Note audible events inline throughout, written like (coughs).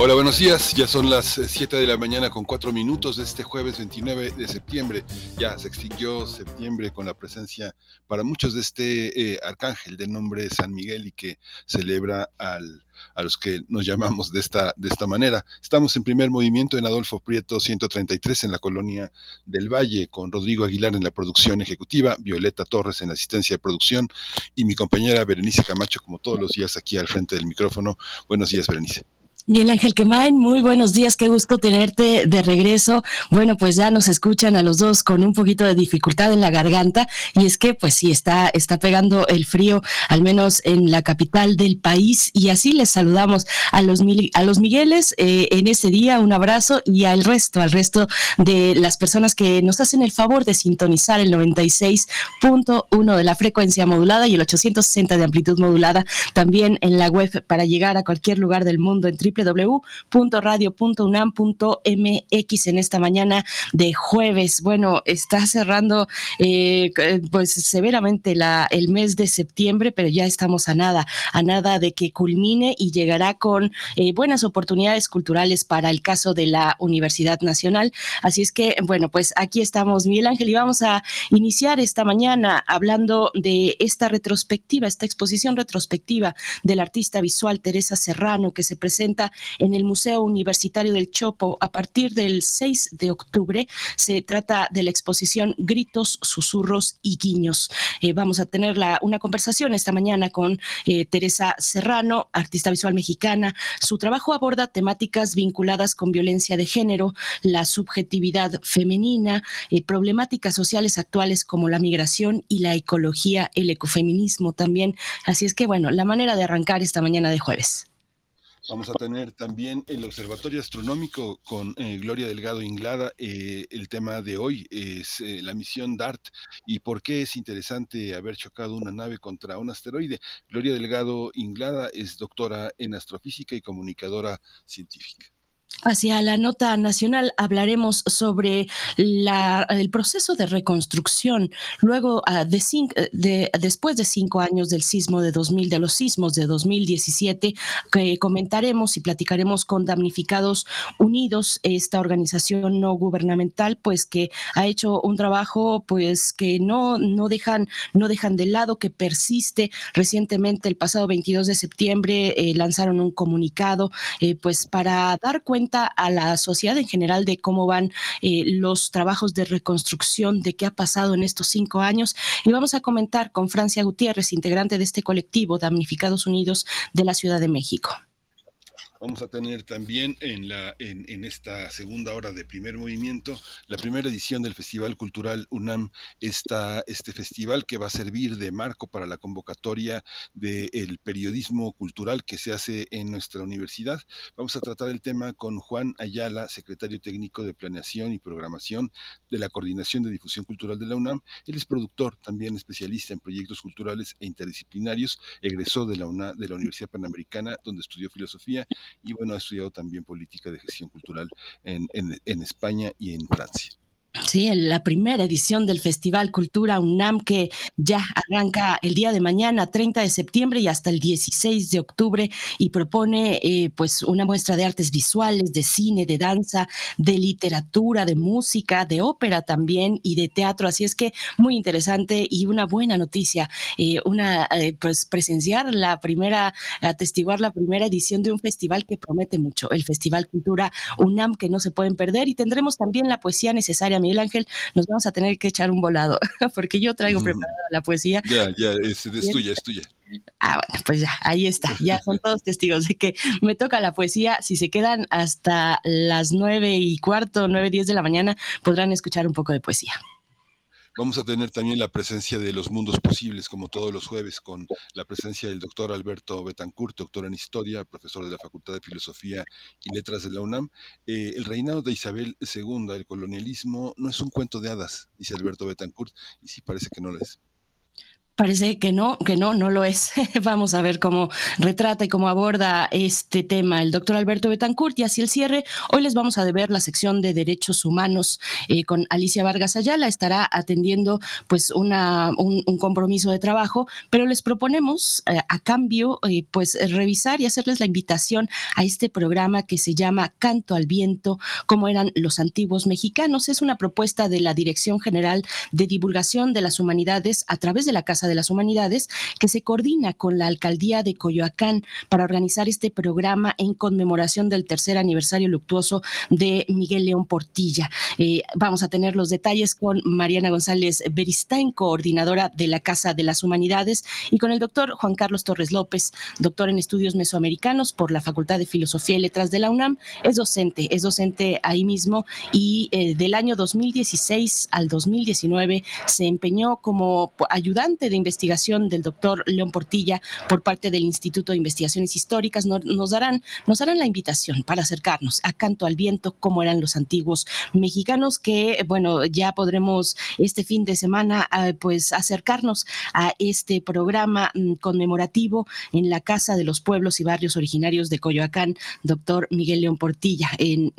Hola, buenos días. Ya son las 7 de la mañana con 4 minutos de este jueves 29 de septiembre. Ya se extinguió septiembre con la presencia para muchos de este eh, arcángel de nombre San Miguel y que celebra al, a los que nos llamamos de esta, de esta manera. Estamos en primer movimiento en Adolfo Prieto 133 en la colonia del Valle con Rodrigo Aguilar en la producción ejecutiva, Violeta Torres en la asistencia de producción y mi compañera Berenice Camacho como todos los días aquí al frente del micrófono. Buenos días, Berenice. Miguel Ángel Quemain, muy buenos días, qué gusto tenerte de regreso. Bueno, pues ya nos escuchan a los dos con un poquito de dificultad en la garganta y es que pues sí está está pegando el frío al menos en la capital del país y así les saludamos a los a los Migueles eh, en ese día, un abrazo y al resto, al resto de las personas que nos hacen el favor de sintonizar el 96.1 de la frecuencia modulada y el 860 de amplitud modulada también en la web para llegar a cualquier lugar del mundo en www.radio.unam.mx en esta mañana de jueves. Bueno, está cerrando eh, pues severamente la, el mes de septiembre, pero ya estamos a nada, a nada de que culmine y llegará con eh, buenas oportunidades culturales para el caso de la Universidad Nacional. Así es que, bueno, pues aquí estamos, Miguel Ángel, y vamos a iniciar esta mañana hablando de esta retrospectiva, esta exposición retrospectiva del artista visual Teresa Serrano que se presenta en el Museo Universitario del Chopo a partir del 6 de octubre. Se trata de la exposición Gritos, Susurros y Guiños. Eh, vamos a tener una conversación esta mañana con eh, Teresa Serrano, artista visual mexicana. Su trabajo aborda temáticas vinculadas con violencia de género, la subjetividad femenina, eh, problemáticas sociales actuales como la migración y la ecología, el ecofeminismo también. Así es que, bueno, la manera de arrancar esta mañana de jueves. Vamos a tener también el Observatorio Astronómico con eh, Gloria Delgado Inglada. Eh, el tema de hoy es eh, la misión DART y por qué es interesante haber chocado una nave contra un asteroide. Gloria Delgado Inglada es doctora en astrofísica y comunicadora científica. Hacia la nota nacional hablaremos sobre el proceso de reconstrucción luego ah, de, después de cinco años del sismo de 2000, de los sismos de 2017, que comentaremos y platicaremos con Damnificados Unidos, esta organización no gubernamental, pues que ha hecho un trabajo, pues que no, no dejan, no dejan de lado, que persiste. Recientemente, el pasado 22 de septiembre, eh, lanzaron un comunicado, eh, pues para dar cuenta a la sociedad en general de cómo van eh, los trabajos de reconstrucción, de qué ha pasado en estos cinco años. Y vamos a comentar con Francia Gutiérrez, integrante de este colectivo Damnificados Unidos de la Ciudad de México. Vamos a tener también en, esta segunda hora de primer movimiento la primera edición del Festival Cultural UNAM, este festival que va a servir de marco para la convocatoria del periodismo cultural que se hace en nuestra universidad. Vamos a tratar el tema con Juan Ayala, secretario técnico de Planeación y Programación de la Coordinación de Difusión Cultural de la UNAM. Él es productor, también especialista en proyectos culturales e interdisciplinarios, egresó de la, de la Universidad Panamericana, donde estudió filosofía y bueno, ha estudiado también política de gestión cultural en, en, en España y en Francia. Sí, la primera edición del Festival Cultura UNAM que ya arranca el día de mañana, 30 de septiembre y hasta el 16 de octubre y propone eh, pues una muestra de artes visuales, de cine, de danza, de literatura, de música, de ópera también y de teatro. Así es que muy interesante y una buena noticia, eh, una eh, pues presenciar la primera, atestiguar la primera edición de un festival que promete mucho, el Festival Cultura UNAM que no se pueden perder y tendremos también la poesía necesaria Miguel Ángel, nos vamos a tener que echar un volado, (laughs) porque yo traigo preparada la poesía. Ya, ya, es, tuya, es tuya. Ah, bueno, pues ya, ahí está, ya son (laughs) todos testigos de que me toca la poesía. Si se quedan hasta las nueve y cuarto, nueve, diez de la mañana, podrán escuchar un poco de poesía. Vamos a tener también la presencia de los mundos posibles, como todos los jueves, con la presencia del doctor Alberto Betancourt, doctor en historia, profesor de la Facultad de Filosofía y Letras de la UNAM. Eh, el reinado de Isabel II, el colonialismo, no es un cuento de hadas, dice Alberto Betancourt, y sí parece que no lo es. Parece que no, que no, no lo es. (laughs) Vamos a ver cómo retrata y cómo aborda este tema el doctor Alberto Betancourt. Y así el cierre, hoy les vamos a deber la sección de derechos humanos eh, con Alicia Vargas Ayala. Estará atendiendo pues una, un, compromiso de trabajo, pero les proponemos eh, a cambio eh, pues revisar y hacerles la invitación a este programa que se llama Canto al Viento, como eran los antiguos mexicanos. Es una propuesta de la Dirección General de Divulgación de las Humanidades a través de la Casa de las Humanidades, que se coordina con la alcaldía de Coyoacán para organizar este programa en conmemoración del tercer aniversario luctuoso de Miguel León Portilla. Eh, vamos a tener los detalles con Mariana González Beristain, coordinadora de la Casa de las Humanidades, y con el doctor Juan Carlos Torres López, doctor en estudios mesoamericanos por la Facultad de Filosofía y Letras de la UNAM. Es docente, es docente ahí mismo y eh, del año 2016 al 2019 se empeñó como ayudante de investigación del doctor León Portilla por parte del Instituto de Investigaciones Históricas nos, darán, nos darán la invitación para acercarnos a Canto al Viento, como eran los antiguos mexicanos, que bueno, ya podremos este fin de semana ah, pues acercarnos a este programa mm, conmemorativo en la Casa de los Pueblos y Barrios Originarios de Coyoacán, doctor Miguel León Portilla, en,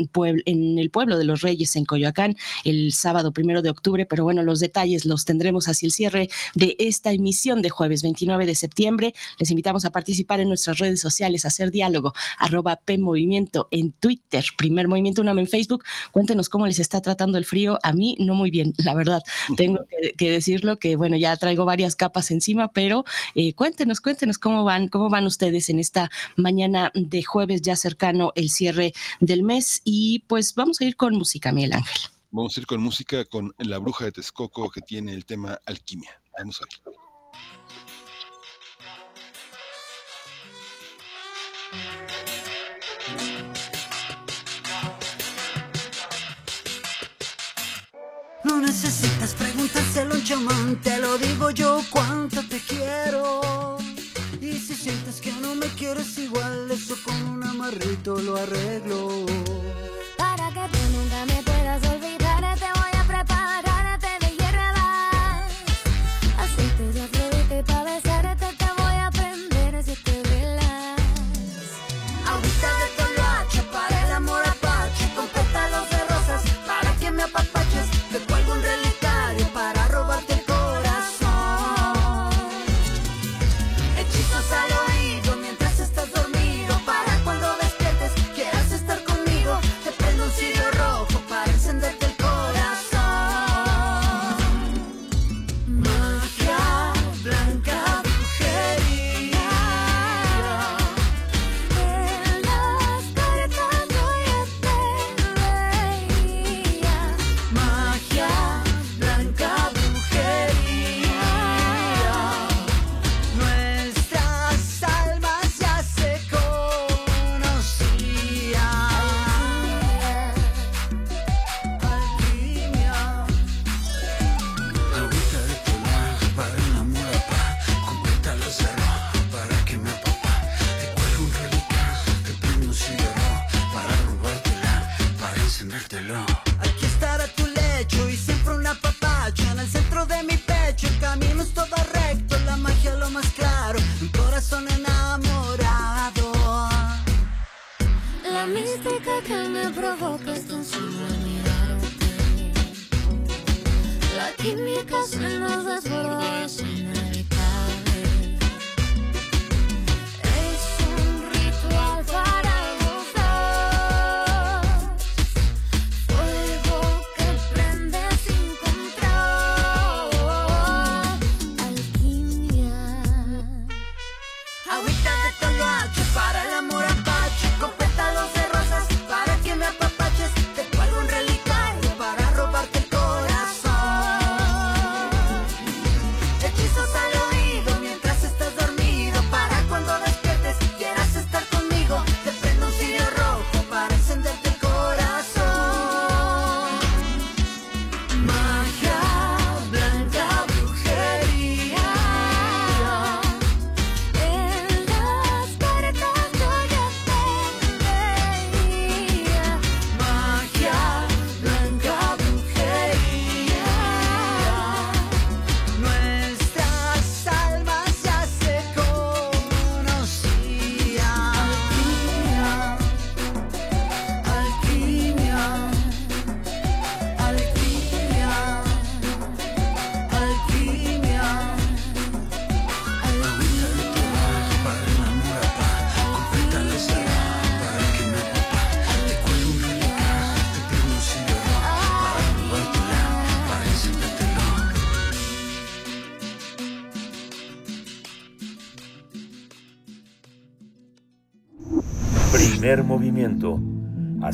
en el pueblo de los Reyes en Coyoacán, el sábado primero de octubre, pero bueno, los detalles los tendremos hacia el cierre de esta emisión de jueves 29 de septiembre. Les invitamos a participar en nuestras redes sociales, a hacer diálogo, arroba P Movimiento en Twitter, Primer Movimiento UNAM en Facebook. Cuéntenos cómo les está tratando el frío. A mí no muy bien, la verdad. Tengo que, decirlo que, bueno, ya traigo varias capas encima, pero eh, cuéntenos, cuéntenos cómo van, cómo van ustedes en esta mañana de jueves ya cercano el cierre del mes. Y pues vamos a ir con música, Miguel Ángel. Vamos a ir con música con La Bruja de Texcoco que tiene el tema Alquimia. Vamos a ver. No necesitas preguntárselo a un chamán, te lo digo yo cuánto te quiero. Y si sientes que no me quieres igual, eso con un amarrito lo arreglo. Para que tú nunca La química se nos desborda, es inevitable.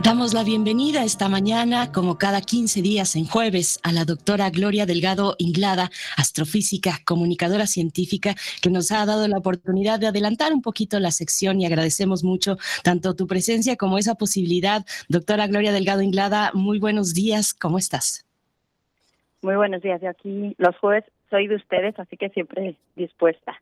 Damos la bienvenida esta mañana, como cada 15 días en jueves, a la doctora Gloria Delgado Inglada, astrofísica, comunicadora científica, que nos ha dado la oportunidad de adelantar un poquito la sección y agradecemos mucho tanto tu presencia como esa posibilidad. Doctora Gloria Delgado Inglada, muy buenos días, ¿cómo estás? Muy buenos días, yo aquí los jueves soy de ustedes, así que siempre dispuesta.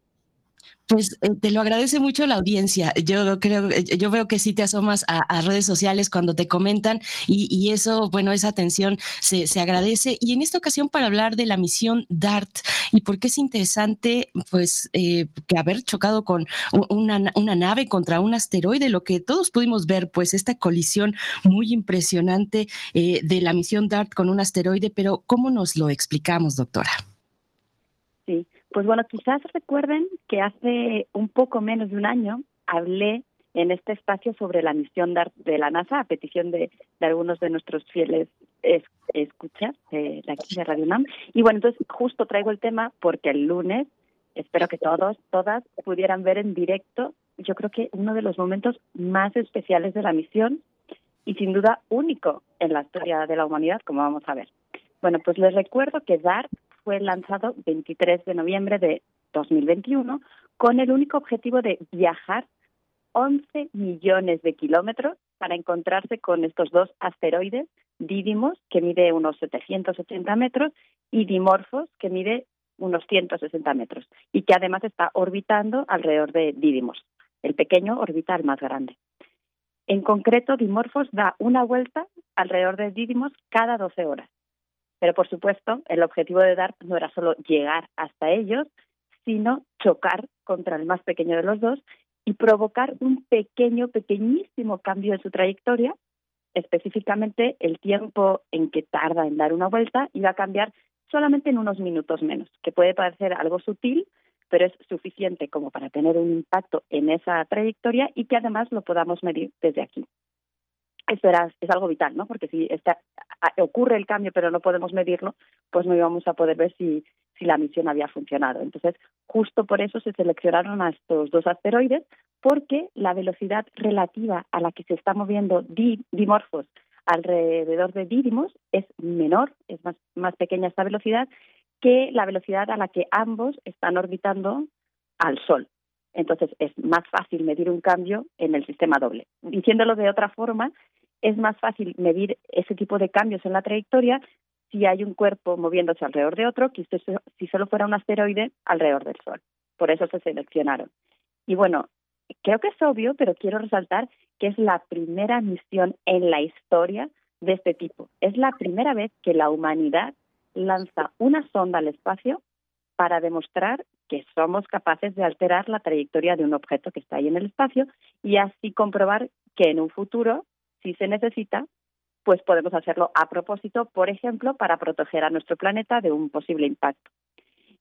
Pues eh, te lo agradece mucho la audiencia. Yo creo, eh, yo veo que sí te asomas a, redes sociales cuando te comentan y, eso, bueno, esa atención se, se, agradece. Y en esta ocasión para hablar de la misión DART y por qué es interesante, pues, eh, que haber chocado con una, una, nave contra un asteroide, lo que todos pudimos ver, pues, esta colisión muy impresionante eh, de la misión DART con un asteroide, pero ¿cómo nos lo explicamos, doctora? Sí, pues bueno, quizás recuerden que hace un poco menos de un año hablé en este espacio sobre la misión de la NASA a petición de, algunos de nuestros fieles es, escuchas de, aquí de Radio NAM. Y bueno, entonces justo traigo el tema porque el lunes espero que todos, todas pudieran ver en directo, yo creo que uno de los momentos más especiales de la misión y sin duda único en la historia de la humanidad, como vamos a ver. Bueno, pues les recuerdo que DART fue lanzado 23 de noviembre de 2021 con el único objetivo de viajar 11 millones de kilómetros para encontrarse con estos dos asteroides, Didymos, que mide unos 780 metros, y Dimorphos, que mide unos 160 metros, y que además está orbitando alrededor de Didymos. El pequeño orbita al más grande. En concreto, Dimorphos da una vuelta alrededor de Didymos cada 12 horas. Pero, por supuesto, el objetivo de DART no era solo llegar hasta ellos, sino chocar contra el más pequeño de los dos y provocar un pequeño, pequeñísimo cambio en su trayectoria. Específicamente, el tiempo en que tarda en dar una vuelta iba a cambiar solamente en unos minutos menos, que puede parecer algo sutil, pero es suficiente como para tener un impacto en esa trayectoria y que además lo podamos medir desde aquí esto era, es algo vital, ¿no? Porque si está, ocurre el cambio pero no podemos medirlo, pues no íbamos a poder ver si, la misión había funcionado. Entonces, justo por eso se seleccionaron a estos dos asteroides, porque la velocidad relativa a la que se está moviendo Dimorphos alrededor de Didymos es menor, es más pequeña esta velocidad, que la velocidad a la que ambos están orbitando al Sol. Entonces es más fácil medir un cambio en el sistema doble. Diciéndolo de otra forma, es más fácil medir ese tipo de cambios en la trayectoria si hay un cuerpo moviéndose alrededor de otro que si solo fuera un asteroide alrededor del Sol. Por eso se seleccionaron. Y bueno, creo que es obvio, pero quiero resaltar que es la primera misión en la historia de este tipo. Es la primera vez que la humanidad lanza una sonda al espacio para demostrar que somos capaces de alterar la trayectoria de un objeto que está ahí en el espacio y así comprobar que en un futuro, si se necesita, pues podemos hacerlo a propósito, por ejemplo, para proteger a nuestro planeta de un posible impacto.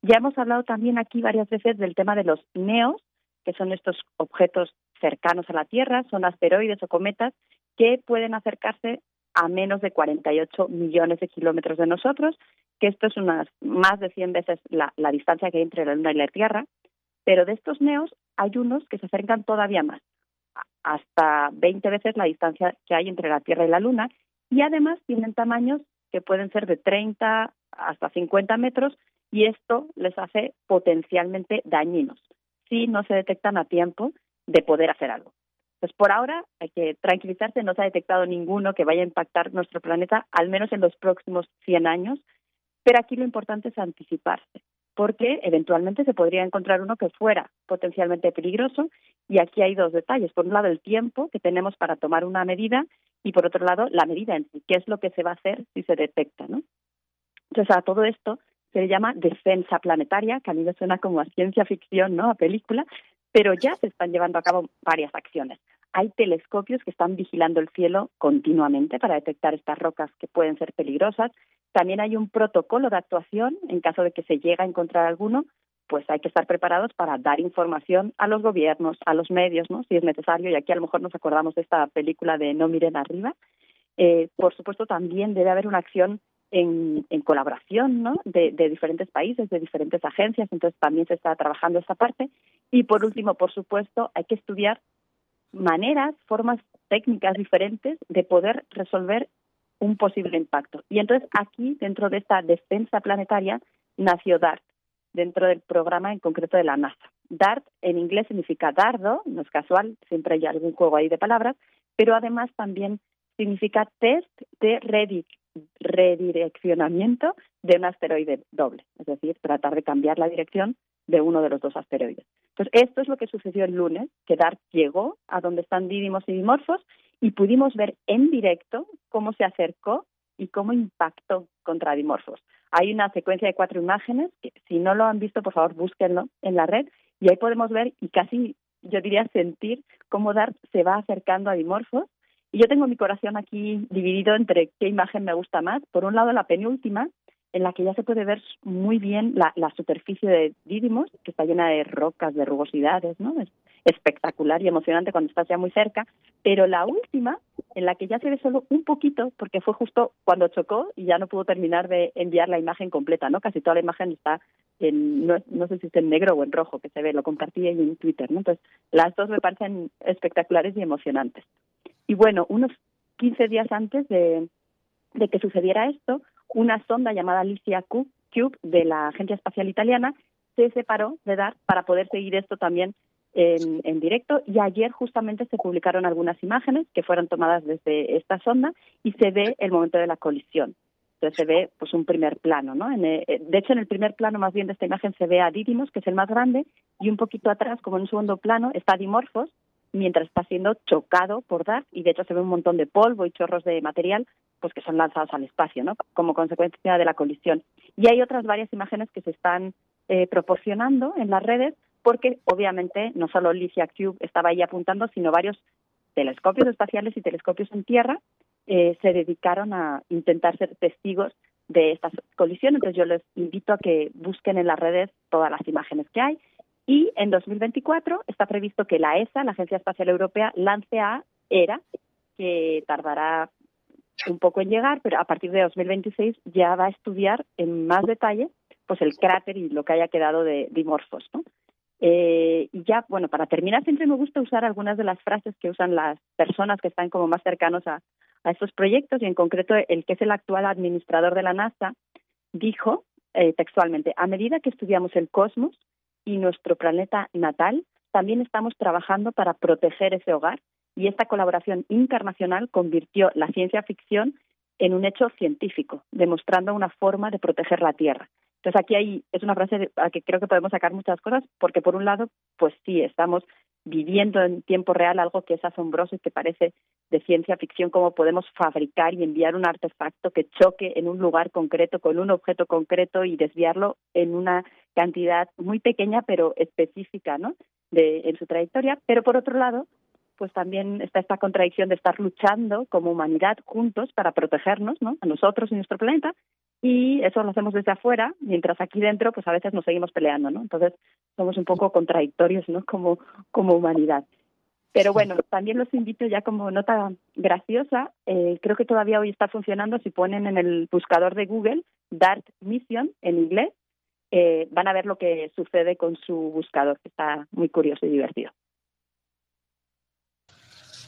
Ya hemos hablado también aquí varias veces del tema de los neos, que son estos objetos cercanos a la Tierra, son asteroides o cometas que pueden acercarse a menos de 48 millones de kilómetros de nosotros, que esto es unas más de 100 veces la, la distancia que hay entre la Luna y la Tierra, pero de estos neos hay unos que se acercan todavía más, hasta 20 veces la distancia que hay entre la Tierra y la Luna, y además tienen tamaños que pueden ser de 30 hasta 50 metros, y esto les hace potencialmente dañinos si no se detectan a tiempo de poder hacer algo. Pues por ahora hay que tranquilizarse, no se ha detectado ninguno que vaya a impactar nuestro planeta, al menos en los próximos 100 años, pero aquí lo importante es anticiparse, porque eventualmente se podría encontrar uno que fuera potencialmente peligroso y aquí hay dos detalles. Por un lado, el tiempo que tenemos para tomar una medida y por otro lado, la medida en sí, qué es lo que se va a hacer si se detecta, ¿no? Entonces, a todo esto se le llama defensa planetaria, que a mí me suena como a ciencia ficción, ¿no? A película, pero ya se están llevando a cabo varias acciones. Hay telescopios que están vigilando el cielo continuamente para detectar estas rocas que pueden ser peligrosas. También hay un protocolo de actuación en caso de que se llegue a encontrar alguno, pues hay que estar preparados para dar información a los gobiernos, a los medios, ¿no? Si es necesario. Y aquí a lo mejor nos acordamos de esta película de No miren arriba. Eh, por supuesto, también debe haber una acción en, en colaboración ¿no? de, de, diferentes países, de diferentes agencias, entonces también se está trabajando esta parte. Y por último, por supuesto, hay que estudiar maneras, formas técnicas diferentes de poder resolver un posible impacto. Y entonces aquí, dentro de esta defensa planetaria, nació DART, dentro del programa en concreto de la NASA. DART en inglés significa dardo, no es casual, siempre hay algún juego ahí de palabras, pero además también significa test de redireccionamiento de un asteroide doble, es decir, tratar de cambiar la dirección de uno de los dos asteroides. Entonces, esto es lo que sucedió el lunes, que DART llegó a donde están Didymos y Dimorphos y pudimos ver en directo cómo se acercó y cómo impactó contra Dimorphos. Hay una secuencia de cuatro imágenes que, si no lo han visto, por favor, búsquenlo en la red y ahí podemos ver y casi, yo diría, sentir cómo DART se va acercando a Dimorphos. Y yo tengo mi corazón aquí dividido entre qué imagen me gusta más. Por un lado, la penúltima, en la que ya se puede ver muy bien la, la superficie de Didymos, que está llena de rocas, de rugosidades, ¿no? Es espectacular y emocionante cuando estás ya muy cerca, pero la última, en la que ya se ve solo un poquito, porque fue justo cuando chocó y ya no pudo terminar de enviar la imagen completa, ¿no? Casi toda la imagen está en, no, no sé si es en negro o en rojo, que se ve, lo compartí en Twitter, ¿no? Entonces, las dos me parecen espectaculares y emocionantes. Y bueno, unos 15 días antes de, de que sucediera esto, una sonda llamada Alicia Cube de la Agencia Espacial Italiana se separó de DART para poder seguir esto también en, en, directo y ayer justamente se publicaron algunas imágenes que fueron tomadas desde esta sonda y se ve el momento de la colisión. Entonces se ve pues un primer plano, ¿no? En el, de hecho en el primer plano más bien de esta imagen se ve a Didymos, que es el más grande, y un poquito atrás, como en un segundo plano, está Dimorphos, mientras está siendo chocado por DART y de hecho se ve un montón de polvo y chorros de material pues que son lanzados al espacio, ¿no? Como consecuencia de la colisión. Y hay otras varias imágenes que se están eh, proporcionando en las redes porque obviamente no solo Licia Cube estaba ahí apuntando, sino varios telescopios espaciales y telescopios en tierra eh, se dedicaron a intentar ser testigos de esta colisión. Entonces yo les invito a que busquen en las redes todas las imágenes que hay. Y en 2024 está previsto que la ESA, la Agencia Espacial Europea, lance a ERA, que tardará un poco en llegar, pero a partir de 2026 ya va a estudiar en más detalle pues el cráter y lo que haya quedado de Dimorphos, ¿no? Eh, y ya, bueno, para terminar, siempre me gusta usar algunas de las frases que usan las personas que están como más cercanos a, a estos proyectos, y en concreto el que es el actual administrador de la NASA, dijo eh, textualmente, a medida que estudiamos el cosmos y nuestro planeta natal, también estamos trabajando para proteger ese hogar y esta colaboración internacional convirtió la ciencia ficción en un hecho científico, demostrando una forma de proteger la Tierra. Entonces aquí hay, es una frase a que creo que podemos sacar muchas cosas, porque por un lado, pues sí, estamos viviendo en tiempo real algo que es asombroso y que parece de ciencia ficción, cómo podemos fabricar y enviar un artefacto que choque en un lugar concreto con un objeto concreto y desviarlo en una cantidad muy pequeña pero específica, ¿no? De, en su trayectoria. Pero por otro lado, pues también está esta contradicción de estar luchando como humanidad juntos para protegernos, ¿no? A nosotros y nuestro planeta, y eso lo hacemos desde afuera, mientras aquí dentro, pues a veces nos seguimos peleando, ¿no? Entonces somos un poco contradictorios, ¿no? Como, como humanidad. Pero bueno, también los invito ya como nota graciosa, eh, creo que todavía hoy está funcionando, si ponen en el buscador de Google Dart Mission en inglés, eh, van a ver lo que sucede con su buscador, que está muy curioso y divertido.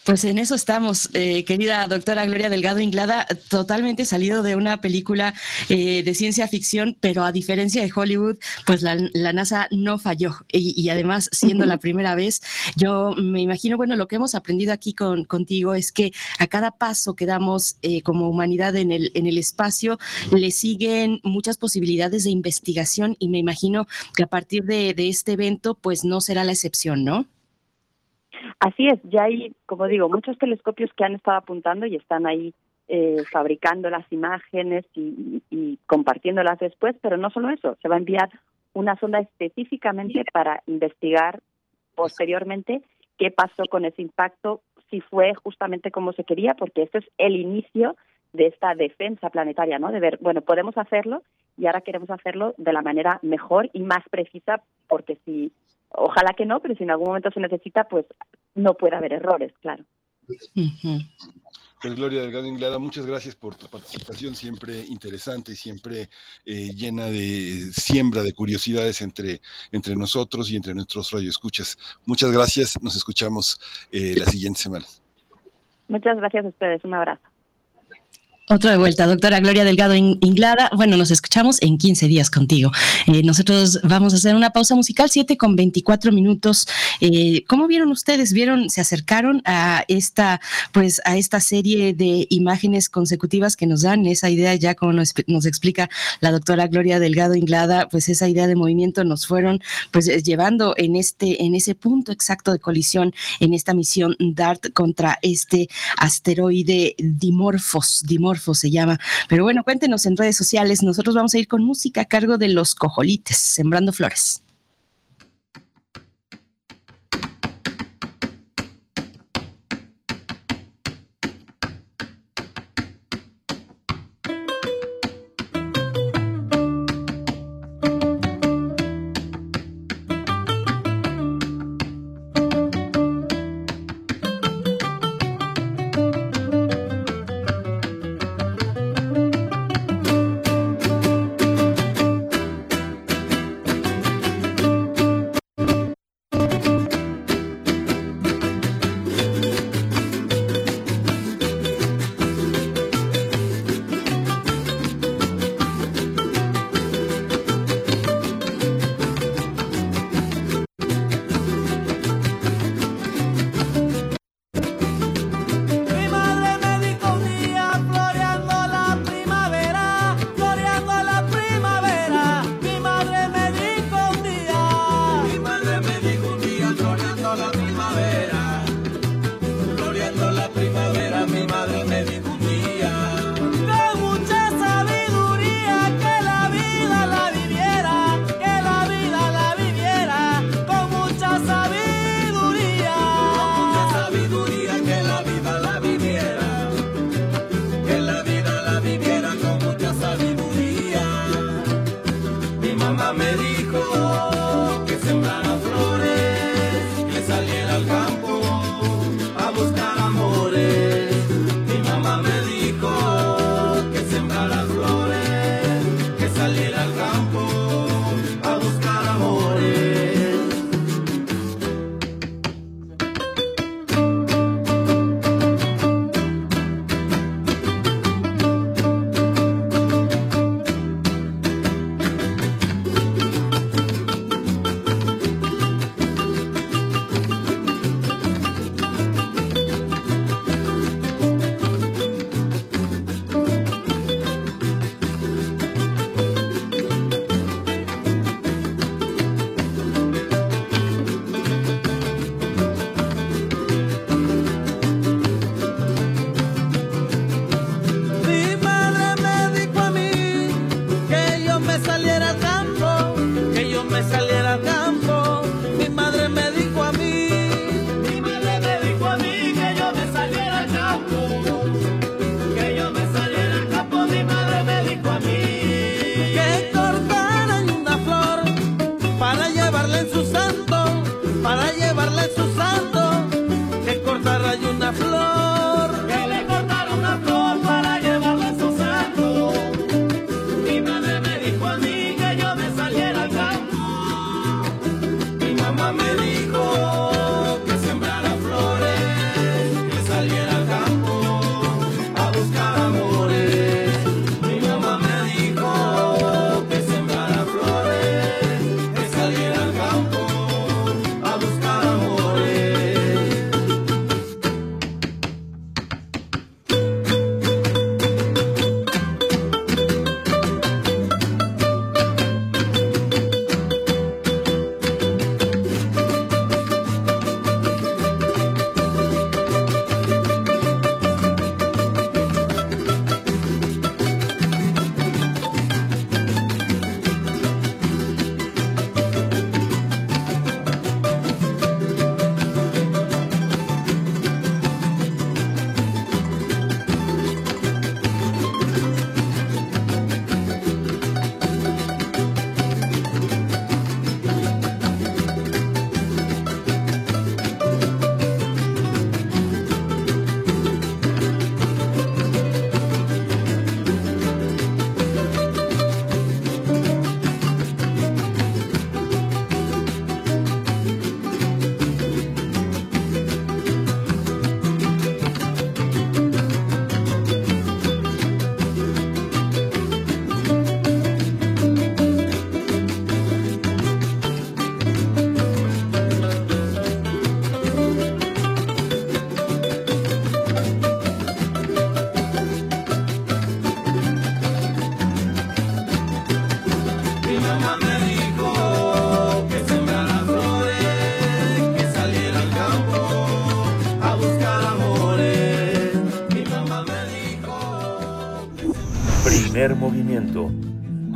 Pues en eso estamos, eh, querida doctora Gloria Delgado Inglada, totalmente salido de una película eh, de ciencia ficción, pero a diferencia de Hollywood, pues la, la NASA no falló. Y, y, además, siendo la primera vez, yo me imagino, bueno, lo que hemos aprendido aquí con, contigo es que a cada paso que damos eh, como humanidad en el, en el espacio, le siguen muchas posibilidades de investigación y me imagino que a partir de, de este evento, pues no será la excepción, ¿no? Así es, ya hay, como digo, muchos telescopios que han estado apuntando y están ahí eh, fabricando las imágenes y, y compartiéndolas después, pero no solo eso, se va a enviar una sonda específicamente para investigar posteriormente qué pasó con ese impacto, si fue justamente como se quería, porque esto es el inicio de esta defensa planetaria, ¿no? De ver, bueno, podemos hacerlo y ahora queremos hacerlo de la manera mejor y más precisa, porque si, ojalá que no, pero si en algún momento se necesita, pues no puede haber errores, claro. Pues Gloria Delgado Inglada, muchas gracias por tu participación siempre interesante y siempre eh, llena de siembra de curiosidades entre, entre nosotros y entre nuestros radioescuchas. Muchas gracias, nos escuchamos eh, la siguiente semana. Muchas gracias a ustedes, un abrazo. Otro de vuelta, doctora Gloria Delgado Inglada. Bueno, nos escuchamos en 15 días contigo. Eh, nosotros vamos a hacer una pausa musical, 7 con 24 minutos. Eh, ¿Cómo vieron ustedes? ¿Vieron, se acercaron a esta, pues, a esta serie de imágenes consecutivas que nos dan esa idea, ya como nos, nos explica la doctora Gloria Delgado Inglada, pues esa idea de movimiento nos fueron, pues, eh, llevando en este, en ese punto exacto de colisión en esta misión DART contra este asteroide Dimorphos, Se llama. Pero bueno, cuéntenos en redes sociales. Nosotros vamos a ir con música a cargo de los cojolites, Sembrando Flores.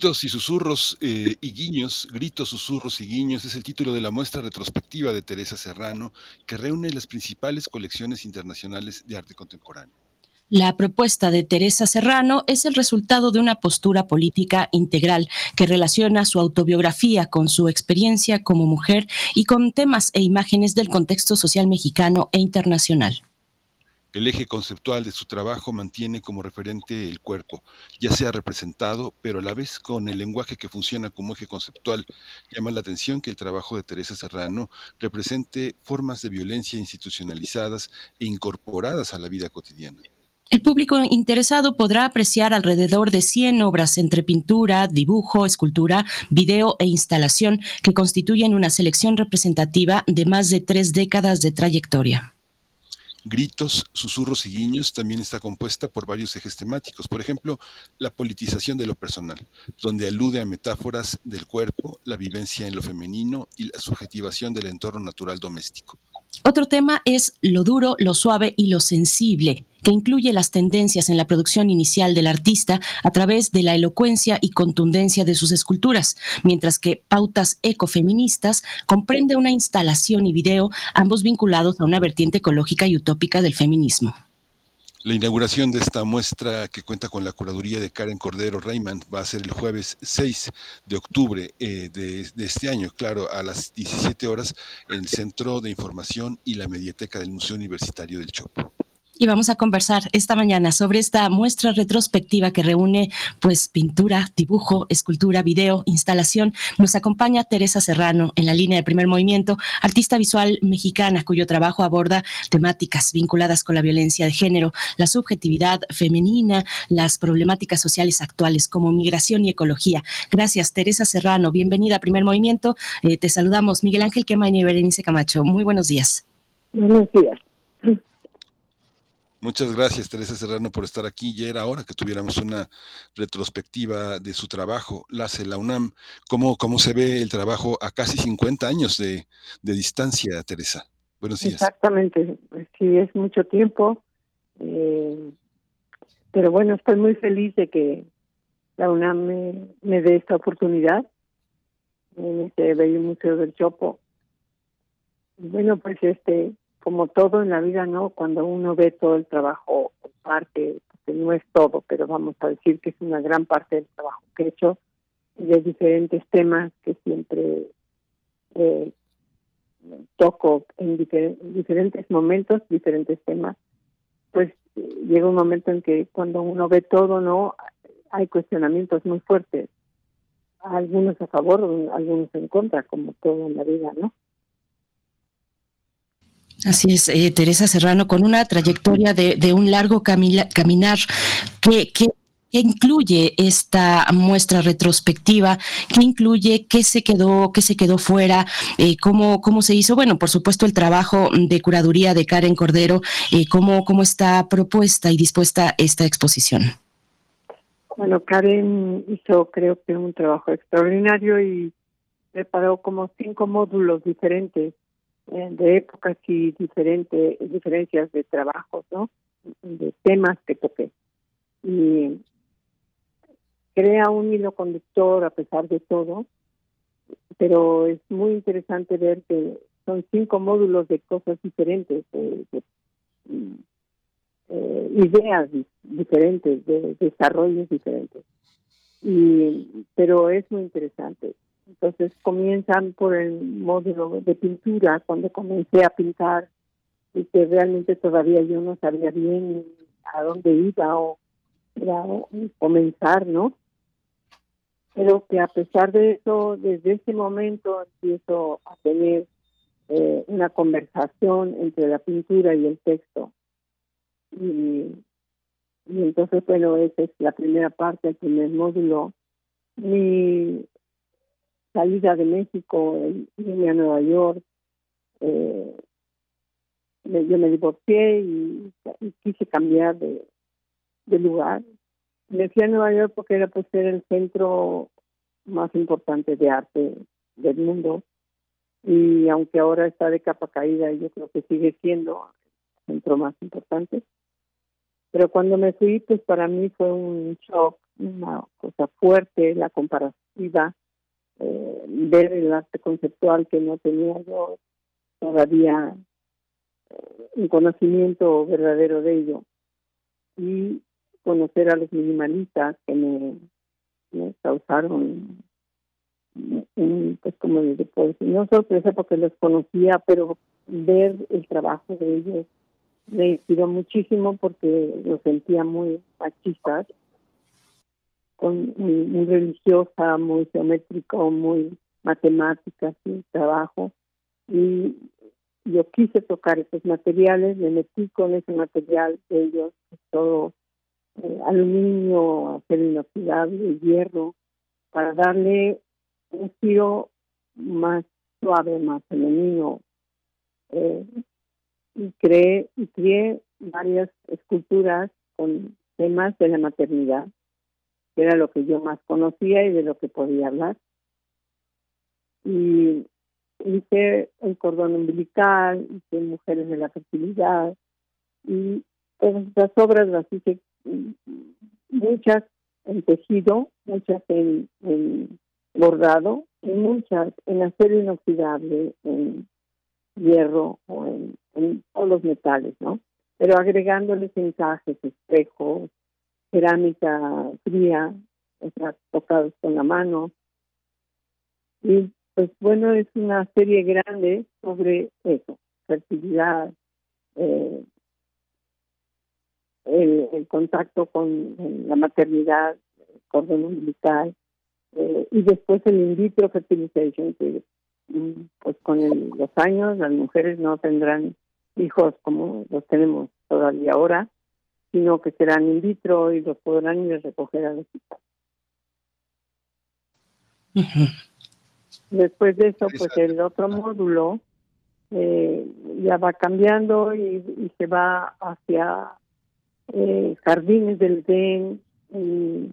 Gritos y susurros eh, y guiños, gritos, susurros y guiños es el título de la muestra retrospectiva de Teresa Serrano que reúne las principales colecciones internacionales de arte contemporáneo. La propuesta de Teresa Serrano es el resultado de una postura política integral que relaciona su autobiografía con su experiencia como mujer y con temas e imágenes del contexto social mexicano e internacional. El eje conceptual de su trabajo mantiene como referente el cuerpo, ya sea representado, pero a la vez con el lenguaje que funciona como eje conceptual. Llama la atención que el trabajo de Teresa Serrano represente formas de violencia institucionalizadas e incorporadas a la vida cotidiana. El público interesado podrá apreciar alrededor de 100 obras entre pintura, dibujo, escultura, video e instalación que constituyen una selección representativa de más de tres décadas de trayectoria. Gritos, susurros y guiños también está compuesta por varios ejes temáticos. Por ejemplo, la politización de lo personal, donde alude a metáforas del cuerpo, la vivencia en lo femenino y la subjetivación del entorno natural doméstico. Otro tema es lo duro, lo suave y lo sensible, que incluye las tendencias en la producción inicial del artista a través de la elocuencia y contundencia de sus esculturas, mientras que Pautas Ecofeministas comprende una instalación y video, ambos vinculados a una vertiente ecológica y utópica del feminismo. La inauguración de esta muestra que cuenta con la curaduría de Karen Cordero Raymond va a ser el jueves 6 de octubre eh, de, de, este año, claro, a las 17 horas en el Centro de Información y la Mediateca del Museo Universitario del Chopo y vamos a conversar esta mañana sobre esta muestra retrospectiva que reúne pues pintura, dibujo, escultura, video, instalación. Nos acompaña Teresa Serrano en la línea de primer movimiento, artista visual mexicana cuyo trabajo aborda temáticas vinculadas con la violencia de género, la subjetividad femenina, las problemáticas sociales actuales como migración y ecología. Gracias, Teresa Serrano. Bienvenida a primer movimiento. Eh, te saludamos, Miguel Ángel Quemaño y Berenice Camacho. Muy buenos días. Buenos días. Muchas gracias, Teresa Serrano, por estar aquí. Ya era hora que tuviéramos una retrospectiva de su trabajo, la hace la UNAM. ¿Cómo, ¿Cómo se ve el trabajo a casi 50 años de, distancia, Teresa? Buenos días. Exactamente, sí, es mucho tiempo. Eh, pero bueno, estoy muy feliz de que la UNAM me, me dé esta oportunidad en este bello Museo del Chopo. Bueno, pues este como todo en la vida, ¿no? Cuando uno ve todo el trabajo, parte, que no es todo, pero vamos a decir que es una gran parte del trabajo que he hecho, de diferentes temas que siempre eh, toco en difer diferentes momentos, diferentes temas, pues llega un momento en que cuando uno ve todo, ¿no? Hay cuestionamientos muy fuertes, algunos a favor, algunos en contra, como todo en la vida, ¿no? Así es, eh, Teresa Serrano, con una trayectoria de, un largo camina, caminar que, que incluye esta muestra retrospectiva? ¿Qué incluye? ¿Qué se quedó? ¿Qué se quedó fuera? Eh, ¿cómo, ¿Cómo se hizo? Bueno, por supuesto, el trabajo de curaduría de Karen Cordero. Eh, ¿cómo, ¿Cómo está propuesta y dispuesta esta exposición? Bueno, Karen hizo, creo que, un trabajo extraordinario y preparó como cinco módulos diferentes de épocas y diferentes diferencias de trabajos, ¿no? De temas que toqué. Y crea un hilo conductor a pesar de todo, pero es muy interesante ver que son cinco módulos de cosas diferentes, de, de eh, ideas diferentes, de desarrollos diferentes. Y, pero es muy interesante. Entonces comienzan por el módulo de pintura, cuando comencé a pintar y que realmente todavía yo no sabía bien a dónde iba o, era, o comenzar, ¿no? Pero que a pesar de eso, desde ese momento empiezo a tener eh, una conversación entre la pintura y el texto. Y, y entonces, bueno, esa es la primera parte, el primer módulo. Mi salida de México, irme a Nueva York, eh, yo me divorcié y, quise cambiar de, lugar. Me fui a Nueva York porque era pues el centro más importante de arte del mundo. Y aunque ahora está de capa caída yo creo que sigue siendo el centro más importante. Pero cuando me fui pues para mí fue un shock una cosa fuerte la comparativa eh, ver el arte conceptual que no tenía yo todavía eh, un conocimiento verdadero de ello. Y conocer a los minimalistas que me, causaron un, pues como les decir, no sorpresa porque los conocía, pero ver el trabajo de ellos me inspiró muchísimo porque los sentía muy machistas, con, muy, muy religiosa, muy geométrico, muy matemática, su trabajo. Y yo quise tocar esos materiales, me metí con ese material de ellos, todo eh, aluminio, acero inoxidable, hierro, para darle un giro más suave, más femenino. Eh, y creé, y creé varias esculturas con temas de la maternidad, era lo que yo más conocía y de lo que podía hablar. Y hice el cordón umbilical, hice mujeres de la fertilidad, y todas estas obras las hice mm, muchas en tejido, muchas en, en bordado y muchas en acero inoxidable, en hierro o en, en todos los metales, ¿no? Pero agregándoles encajes, espejos, cerámica fría, o sea, tocados con la mano. Y pues bueno, es una serie grande sobre eso, fertilidad, eh, el, contacto con la maternidad, el cordón umbilical, eh, y después el in vitro fertilization, que mm, pues con los años las mujeres no tendrán hijos como los tenemos todavía ahora, sino que serán in vitro y los podrán ir a recoger al hospital. Después de eso, pues el otro módulo eh, ya va cambiando y, y se va hacia eh, jardines del Edén y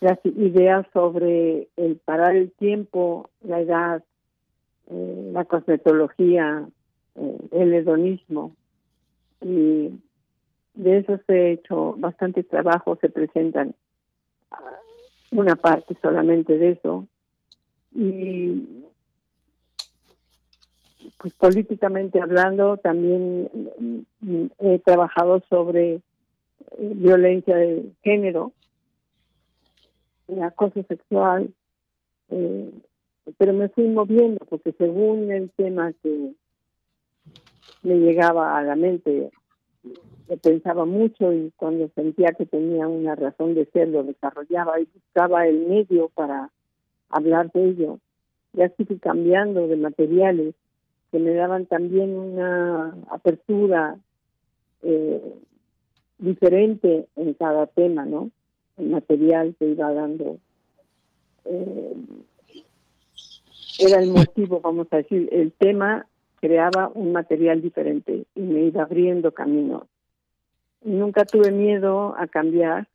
las ideas sobre el parar el tiempo, la edad, eh, la cosmetología, el hedonismo. Y de eso se ha hecho bastante trabajo, se presentan ah, una parte solamente de eso. Y pues políticamente hablando, también mm, he trabajado sobre eh, violencia de género, acoso sexual, eh, pero me fui moviendo porque según el tema que me llegaba a la mente, lo pensaba mucho y cuando sentía que tenía una razón de ser, lo desarrollaba y buscaba el medio para hablar de ello. Ya así fui cambiando de materiales que me daban también una apertura eh, diferente en cada tema, ¿no? El material que iba dando eh, era el motivo, vamos a decir, el tema creaba un material diferente y me iba abriendo caminos. Nunca tuve miedo a cambiar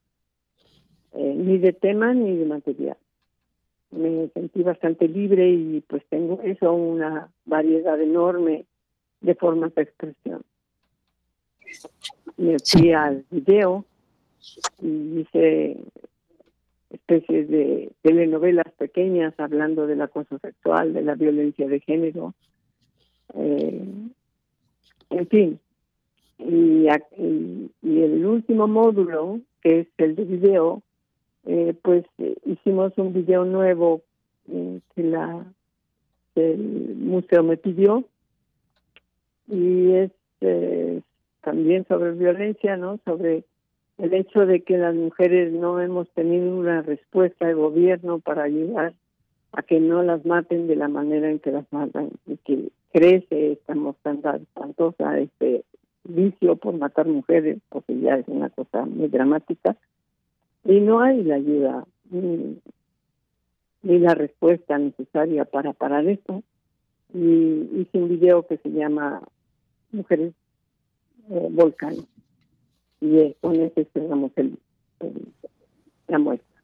eh, ni de tema ni de material. Me sentí bastante libre y pues tengo eso, una variedad enorme de formas de expresión. Me fui al video y hice especies de telenovelas pequeñas hablando del acoso sexual, de la violencia de género, eh, en fin. Y, y, y el último módulo, que es el de video, eh, pues eh, hicimos un video nuevo eh, que, la, el museo me pidió y es también sobre violencia, ¿no? Sobre el hecho de que las mujeres no hemos tenido una respuesta del gobierno para ayudar a que no las maten de la manera en que las matan y que crece esta mortandad espantosa, este vicio por matar mujeres, porque ya es una cosa muy dramática, y no hay la ayuda ni, la respuesta necesaria para parar esto y hice un video que se llama Mujeres eh, Volcán y eh, con ese esperamos el, el- la muestra.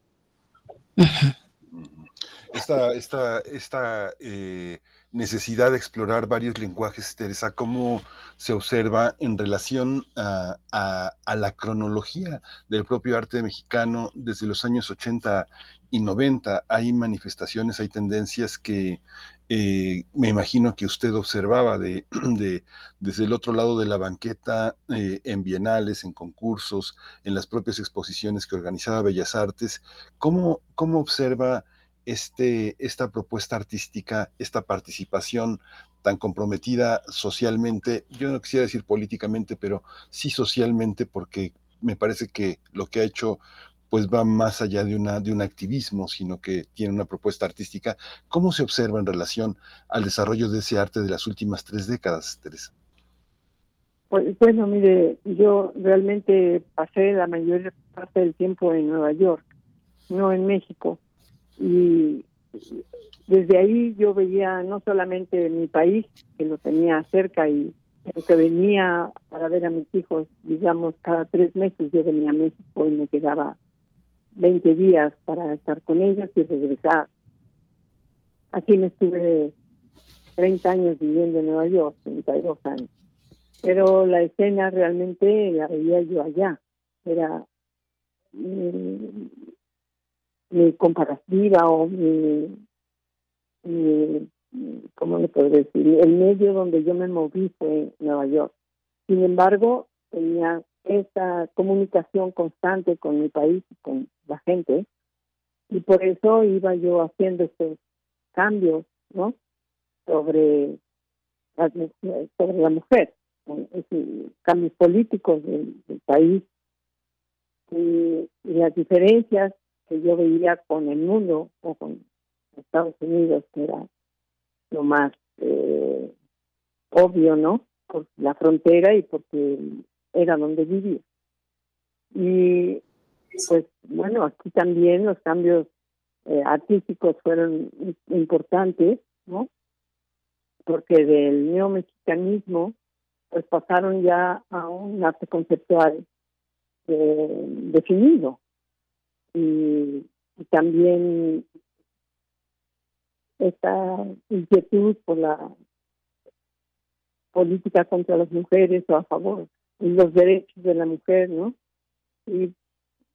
esta, esta, esta eh, necesidad de explorar varios lenguajes, Teresa, ¿cómo se observa en relación a, la cronología del propio arte mexicano desde los años 80 y 90? Hay manifestaciones, hay tendencias que eh, me imagino que usted observaba (clears throat) de- desde el otro lado de la banqueta, eh, en bienales, en concursos, en las propias exposiciones que organizaba Bellas Artes. ¿Cómo, cómo observa este, esta propuesta artística, esta participación tan comprometida socialmente, yo no quisiera decir políticamente, pero sí socialmente, porque me parece que lo que ha hecho pues va más allá de, una, de un activismo, sino que tiene una propuesta artística. ¿Cómo se observa en relación al desarrollo de ese arte de las últimas tres décadas, Teresa? Pues bueno, mire, yo realmente pasé la mayor parte del tiempo en Nueva York, no en México. Y desde ahí yo veía no solamente mi país, que lo tenía cerca y que venía para ver a mis hijos, digamos, cada tres meses yo venía a México y me quedaba 20 días para estar con ellos y regresar. Aquí me estuve 30 años viviendo en Nueva York, 32 años. Pero la escena realmente la veía yo allá. Era mi, comparativa o mi, mi, ¿cómo le puedo decir? El medio donde yo me moví fue Nueva York. Sin embargo, tenía esa comunicación constante con mi país y con la gente y por eso iba yo haciendo estos cambios, ¿no? Sobre la, sobre la mujer, cambios políticos del, país y las diferencias que yo veía con el mundo o con Estados Unidos, que era lo más eh, obvio, ¿no? Por la frontera y porque era donde vivía. Y pues bueno, aquí también los cambios eh, artísticos fueron im- importantes, ¿no? Porque del neomexicanismo pues pasaron ya a un arte conceptual eh, definido y, también esta inquietud por la política contra las mujeres o a favor y los derechos de la mujer, ¿no? Y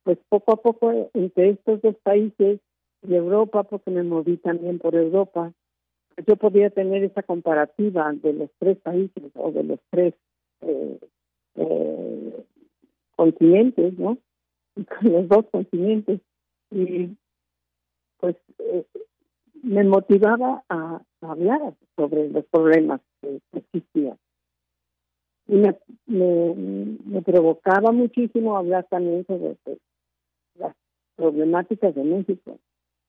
pues poco a poco entre estos dos países y Europa, porque me moví también por Europa, yo podía tener esa comparativa de los tres países o de los tres eh, eh, continentes, ¿no? Con los dos continentes. Y pues eh, me motivaba a, a hablar sobre los problemas que existían. Y me, me, me provocaba muchísimo hablar también sobre pues, las problemáticas de México,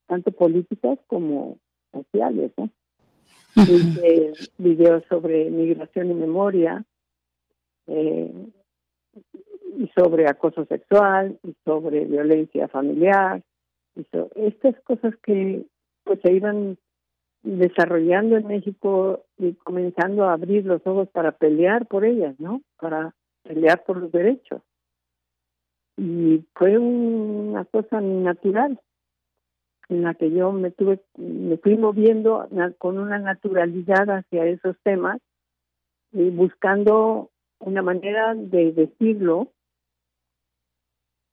tanto políticas como sociales, ¿no? Hice videos sobre migración y memoria, eh, y sobre acoso sexual, y sobre violencia familiar, y so- estas cosas que pues se iban desarrollando en México y comenzando a abrir los ojos para pelear por ellas, ¿no? Para pelear por los derechos. Y fue una cosa natural en la que yo me tuve me fui moviendo con una naturalidad hacia esos temas y buscando una manera de decirlo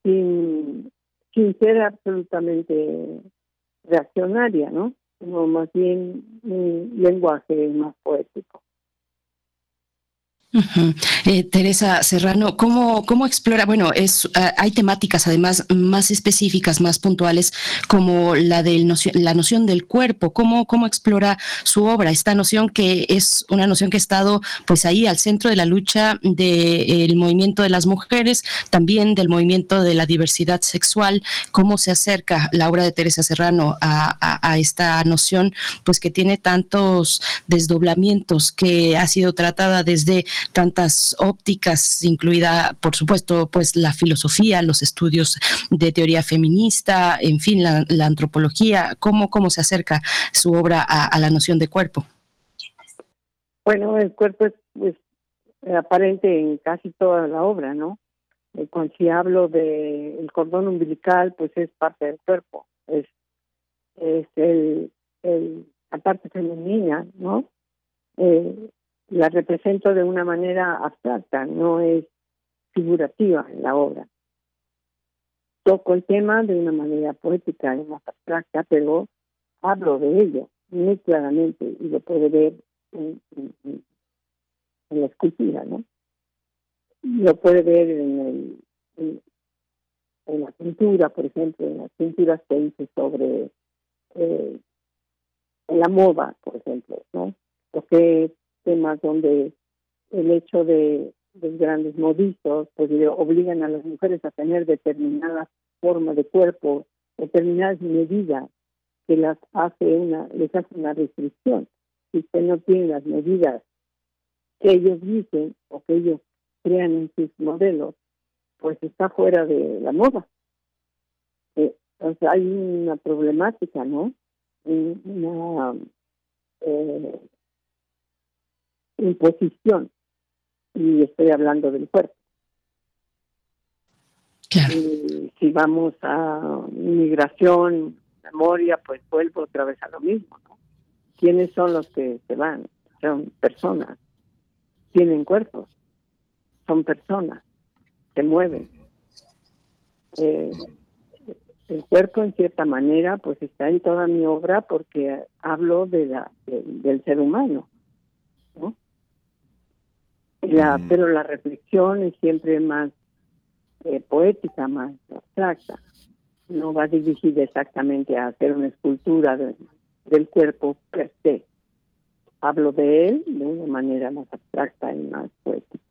sin sin ser absolutamente reaccionaria, ¿no? Sino más bien un lenguaje más poético. Eh, Teresa Serrano, ¿cómo, ¿cómo explora? Bueno, es, ah, hay temáticas además más específicas, más puntuales, como la del la noción del cuerpo. ¿Cómo, ¿Cómo explora su obra? Esta noción que es una noción que ha estado pues ahí al centro de la lucha del movimiento de las mujeres, también del movimiento de la diversidad sexual. ¿Cómo se acerca la obra de Teresa Serrano a- a esta noción pues que tiene tantos desdoblamientos, que ha sido tratada desde tantas ópticas, incluida, por supuesto, pues la filosofía, los estudios de teoría feminista, en fin, la, antropología, ¿cómo, cómo se acerca su obra a, la noción de cuerpo? Bueno, el cuerpo es pues, aparente en casi toda la obra, ¿no? Eh, cuando si hablo de el cordón umbilical, pues es parte del cuerpo, es es el, el la parte femenina, ¿no? Eh, la represento de una manera abstracta, no es figurativa en la obra. Toco el tema de una manera poética y más abstracta, pero hablo de ello muy claramente y lo puede ver en, la escultura, ¿no? Lo puede ver en, el, en, la pintura, por ejemplo, en las pinturas que hice sobre eh, la moda, por ejemplo, ¿no? Porque temas donde el hecho de los grandes modistas pues obligan a las mujeres a tener determinadas formas de cuerpo, determinadas medidas que las hace una, les hace una restricción. Si usted no tiene las medidas que ellos dicen o que ellos crean en sus modelos, pues está fuera de la moda. Eh, o sea, hay una problemática, ¿no? Un- Una eh, imposición. Y estoy hablando del cuerpo. Y si vamos a migración, memoria, pues vuelvo otra vez a lo mismo, ¿no? ¿Quiénes son los que se van? Son personas, tienen cuerpos, son personas, se mueven. Eh, el cuerpo, en cierta manera, pues está en toda mi obra porque hablo de la, de- del ser humano, ¿no? La- Pero la reflexión es siempre más eh, poética, más abstracta. No va dirigida exactamente a hacer una escultura de- del cuerpo per se. Hablo de él de una manera más abstracta y más poética.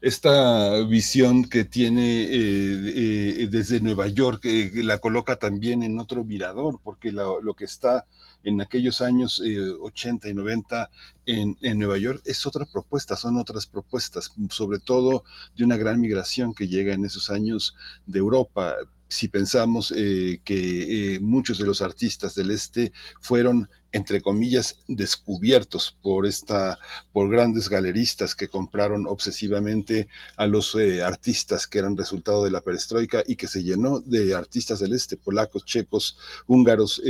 Esta visión que tiene eh, eh, desde Nueva York eh, la coloca también en otro mirador, porque lo que está en aquellos años eh, 80 y 90 en, en Nueva York es otra propuesta, son otras propuestas, sobre todo de una gran migración que llega en esos años de Europa. Si pensamos eh, que eh, muchos de los artistas del este fueron, entre comillas, descubiertos por esta, por grandes galeristas que compraron obsesivamente a los eh, artistas que eran resultado de la perestroika y que se llenó de artistas del este, polacos, checos, húngaros,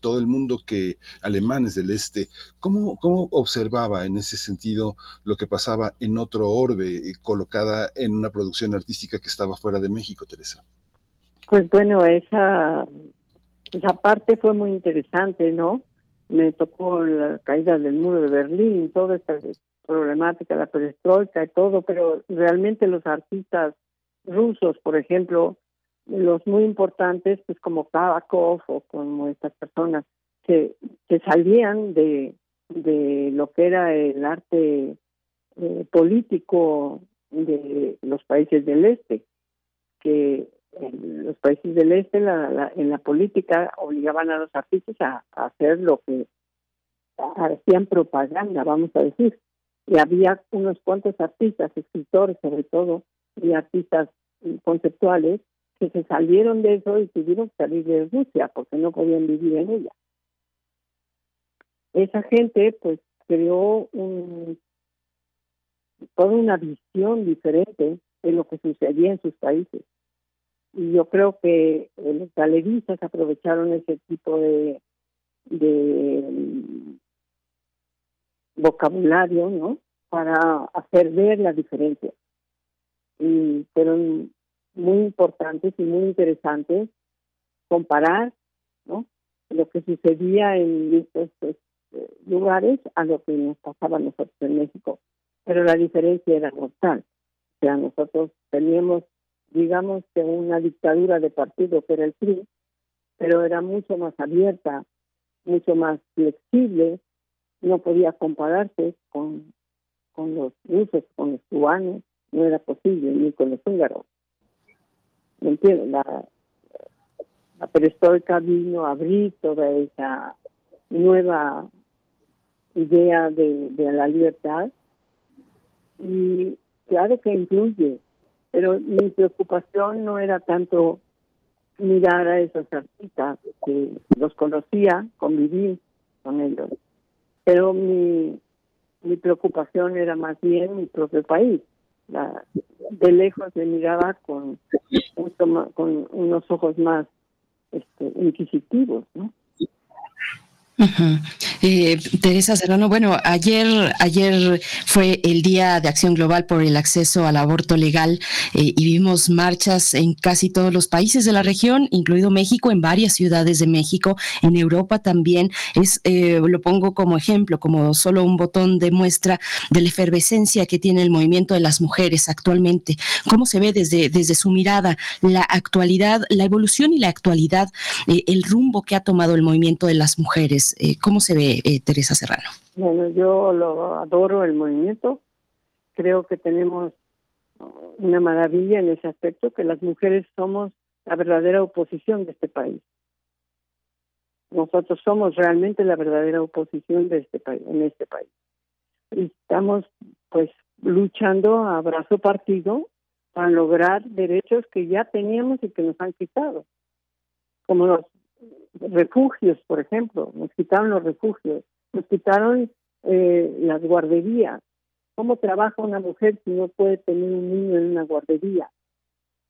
todo el mundo que alemanes del este. ¿Cómo, cómo observaba en ese sentido lo que pasaba en otro orbe, colocada en una producción artística que estaba fuera de México, Teresa? Pues bueno, esa, esa parte fue muy interesante, ¿no? Me tocó la caída del muro de Berlín, toda esta problemática, la perestroika y todo, pero realmente los artistas rusos, por ejemplo, los muy importantes, pues como Kavakov o como estas personas que, salían de, de lo que era el arte eh, político de los países del este, que en los países del este la- la- en la política obligaban a los artistas a, hacer lo que hacían propaganda, vamos a decir. Y había unos cuantos artistas, escritores sobre todo, y artistas eh, conceptuales que se salieron de eso y tuvieron que salir de Rusia porque no podían vivir en ella. Esa gente pues creó un, toda una visión diferente de lo que sucedía en sus países y yo creo que eh, los galeristas aprovecharon ese tipo de, mm, vocabulario, ¿no? Para hacer ver la diferencia. Y fueron muy importantes y muy interesantes comparar, ¿no? Lo que sucedía en estos pues, eh, lugares a lo que nos pasaba a nosotros en México. Pero la diferencia era mortal. O sea, nosotros teníamos digamos que una dictadura de partido que era el PRI, pero era mucho más abierta, mucho más flexible, no podía compararse con, con los rusos, con los cubanos, no era posible, ni con los húngaros. ¿Me entiendes? La, la perestroika vino a abrir toda esa nueva idea de, la libertad y claro que influye, pero mi preocupación no era tanto mirar a esos artistas que los conocía, conviví con ellos, pero mi, mi preocupación era más bien mi propio país. La, de lejos me miraba con, mucho más- con unos ojos más este, inquisitivos, ¿no? Eh, Teresa Serrano, bueno, ayer, ayer fue el Día de Acción Global por el acceso al aborto legal eh, y vimos marchas en casi todos los países de la región, incluido México, en varias ciudades de México, en Europa también. Es, eh, lo pongo como ejemplo, como solo un botón de muestra de la efervescencia que tiene el movimiento de las mujeres actualmente. ¿Cómo se ve desde, desde su mirada la actualidad, la evolución y la actualidad, eh, el rumbo que ha tomado el movimiento de las mujeres? Eh, ¿Cómo se ve, eh, Teresa Serrano? Bueno, yo lo adoro el movimiento. Creo que tenemos una maravilla en ese aspecto, que las mujeres somos la verdadera oposición de este país. Nosotros somos realmente la verdadera oposición de este país, en este país. Y estamos, pues, luchando a brazo partido para lograr derechos que ya teníamos y que nos han quitado, como los refugios, por ejemplo, nos quitaron los refugios, nos quitaron eh, las guarderías. ¿Cómo trabaja una mujer si no puede tener un niño en una guardería?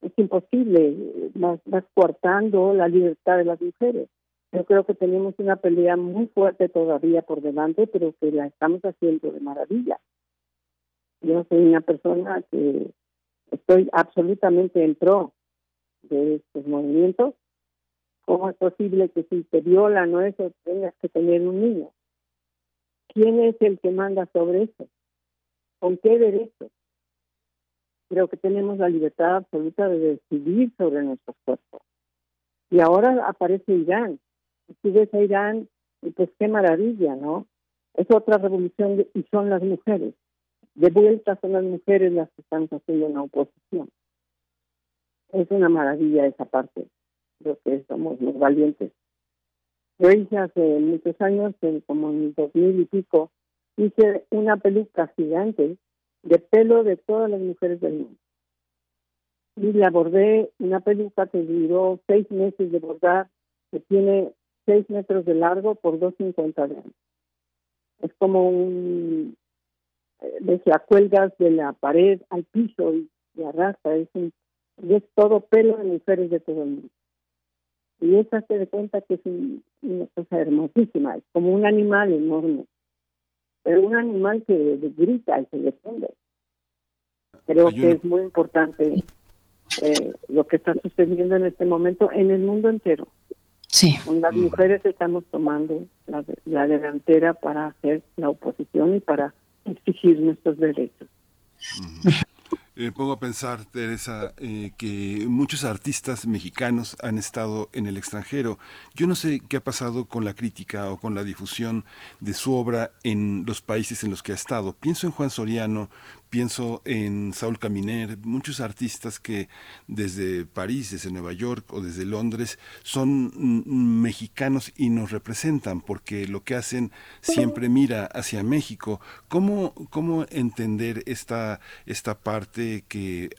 Es imposible, vas, vas coartando la libertad de las mujeres. Yo creo que tenemos una pelea muy fuerte todavía por delante, pero que la estamos haciendo de maravilla. Yo soy una persona que estoy absolutamente en pro de estos movimientos ¿Cómo es posible que si te violan o eso tengas que tener un niño? ¿Quién es el que manda sobre eso? ¿Con qué derecho? Creo que tenemos la libertad absoluta de decidir sobre nuestros cuerpos. Y ahora aparece Irán. Y tú ves a Irán pues qué maravilla, ¿no? Es otra revolución de- y son las mujeres. De vuelta son las mujeres las que están haciendo una oposición. Es una maravilla esa parte creo que somos los valientes. Yo hice hace muchos años, como en dos mil y pico, hice una peluca gigante de pelo de todas las mujeres del mundo. Y la bordé una peluca que duró seis meses de bordar, que tiene seis metros de largo por dos cincuenta de ancho. Es como un... eh, ves, la cuelgas de la pared al piso y, y arrastra, es, un, y es todo pelo de mujeres de todo el mundo y esa se da cuenta que es un- una cosa hermosísima, es como un animal enorme, pero un animal que grita y se defiende. Creo que es muy importante eh, lo que está sucediendo en este momento en el mundo entero. Sí. Con las mujeres estamos tomando la, la delantera para hacer la oposición y para exigir nuestros derechos. Me pongo a pensar, Teresa, eh, que muchos artistas mexicanos han estado en el extranjero. Yo no sé qué ha pasado con la crítica o con la difusión de su obra en los países en los que ha estado. Pienso en Juan Soriano, pienso en Saúl Caminer, muchos artistas que desde París, desde Nueva York o desde Londres son mexicanos y nos representan porque lo que hacen siempre mira hacia México. ¿Cómo, cómo entender esta, esta parte que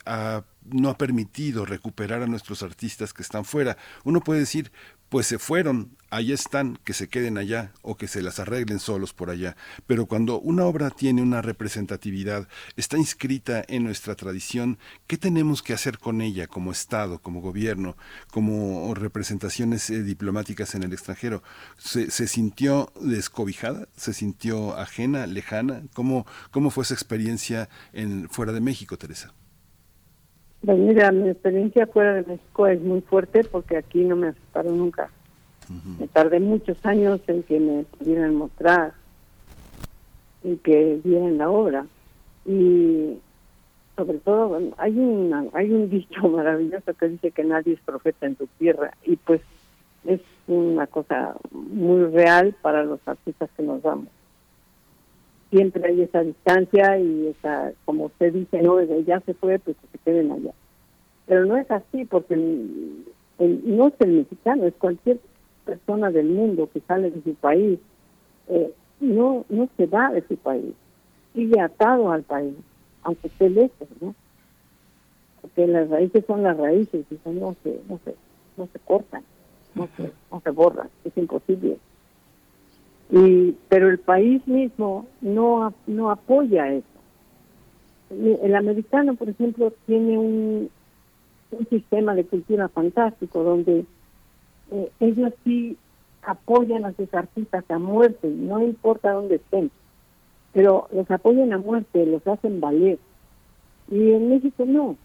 no ha permitido recuperar a nuestros artistas que están fuera? Uno puede decir, pues se fueron, ahí están, que se queden allá o que se las arreglen solos por allá. Pero cuando una obra tiene una representatividad, está inscrita en nuestra tradición, ¿qué tenemos que hacer con ella como Estado, como gobierno, como representaciones eh, diplomáticas en el extranjero? ¿Se, se sintió descobijada? ¿Se sintió ajena, lejana? ¿Cómo, cómo fue esa experiencia en, fuera de México, Teresa? Pues mira, mi experiencia fuera de México es muy fuerte porque aquí no me aceptaron nunca. Me tardé muchos años en que me pudieran mostrar y que vieran la obra. Y sobre todo, bueno, hay, una, hay un (laughs) dicho maravilloso que dice que nadie es profeta en tu tierra. Y pues es una cosa muy real para los artistas que nos damos. Siempre hay esa distancia y esa, como usted dice, no, ya se fue, pues que se queden allá. Pero no es así, porque el- no es el mexicano, es cualquier persona del mundo que sale de su país, eh, no, no se va de su país, sigue atado al país, aunque esté lejos, ¿no? Porque las raíces son las raíces y eso no se, no se, no se cortan, no se, no se borran, es imposible. Y, pero el país mismo no, no apoya eso. El americano, por ejemplo, tiene un, un sistema de cultura fantástico donde eh, ellos sí apoyan a sus artistas a muerte, no importa dónde estén, pero los apoyan a muerte, los hacen valer. Y en México no.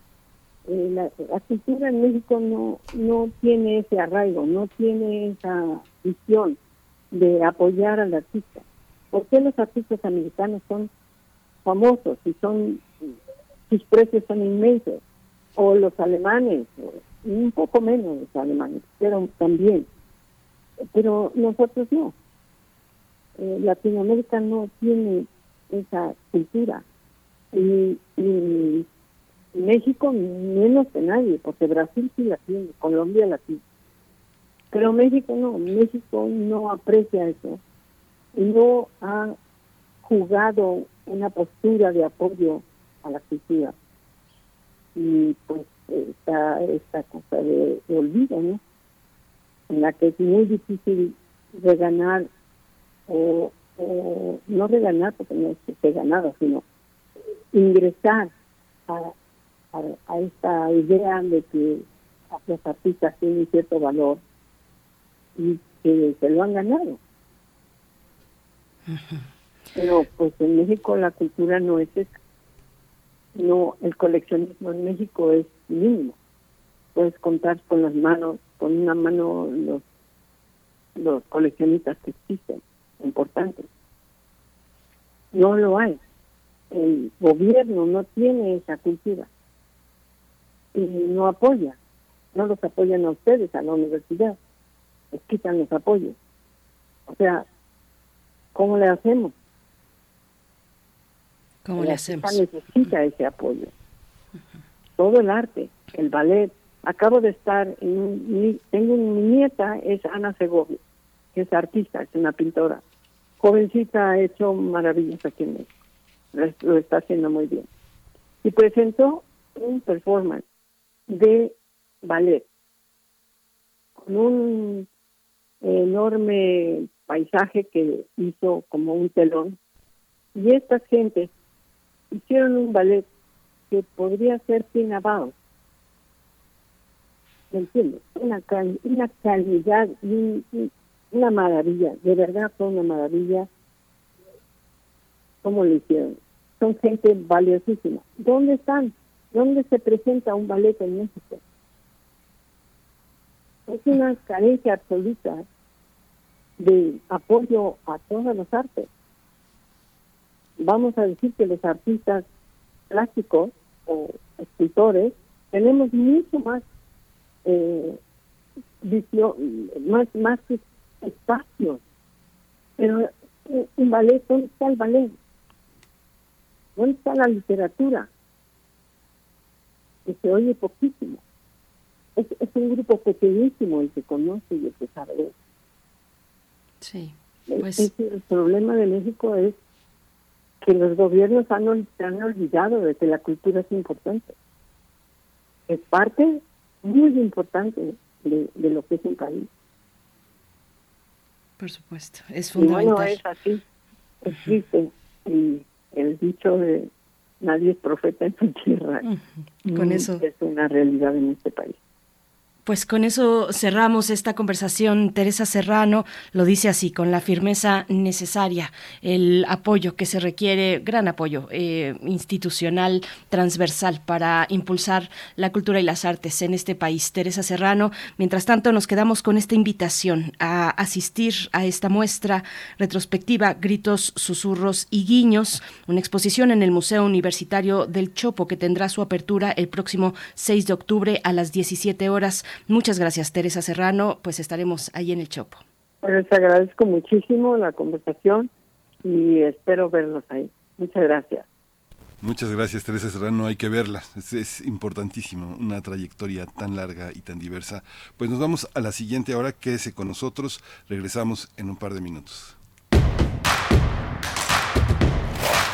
Eh, la, la cultura en México no, no tiene ese arraigo, no tiene esa visión de apoyar al artista. ¿Por qué los artistas americanos son famosos y son sus precios son inmensos? O los alemanes, o un poco menos los alemanes, pero también. Pero nosotros no. Eh, Latinoamérica no tiene esa cultura. Y, y México menos que nadie, porque Brasil sí la tiene, Colombia la tiene. Pero México no, México no aprecia eso y no ha jugado una postura de apoyo a la cultura. Y pues está esta cosa de, de olvido, ¿no? En la que es muy difícil reganar o, o no reganar porque no es que esté ganado, sino ingresar a, a, a esta idea de que los artistas tienen cierto valor y que se lo han ganado. Pero pues en México la cultura no es esa. No, el coleccionismo en México es mínimo. Puedes contar con las manos, con una mano los los coleccionistas que existen, importantes. No lo hay. El gobierno no tiene esa cultura y no apoya. No los apoyan a ustedes, a la universidad. Les quitan los apoyos. O sea, ¿cómo le hacemos? ¿Cómo le hacemos? necesita ese apoyo. Todo el arte, el ballet. Acabo de estar en un, mi- tengo un- mi nieta es Ana Segovia, que es artista, es una pintora. Jovencita, ha hecho maravillas aquí en México. Lo está haciendo muy bien. Y presentó un performance de ballet con un enorme paisaje que hizo como un telón. Y estas gentes hicieron un ballet que podría ser pinabao. ¿Me entiendes? Una, una calidad y y una maravilla. De verdad fue una maravilla. ¿Cómo lo hicieron? Son gente valiosísima. ¿Dónde están? ¿Dónde se presenta un ballet en México? Es una carencia absoluta de apoyo a todas las artes. Vamos a decir que los artistas plásticos o escultores tenemos mucho más eh, visio- más más espacios pero eh, un ballet dónde está el ballet dónde está la literatura que se oye poquísimo es, es un grupo pequeñísimo el que conoce y el que sabe. Sí, Es- pues es- el problema de México es que los gobiernos han, han olvidado de que la cultura es importante. Es parte muy importante de, de lo que es un país. por supuesto, es fundamental. es así, es triste. Y el dicho de nadie es profeta en su tierra (laughs) Con mm, eso es una realidad en este país. Pues con eso cerramos esta conversación. Teresa Serrano lo dice así, con la firmeza necesaria, el apoyo que se requiere, gran apoyo eh, institucional, transversal para impulsar la cultura y las artes en este país. Teresa Serrano, mientras tanto nos quedamos con esta invitación a asistir a esta muestra retrospectiva Gritos, Susurros y Guiños, una exposición en el Museo Universitario del Chopo que tendrá su apertura el próximo 6 de octubre a las 17 horas. Muchas gracias, Teresa Serrano. Pues estaremos ahí en el Chopo. Bueno, les agradezco muchísimo la conversación y espero verlos ahí. Muchas gracias. Muchas gracias, Teresa Serrano. Hay que verla. Es, es importantísimo, una trayectoria tan larga y tan diversa. Pues nos vamos a la siguiente hora. Quédese con nosotros. Regresamos en un par de minutos.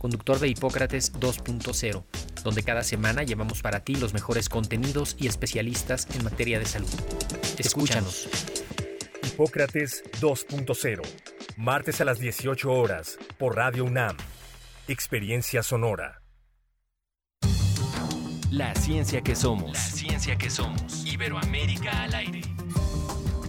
conductor de Hipócrates 2.0, donde cada semana llevamos para ti los mejores contenidos y especialistas en materia de salud. Escúchanos. Hipócrates 2.0, martes a las 18 horas, por Radio UNAM. Experiencia sonora. La ciencia que somos. La ciencia que somos. Iberoamérica al aire.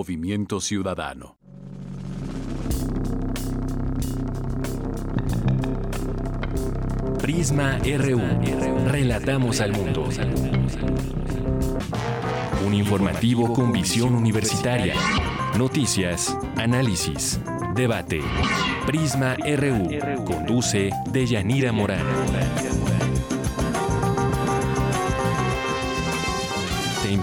Movimiento Ciudadano. Prisma RU. Relatamos al mundo. Un informativo con visión universitaria. Noticias, análisis, debate. Prisma RU. Conduce Deyanira Morán.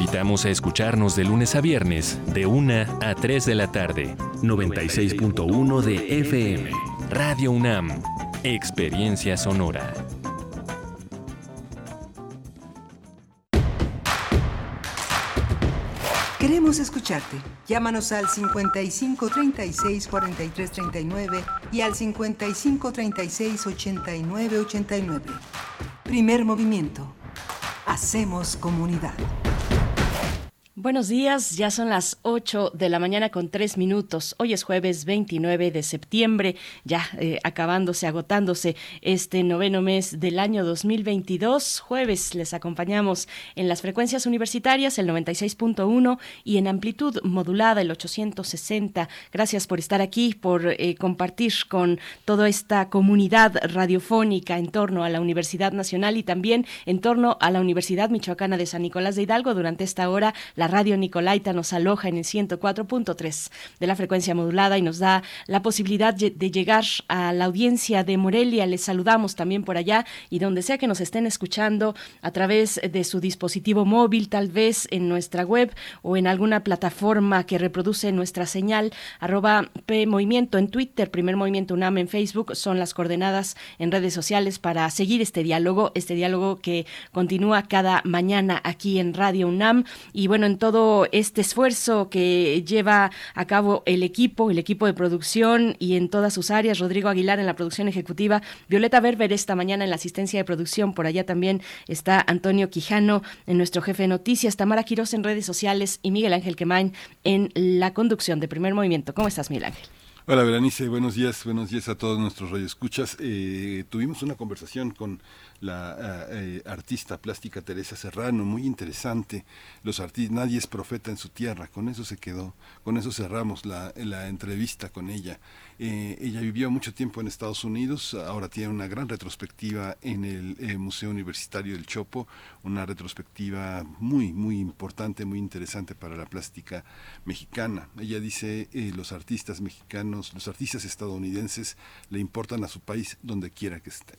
Invitamos a escucharnos de lunes a viernes, de 1 a 3 de la tarde. 96.1 de FM. Radio UNAM. Experiencia sonora. Queremos escucharte. Llámanos al 55 36 43 39 y al 55 36 89 89. Primer movimiento. Hacemos comunidad. Buenos días, ya son las 8 de la mañana con 3 minutos. Hoy es jueves 29 de septiembre, ya eh, acabándose, agotándose este noveno mes del año 2022. Jueves les acompañamos en las frecuencias universitarias, el 96.1 y en amplitud modulada, el 860. Gracias por estar aquí, por eh, compartir con toda esta comunidad radiofónica en torno a la Universidad Nacional y también en torno a la Universidad Michoacana de San Nicolás de Hidalgo. Durante esta hora, la radio Nicolaita nos aloja en el 104.3 de la frecuencia modulada y nos da la posibilidad de llegar a la audiencia de Morelia. Les saludamos también por allá y donde sea que nos estén escuchando a través de su dispositivo móvil, tal vez en nuestra web o en alguna plataforma que reproduce nuestra señal, arroba P Movimiento en Twitter, Primer Movimiento UNAM en Facebook, son las coordenadas en redes sociales para seguir este diálogo, este diálogo que continúa cada mañana aquí en Radio UNAM. Y bueno, todo este esfuerzo que lleva a cabo el equipo, el equipo de producción y en todas sus áreas, Rodrigo Aguilar en la producción ejecutiva, Violeta Berber esta mañana en la asistencia de producción, por allá también está Antonio Quijano en nuestro jefe de noticias, Tamara Quiroz en redes sociales y Miguel Ángel Quemain en la conducción de Primer Movimiento. ¿Cómo estás, Miguel Ángel? Hola Berenice, buenos días, buenos días a todos nuestros radioescuchas. Eh, tuvimos una conversación con la eh, artista plástica Teresa Serrano, muy interesante. Los artistas, nadie es profeta en su tierra, con eso se quedó, con eso cerramos la, la entrevista con ella. Eh, ella vivió mucho tiempo en Estados Unidos, ahora tiene una gran retrospectiva en el eh, Museo Universitario del Chopo, una retrospectiva muy, muy importante, muy interesante para la plástica mexicana. Ella dice, eh, los artistas mexicanos, los artistas estadounidenses le importan a su país donde quiera que estén.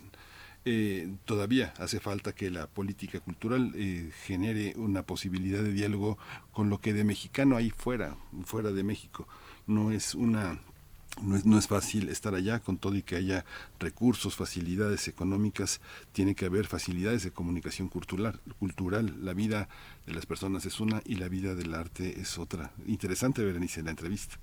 Eh, todavía hace falta que la política cultural eh, genere una posibilidad de diálogo con lo que de mexicano hay fuera, fuera de México. No es una no es, no es fácil estar allá con todo y que haya recursos, facilidades económicas, tiene que haber facilidades de comunicación cultural, cultural. La vida de las personas es una y la vida del arte es otra. Interesante, Berenice, la entrevista.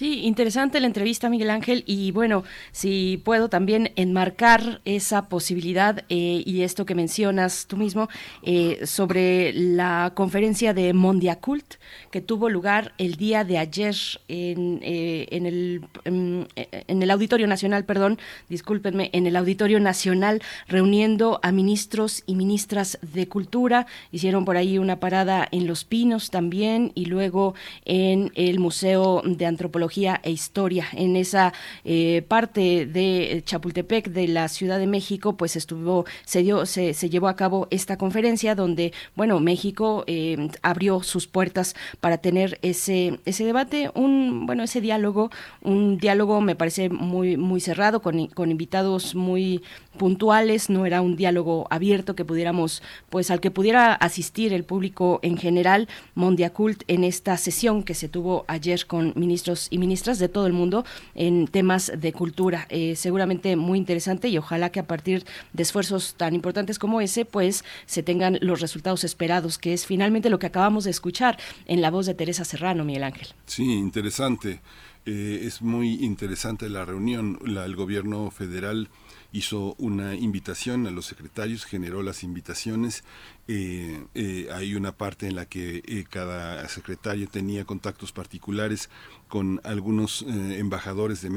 Sí, interesante la entrevista, Miguel Ángel, y bueno, si puedo también enmarcar esa posibilidad eh, y esto que mencionas tú mismo eh, sobre la conferencia de Mondiacult que tuvo lugar el día de ayer en, eh, el, en, en el Auditorio Nacional, perdón, discúlpenme, en el Auditorio Nacional, reuniendo a ministros y ministras de Cultura, hicieron por ahí una parada en Los Pinos también y luego en el Museo de Antropología e Historia. En esa eh, parte de Chapultepec de la Ciudad de México, pues estuvo, se dio, se, se llevó a cabo esta conferencia donde, bueno, México eh, abrió sus puertas para tener ese, ese debate, un, bueno, ese diálogo, un diálogo me parece muy, muy cerrado, con, con invitados muy puntuales, no era un diálogo abierto que pudiéramos, pues al que pudiera asistir el público en general, Mondiacult en esta sesión que se tuvo ayer con ministros y ministras de todo el mundo en temas de cultura. Eh, seguramente muy interesante y ojalá que a partir de esfuerzos tan importantes como ese, pues se tengan los resultados esperados, que es finalmente lo que acabamos de escuchar en la voz de Teresa Serrano, Miguel Ángel. Sí, interesante. Eh, es muy interesante la reunión. El gobierno federal hizo una invitación a los secretarios, generó las invitaciones. Eh, eh, hay una parte en la que eh, cada secretario tenía contactos particulares con algunos embajadores de-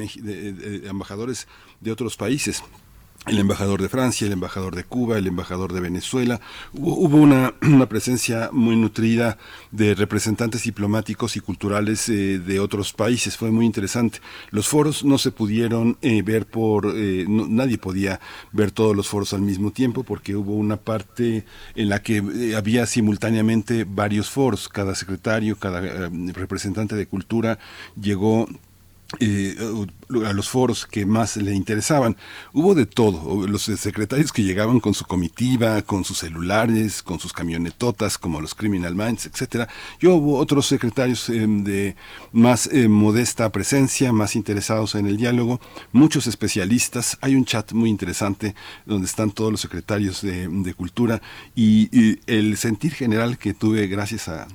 de- embajadores de otros países el embajador de Francia, el embajador de Cuba, el embajador de Venezuela. Hubo, una, una presencia muy nutrida de representantes diplomáticos y culturales eh, de otros países. Fue muy interesante. Los foros no se pudieron eh, ver por... eh, nadie podía ver todos los foros al mismo tiempo porque hubo una parte en la que eh, había simultáneamente varios foros. Cada secretario, cada eh, representante de cultura llegó eh, a los foros que más le interesaban. Hubo de todo, los secretarios que llegaban con su comitiva, con sus celulares, con sus camionetotas, como los Criminal Minds, etcétera. Y hubo otros secretarios eh, de más eh, modesta presencia, más interesados en el diálogo, muchos especialistas. Hay un chat muy interesante donde están todos los secretarios de, cultura y el sentir general que tuve gracias a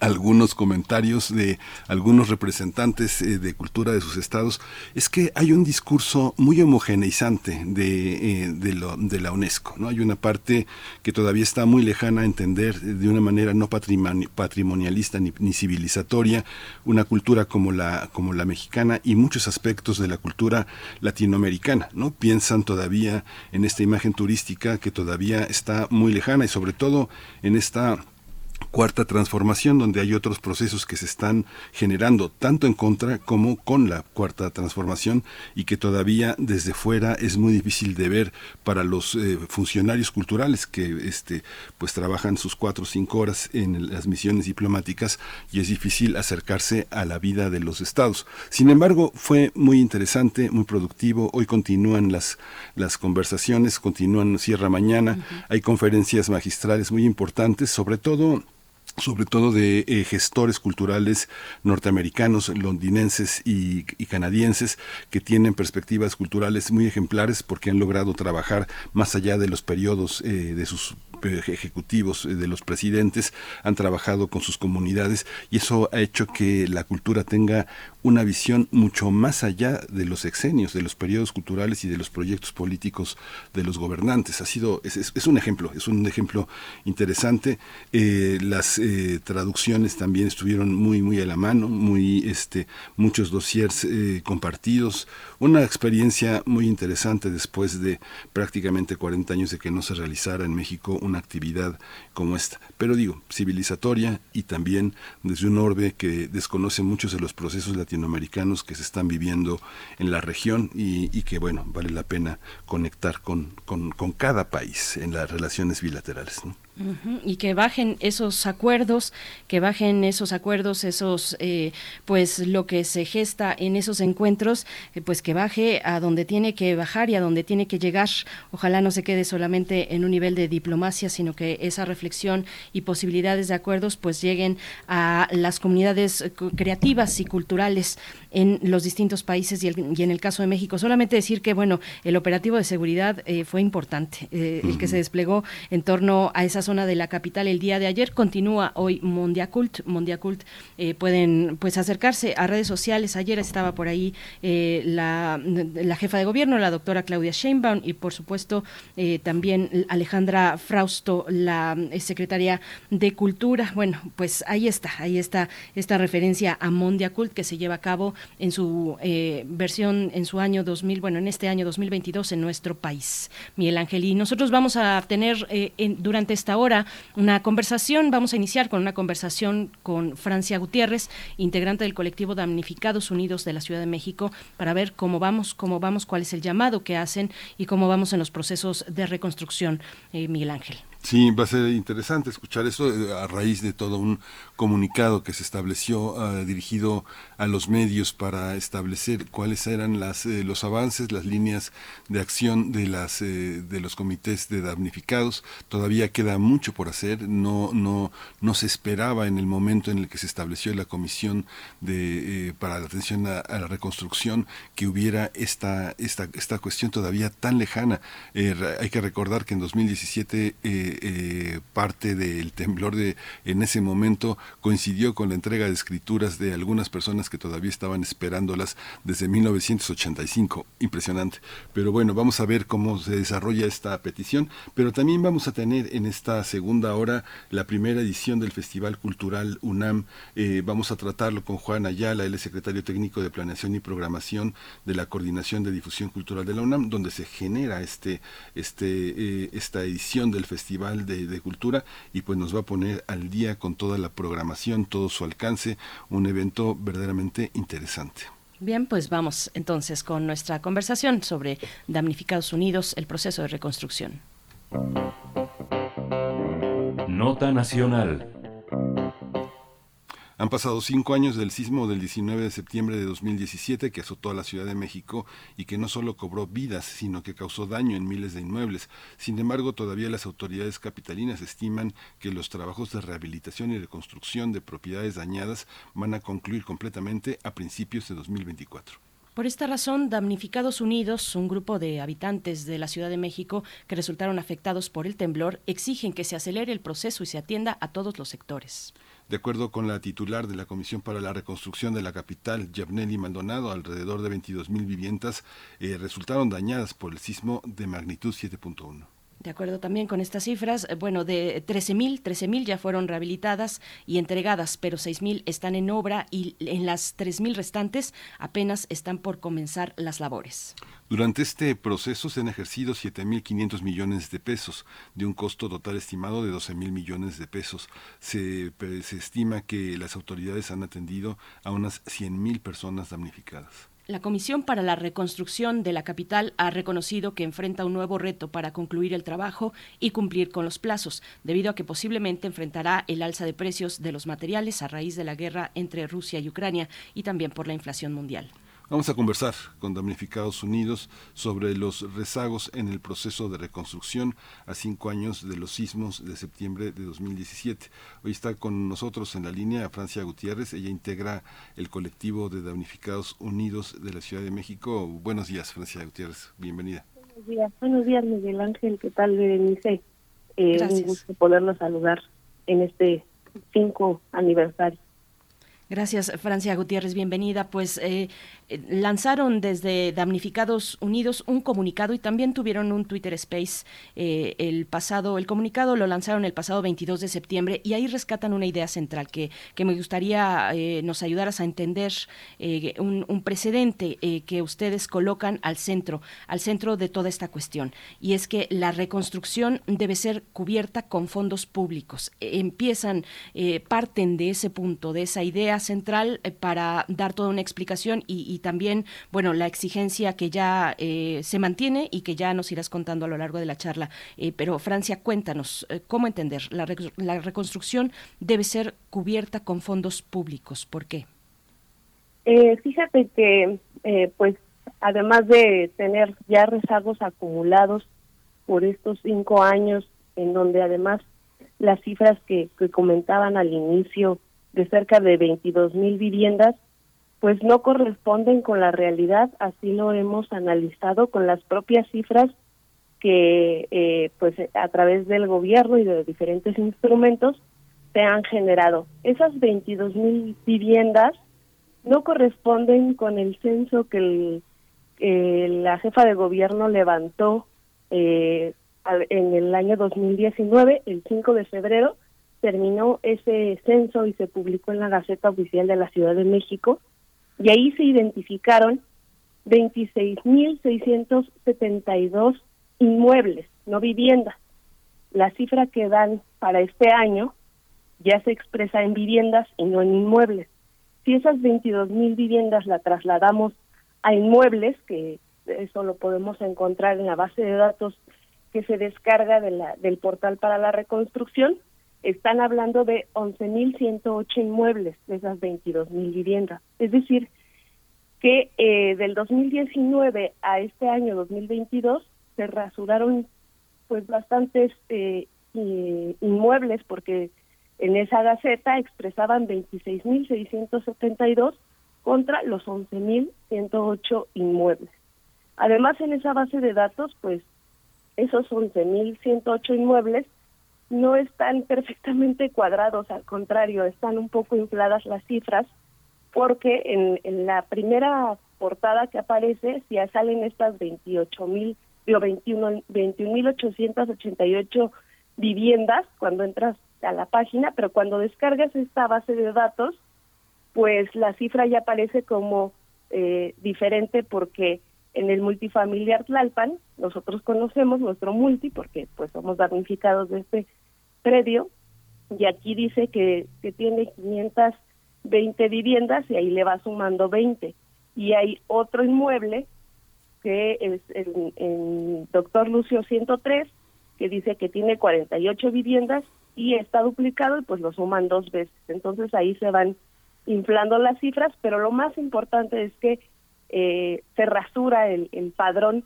algunos comentarios de algunos representantes eh, de cultura de sus estados es que hay un discurso muy homogeneizante de, eh, de, la UNESCO. ¿no? Hay una parte que todavía está muy lejana a entender de una manera no patrimoni- patrimonialista ni, ni civilizatoria una cultura como la, como la mexicana y muchos aspectos de la cultura latinoamericana. ¿no? Piensan todavía en esta imagen turística que todavía está muy lejana y sobre todo en esta cuarta transformación, donde hay otros procesos que se están generando tanto en contra como con la cuarta transformación y que todavía desde fuera es muy difícil de ver para los eh, funcionarios culturales que este pues trabajan sus cuatro o cinco horas en las misiones diplomáticas y es difícil acercarse a la vida de los estados. Sin embargo, fue muy interesante, muy productivo. Hoy continúan las, las conversaciones, continúan cierra mañana. Hay conferencias magistrales muy importantes, sobre todo sobre todo de eh, gestores culturales norteamericanos, londinenses y, y canadienses que tienen perspectivas culturales muy ejemplares porque han logrado trabajar más allá de los periodos eh, de sus eh, ejecutivos eh, de los presidentes han trabajado con sus comunidades y eso ha hecho que la cultura tenga una visión mucho más allá de los exenios, de los periodos culturales y de los proyectos políticos de los gobernantes. Ha sido, es, es- un ejemplo, es un ejemplo interesante. Eh, las eh, traducciones también estuvieron muy, muy a la mano, muy, este, muchos dossiers eh, compartidos. Una experiencia muy interesante después de prácticamente 40 años de que no se realizara en México una actividad como esta. Pero digo, civilizatoria y también desde un orbe que desconoce muchos de los procesos latinoamericanos que se están viviendo en la región y, y que, bueno, vale la pena conectar con, con, cada país en las relaciones bilaterales. Y que bajen esos acuerdos, que bajen esos acuerdos, esos, eh, pues lo que se gesta en esos encuentros, eh, pues que baje a donde tiene que bajar y a donde tiene que llegar. Ojalá no se quede solamente en un nivel de diplomacia, sino que esa reflexión y posibilidades de acuerdos, pues lleguen a las comunidades eh, creativas y culturales en los distintos países y, el- y en el caso de México. Solamente decir que, bueno, el operativo de seguridad eh, fue importante, eh, el que se desplegó en torno a esa zona de la capital el día de ayer. Continúa hoy Mondiacult. Mondiacult eh, pueden pues acercarse a redes sociales. Ayer estaba por ahí eh, la, la jefa de gobierno, la doctora Claudia Sheinbaum, y por supuesto eh, también Alejandra Frausto, la secretaria de Cultura. Bueno, pues ahí está, ahí está esta referencia a Mondiacult que se lleva a cabo en su eh, versión, en su año 2000, bueno, en este año 2022 en nuestro país. Miguel Ángel, y nosotros vamos a tener eh, durante esta hora una conversación, vamos a iniciar con una conversación con Francia Gutiérrez, integrante del colectivo Damnificados Unidos de la Ciudad de México, para ver cómo vamos, cómo vamos, cuál es el llamado que hacen y cómo vamos en los procesos de reconstrucción, eh, Miguel Ángel. Sí, va a ser interesante escuchar eso eh, a raíz de todo un comunicado que se estableció ah, dirigido a los medios para establecer cuáles eran las, eh, los avances, las líneas de acción de, las, eh, de los comités de damnificados. Todavía queda mucho por hacer. No, no, no se esperaba en el momento en el que se estableció la comisión de, eh, para la atención a, a la reconstrucción que hubiera esta, esta, esta cuestión todavía tan lejana. Eh, hay que recordar que en 2017 eh, eh, parte del temblor de en ese momento coincidió con la entrega de escrituras de algunas personas que todavía estaban esperándolas desde 1985. Impresionante. Pero bueno, vamos a ver cómo se desarrolla esta petición. Pero también vamos a tener en esta segunda hora la primera edición del Festival Cultural UNAM. Eh, vamos a tratarlo con Juan Ayala, él es secretario técnico de Planeación y Programación de la Coordinación de Difusión Cultural de la UNAM, donde se genera este, este, eh, esta edición del Festival de, de Cultura y pues nos va a poner al día con toda la programación, todo su alcance, un evento verdaderamente interesante. Bien, pues vamos entonces con nuestra conversación sobre Damnificados Unidos, el proceso de reconstrucción. Nota Nacional. Han pasado cinco años del sismo del 19 de septiembre de 2017 que azotó a la Ciudad de México y que no solo cobró vidas, sino que causó daño en miles de inmuebles. Sin embargo, todavía las autoridades capitalinas estiman que los trabajos de rehabilitación y reconstrucción de propiedades dañadas van a concluir completamente a principios de 2024. Por esta razón, Damnificados Unidos, un grupo de habitantes de la Ciudad de México que resultaron afectados por el temblor, exigen que se acelere el proceso y se atienda a todos los sectores. De acuerdo con la titular de la Comisión para la Reconstrucción de la capital, Yabneli Maldonado, alrededor de 22.000 viviendas eh, resultaron dañadas por el sismo de magnitud 7.1. De acuerdo también con estas cifras, eh, bueno, de 13.000, 13.000 ya fueron rehabilitadas y entregadas, pero 6.000 están en obra y en las 3.000 restantes apenas están por comenzar las labores. Durante este proceso se han ejercido 7.500 millones de pesos, de un costo total estimado de 12.000 millones de pesos. Se, pe- se estima que las autoridades han atendido a unas 100.000 personas damnificadas. La Comisión para la Reconstrucción de la capital ha reconocido que enfrenta un nuevo reto para concluir el trabajo y cumplir con los plazos, debido a que posiblemente enfrentará el alza de precios de los materiales a raíz de la guerra entre Rusia y Ucrania y también por la inflación mundial. Vamos a conversar con Damnificados Unidos sobre los rezagos en el proceso de reconstrucción a cinco años de los sismos de septiembre de 2017. Hoy está con nosotros en la línea Francia Gutiérrez. Ella integra el colectivo de Damnificados Unidos de la Ciudad de México. Buenos días, Francia Gutiérrez. Bienvenida. Buenos días, buenos días Miguel Ángel, ¿qué tal Berenice? Eh, Gracias. un gusto poderlos saludar en este 5 aniversario. Gracias, Francia Gutiérrez, bienvenida. Pues eh, lanzaron desde Damnificados Unidos un comunicado y también tuvieron un Twitter Space eh, el pasado, el comunicado lo lanzaron el pasado 22 de septiembre y ahí rescatan una idea central que, que me gustaría nos ayudaras a entender un, un, precedente que ustedes colocan al centro, al centro de toda esta cuestión. Y es que la reconstrucción debe ser cubierta con fondos públicos. empiezan, parten de ese punto, de esa idea central eh, para dar toda una explicación y, también, bueno, la exigencia que ya eh, se mantiene y que ya nos irás contando a lo largo de la charla. Eh, pero Francia, cuéntanos, ¿cómo entender? La, la, reconstrucción debe ser cubierta con fondos públicos. ¿Por qué? fíjate que, pues, además de tener ya rezagos acumulados por estos cinco años, en donde además las cifras que, que comentaban al inicio de cerca de 22 mil viviendas, pues no corresponden con la realidad, así lo hemos analizado con las propias cifras que eh, pues a través del gobierno y de diferentes instrumentos se han generado. Esas 22 mil viviendas no corresponden con el censo que la jefa de gobierno levantó eh, en el año 2019, el 5 de febrero, terminó ese censo y se publicó en la Gaceta Oficial de la Ciudad de México y ahí se identificaron 26.672 inmuebles, no viviendas. La cifra que dan para este año ya se expresa en viviendas y no en inmuebles. Si esas 22.000 viviendas la trasladamos a inmuebles, que eso lo podemos encontrar en la base de datos que se descarga de la, del portal para la reconstrucción, están hablando de 11.108 inmuebles de esas 22.000 viviendas. Es decir, que eh, del 2019 a este año 2022 se rasuraron pues bastantes eh, inmuebles porque en esa gaceta expresaban 26.672 contra los 11.108 inmuebles. Además, en esa base de datos, pues esos 11.108 inmuebles no están (laughs) perfectamente cuadrados, al contrario, están un poco infladas las cifras, porque en, en la primera portada que aparece, ya salen estas 28 mil, 21 21.888 viviendas cuando entras a la página, pero cuando descargas esta base de datos, pues la cifra ya aparece como eh, diferente porque en el multifamiliar Tlalpan, nosotros conocemos nuestro multi porque pues somos damnificados de este predio y aquí dice que, que tiene 520 viviendas y ahí le va sumando 20. Y hay otro inmueble que es en, Doctor Lucio 103 que dice que tiene 48 viviendas y está duplicado y pues lo suman dos veces. Entonces ahí se van inflando las cifras, pero lo más importante es que eh, se rasura el, el padrón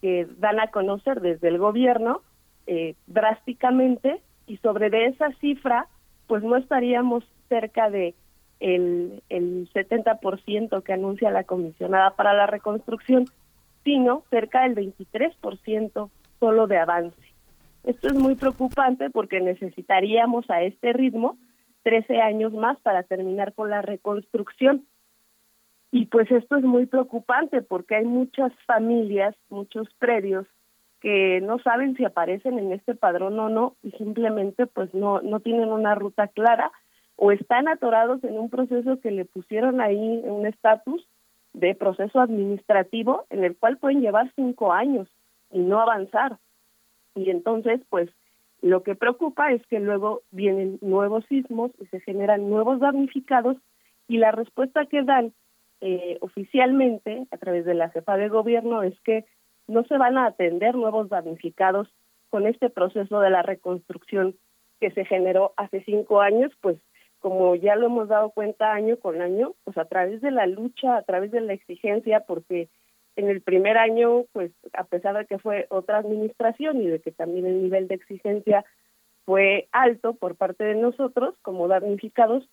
que dan a conocer desde el gobierno eh, drásticamente y sobre de esa cifra, pues no estaríamos cerca de el, el 70% que anuncia la comisionada para la reconstrucción, sino cerca del 23% solo de avance. Esto es muy preocupante porque necesitaríamos a este ritmo 13 años más para terminar con la reconstrucción. Y pues esto es muy preocupante porque hay muchas familias, muchos predios que no saben si aparecen en este padrón o no y simplemente pues no no tienen una ruta clara o están atorados en un proceso que le pusieron ahí un estatus de proceso administrativo en el cual pueden llevar cinco años y no avanzar. Y entonces pues lo que preocupa es que luego vienen nuevos sismos y se generan nuevos damnificados y la respuesta que dan eh, oficialmente a través de la jefa de gobierno es que no se van a atender nuevos damnificados con este proceso de la reconstrucción que se generó hace cinco años, pues como ya lo hemos dado cuenta año con año, pues a través de la lucha, a través de la exigencia, porque en el primer año, pues a pesar de que fue otra administración y de que también el nivel de exigencia fue alto por parte de nosotros como damnificados,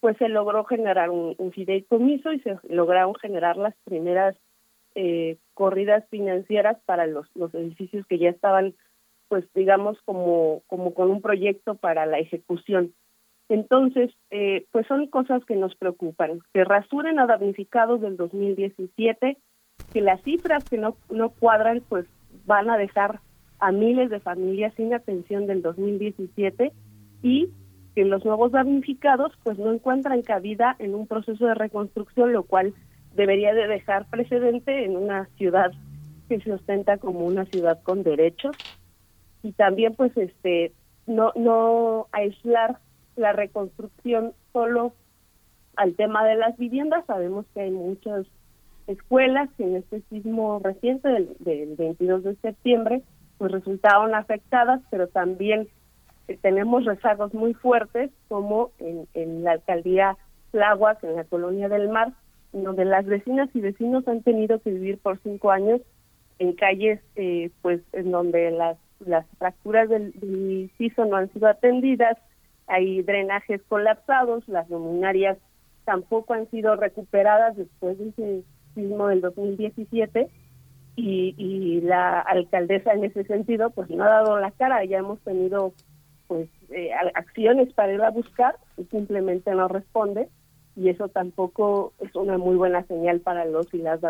pues se logró generar un, fideicomiso y se lograron generar las primeras eh, corridas financieras para los, los edificios que ya estaban, pues digamos, como, como con un proyecto para la ejecución. Entonces, eh, pues son cosas que nos preocupan, que rasuren a damnificados del 2017, que las cifras que no, no cuadran, pues van a dejar a miles de familias sin atención del 2017 y que los nuevos damnificados pues no encuentran cabida en un proceso de reconstrucción, lo cual debería de dejar precedente en una ciudad que se ostenta como una ciudad con derechos y también pues este no no aislar la reconstrucción solo al tema de las viviendas. Sabemos que hay muchas escuelas que en este sismo reciente del, del 22 de septiembre pues resultaron afectadas pero también eh, tenemos rezagos muy fuertes como en, en la alcaldía Tláhuac en la colonia del Mar donde las vecinas y vecinos han tenido que vivir por cinco años en calles eh, pues en donde las las fracturas del, del piso no han sido atendidas hay drenajes colapsados las luminarias tampoco han sido recuperadas después de ese sismo del 2017 y, y la alcaldesa en ese sentido pues no ha dado la cara ya hemos tenido pues eh, acciones para ir a buscar y simplemente no responde y eso tampoco es una muy buena señal para los y las.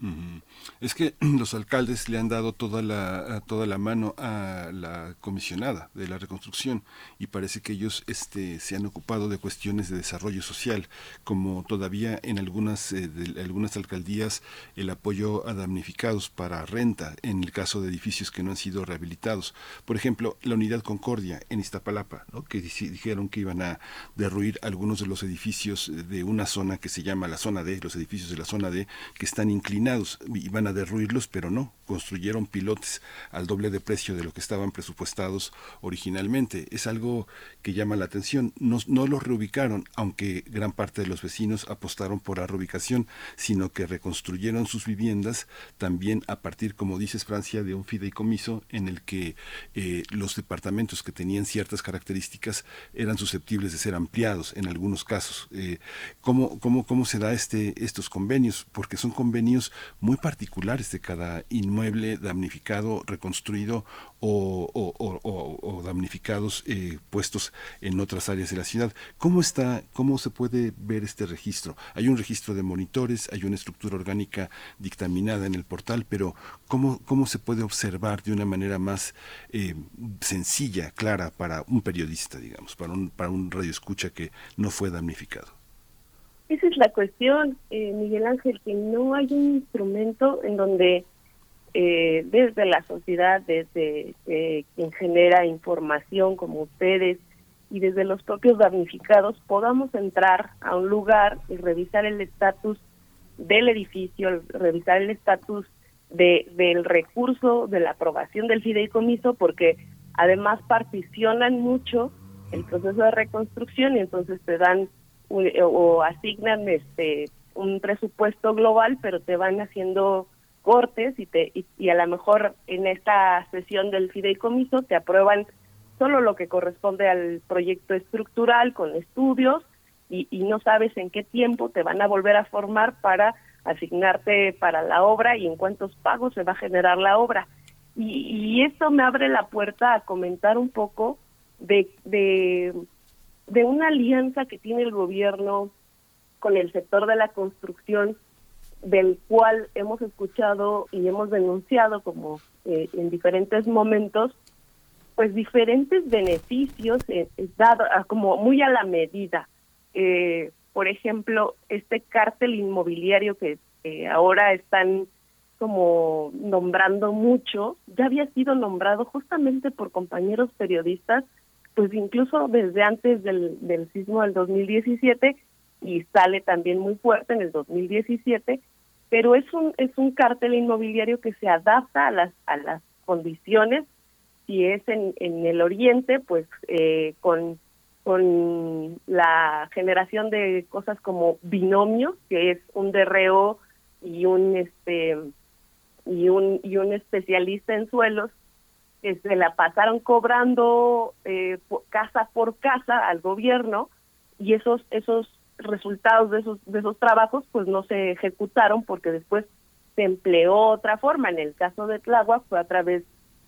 Ujú. Es que (clears throat) los alcaldes le han dado toda la, toda la mano a la comisionada de la reconstrucción y parece que ellos este, se han ocupado de cuestiones de desarrollo social, como todavía en algunas, eh, de- algunas alcaldías el apoyo a damnificados para renta en el caso de edificios que no han sido rehabilitados. Por ejemplo, la unidad Concordia en Iztapalapa, que dijeron que iban a derruir algunos de los edificios de una zona que se llama la zona D, los edificios de la zona D, que están inclinados van a derruirlos, pero no, construyeron pilotes al doble de precio de lo que estaban presupuestados originalmente. Es algo que llama la atención. No, no los reubicaron, aunque gran parte de los vecinos apostaron por la reubicación, sino que reconstruyeron sus viviendas también a partir, como dices Francia, de un fideicomiso en el que eh, los departamentos que tenían ciertas características eran susceptibles de ser ampliados en algunos casos. Eh, ¿cómo, cómo, ¿Cómo se da este, estos convenios? Porque son convenios muy particulares de cada inmueble damnificado, reconstruido o damnificados eh, puestos en otras áreas de la ciudad. ¿Cómo está, cómo se puede ver este registro? Hay un registro de monitores, hay una estructura orgánica dictaminada en el portal, pero ¿cómo, cómo se puede observar de una manera más eh, sencilla, clara para un periodista, digamos, para un, para un radioescucha que no fue damnificado? Esa es la cuestión, eh, Miguel Ángel, que no hay un instrumento en donde eh, desde la sociedad, desde eh, quien genera información como ustedes y desde los propios damnificados podamos entrar a un lugar y revisar el estatus del edificio, revisar el estatus de, del recurso, de la aprobación del fideicomiso, porque además particionan mucho el proceso de reconstrucción y entonces te dan o asignan este un presupuesto global, pero te van haciendo cortes y te y, y a lo mejor en esta sesión del fideicomiso te aprueban solo lo que corresponde al proyecto estructural con estudios y, y no sabes en qué tiempo te van a volver a formar para asignarte para la obra y en cuántos pagos se va a generar la obra. Y, y esto me abre la puerta a comentar un poco de, de, de una alianza que tiene el gobierno con el sector de la construcción, del cual hemos escuchado y hemos denunciado como eh, en diferentes momentos, pues diferentes beneficios eh, como muy a la medida. Eh, por ejemplo, este cártel inmobiliario que eh, ahora están como nombrando mucho, ya había sido nombrado justamente por compañeros periodistas, pues incluso desde antes del, del sismo del 2017 y sale también muy fuerte en el 2017, pero es un es un cártel inmobiliario que se adapta a las a las condiciones si es en, en el oriente pues eh, con con la generación de cosas como binomio que es un derreo y un este y un y un especialista en suelos que se la pasaron cobrando eh, casa por casa al gobierno y esos esos resultados de esos de esos trabajos pues no se ejecutaron porque después se empleó otra forma. En el caso de Tláhuac fue a través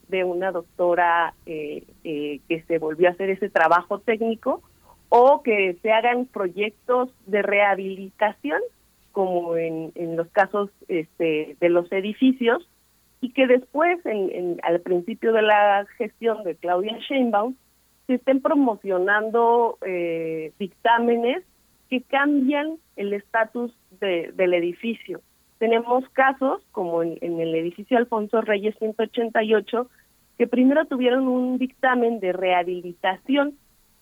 de una doctora eh, eh, que se volvió a hacer ese trabajo técnico o que se hagan proyectos de rehabilitación como en, en los casos este, de los edificios y que después en, en- al principio de la gestión de Claudia Sheinbaum se estén promocionando eh, dictámenes que cambian el estatus de- del edificio. Tenemos casos, como en, en el edificio Alfonso Reyes 188, que primero tuvieron un dictamen de rehabilitación.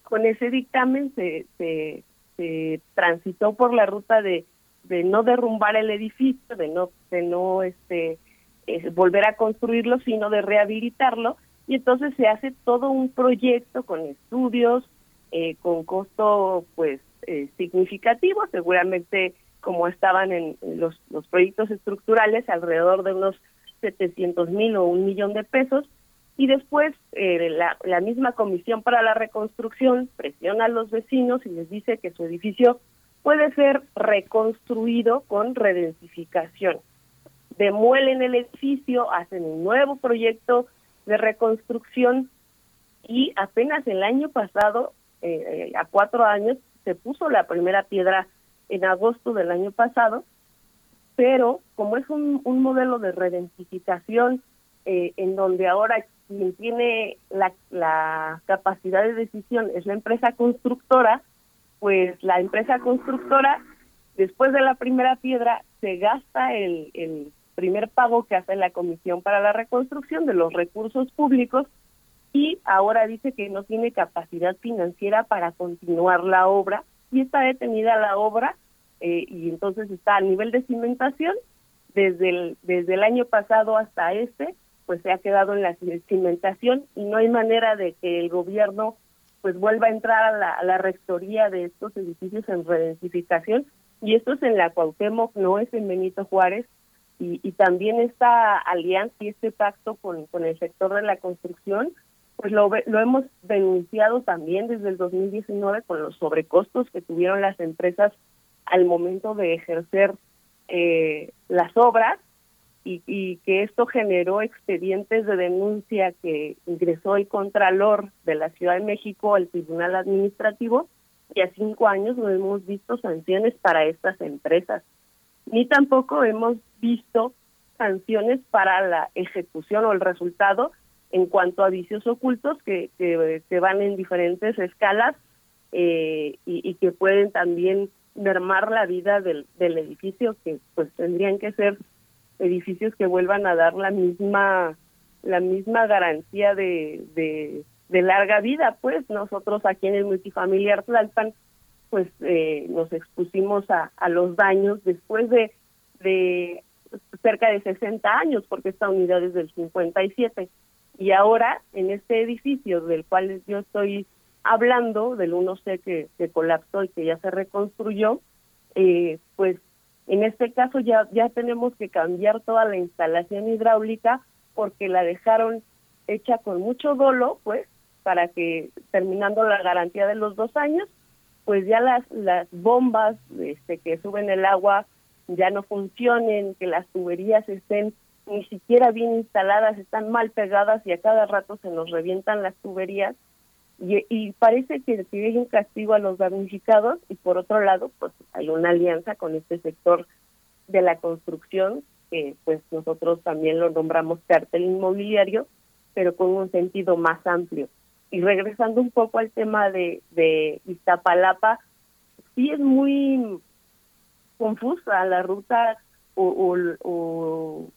Con ese dictamen se, se, se transitó por la ruta de, de no derrumbar el edificio, de no, de no este, eh, volver a construirlo, sino de rehabilitarlo. Y entonces se hace todo un proyecto con estudios, eh, con costo pues eh, significativo, seguramente como estaban en los, los proyectos estructurales, alrededor de unos 700 mil o un millón de pesos, y después eh, la, la misma Comisión para la Reconstrucción presiona a los vecinos y les dice que su edificio puede ser reconstruido con redensificación. Demuelen el edificio, hacen un nuevo proyecto de reconstrucción y apenas el año pasado, eh, eh, a cuatro años, se puso la primera piedra en agosto del año pasado, pero como es un, un modelo de redensificación eh, en donde ahora quien tiene la, la capacidad de decisión es la empresa constructora, pues la empresa constructora, después de la primera piedra, se gasta el, el primer pago que hace la Comisión para la Reconstrucción de los recursos públicos y ahora dice que no tiene capacidad financiera para continuar la obra y está detenida la obra eh, y entonces está a nivel de cimentación. Desde el, desde el año pasado hasta este pues se ha quedado en la cimentación y no hay manera de que el gobierno pues vuelva a entrar a la, rectoría de estos edificios en redensificación y esto es en la Cuauhtémoc, no es en Benito Juárez. Y, y también esta alianza y este pacto con, con el sector de la construcción pues lo, lo hemos denunciado también desde el 2019 con los sobrecostos que tuvieron las empresas al momento de ejercer eh, las obras y, y que esto generó expedientes de denuncia que ingresó el Contralor de la Ciudad de México al Tribunal Administrativo y a cinco años no hemos visto sanciones para estas empresas, ni tampoco hemos visto sanciones para la ejecución o el resultado en cuanto a vicios ocultos que, que, que van en diferentes escalas eh, y, y que pueden también mermar la vida del, del edificio que pues tendrían que ser edificios que vuelvan a dar la misma la misma garantía de, de, de larga vida pues. Nosotros aquí en el multifamiliar Tlalpan pues eh, nos expusimos a, a los daños después de, de cerca de 60 años porque esta unidad es del 57 y ahora en este edificio del cual yo estoy hablando del 1C que, que colapsó y que ya se reconstruyó eh, pues en este caso ya ya tenemos que cambiar toda la instalación hidráulica porque la dejaron hecha con mucho dolo pues para que terminando la garantía de los dos años pues ya las las bombas este que suben el agua ya no funcionen que las tuberías estén ni siquiera bien instaladas están mal pegadas y a cada rato se nos revientan las tuberías. Y, y parece que, hay un castigo a los damnificados y por otro lado pues hay una alianza con este sector de la construcción que pues nosotros también lo nombramos cartel inmobiliario pero con un sentido más amplio. Y regresando un poco al tema de de Iztapalapa sí es muy confusa la ruta o,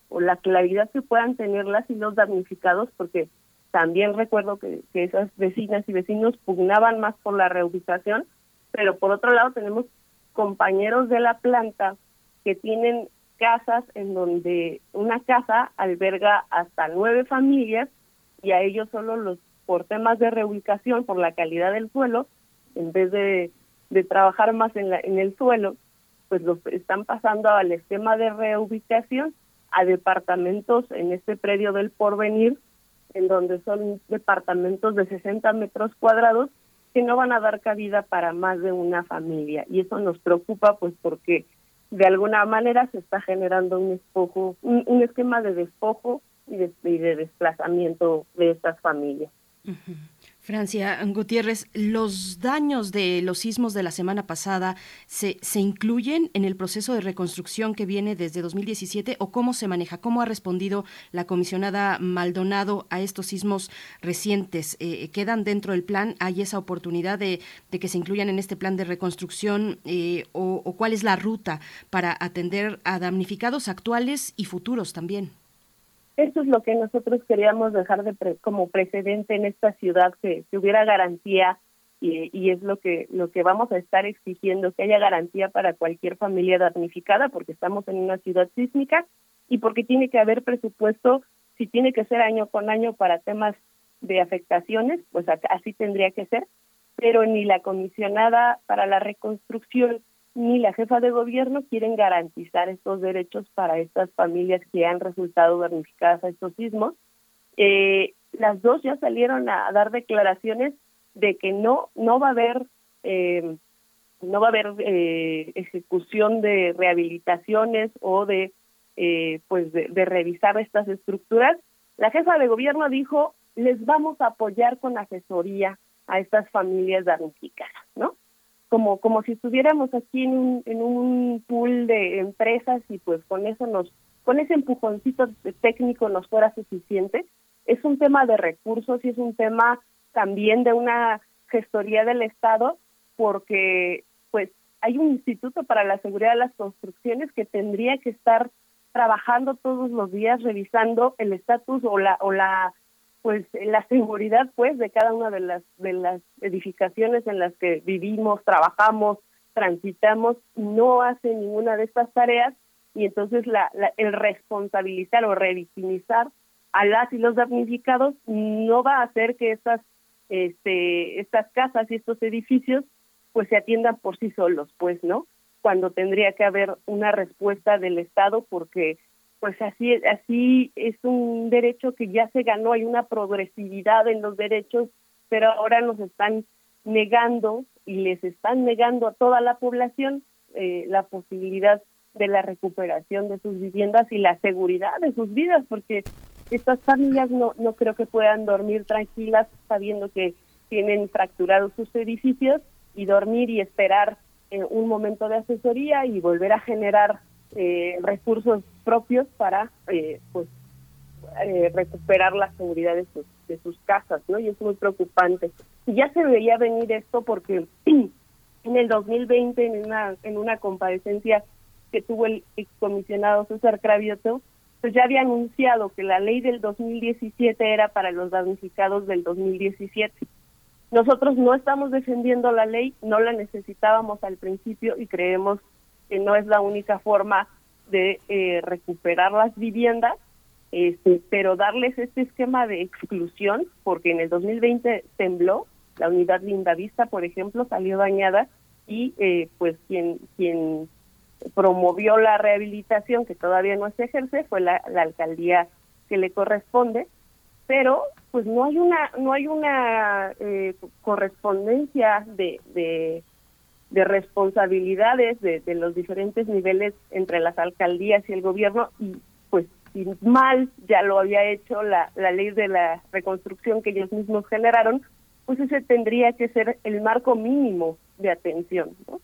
o, la claridad que puedan tener las y los damnificados porque también recuerdo que, que esas vecinas y vecinos pugnaban más por la reubicación, pero por otro lado tenemos compañeros de la planta que tienen casas en donde una casa alberga hasta nueve familias y a ellos solo los por temas de reubicación, por la calidad del suelo, en vez de, de trabajar más en, la, en el suelo, pues los están pasando al esquema de reubicación a departamentos en este predio del porvenir en donde son departamentos de 60 metros cuadrados que no van a dar cabida para más de una familia. Y eso nos preocupa pues porque de alguna manera se está generando un despojo, un, esquema de despojo y de, desplazamiento de estas familias. Francia Gutiérrez, ¿los daños de los sismos de la semana pasada se, se incluyen en el proceso de reconstrucción que viene desde 2017 o cómo se maneja? ¿Cómo ha respondido la comisionada Maldonado a estos sismos recientes? Eh, ¿Quedan dentro del plan? ¿Hay esa oportunidad de, de que se incluyan en este plan de reconstrucción eh, o, o cuál es la ruta para atender a damnificados actuales y futuros también? Eso es lo que nosotros queríamos dejar de pre- como precedente en esta ciudad, que, que hubiera garantía y, y es lo que lo que vamos a estar exigiendo, que haya garantía para cualquier familia damnificada, porque estamos en una ciudad sísmica y porque tiene que haber presupuesto, si tiene que ser año con año para temas de afectaciones, pues así tendría que ser, pero ni la comisionada para la reconstrucción ni la jefa de gobierno quieren garantizar estos derechos para estas familias que han resultado damnificadas a estos sismos. Eh, las dos ya salieron a, dar declaraciones de que no no va a haber eh, no va a haber eh, ejecución de rehabilitaciones o de eh, pues de, de revisar estas estructuras. La jefa de gobierno dijo les vamos a apoyar con asesoría a estas familias damnificadas, ¿no? Como como si estuviéramos aquí en un, en un pool de empresas y pues con eso nos con ese empujoncito técnico nos fuera suficiente. Es un tema de recursos y es un tema también de una gestoría del estado porque pues hay un instituto para la seguridad de las construcciones que tendría que estar trabajando todos los días revisando el estatus o la o la pues la seguridad pues de cada una de las de las edificaciones en las que vivimos, trabajamos, transitamos, no hace ninguna de estas tareas y entonces la, la- el responsabilizar o revictimizar a las y los damnificados no va a hacer que estas este estas casas y estos edificios pues se atiendan por sí solos, pues, ¿no? Cuando tendría que haber una respuesta del Estado porque pues así así es un derecho que ya se ganó, hay una progresividad en los derechos, pero ahora nos están negando y les están negando a toda la población eh, la posibilidad de la recuperación de sus viviendas y la seguridad de sus vidas, porque estas familias no, no creo que puedan dormir tranquilas sabiendo que tienen fracturados sus edificios y dormir y esperar eh, un momento de asesoría y volver a generar eh, recursos propios para eh, pues eh, recuperar la seguridad de sus, de sus casas, ¿no? Y es muy preocupante. Y ya se veía venir esto porque (clears throat) en el 2020, en una, en una comparecencia que tuvo el excomisionado César Cravioto, pues ya había anunciado que la ley del 2017 era para los damnificados del 2017. Nosotros no estamos defendiendo la ley, no la necesitábamos al principio y creemos que no es la única forma de eh, recuperar las viviendas, este, pero darles este esquema de exclusión, porque en el 2020 tembló, la unidad Lindavista, por ejemplo, salió dañada y eh, pues quien quien promovió la rehabilitación, que todavía no se ejerce, fue la, la alcaldía que le corresponde, pero pues no hay una no hay una eh, correspondencia de, de, de responsabilidades de, los diferentes niveles entre las alcaldías y el gobierno y pues si mal ya lo había hecho la, la ley de la reconstrucción que ellos mismos generaron, pues ese tendría que ser el marco mínimo de atención. ¿no?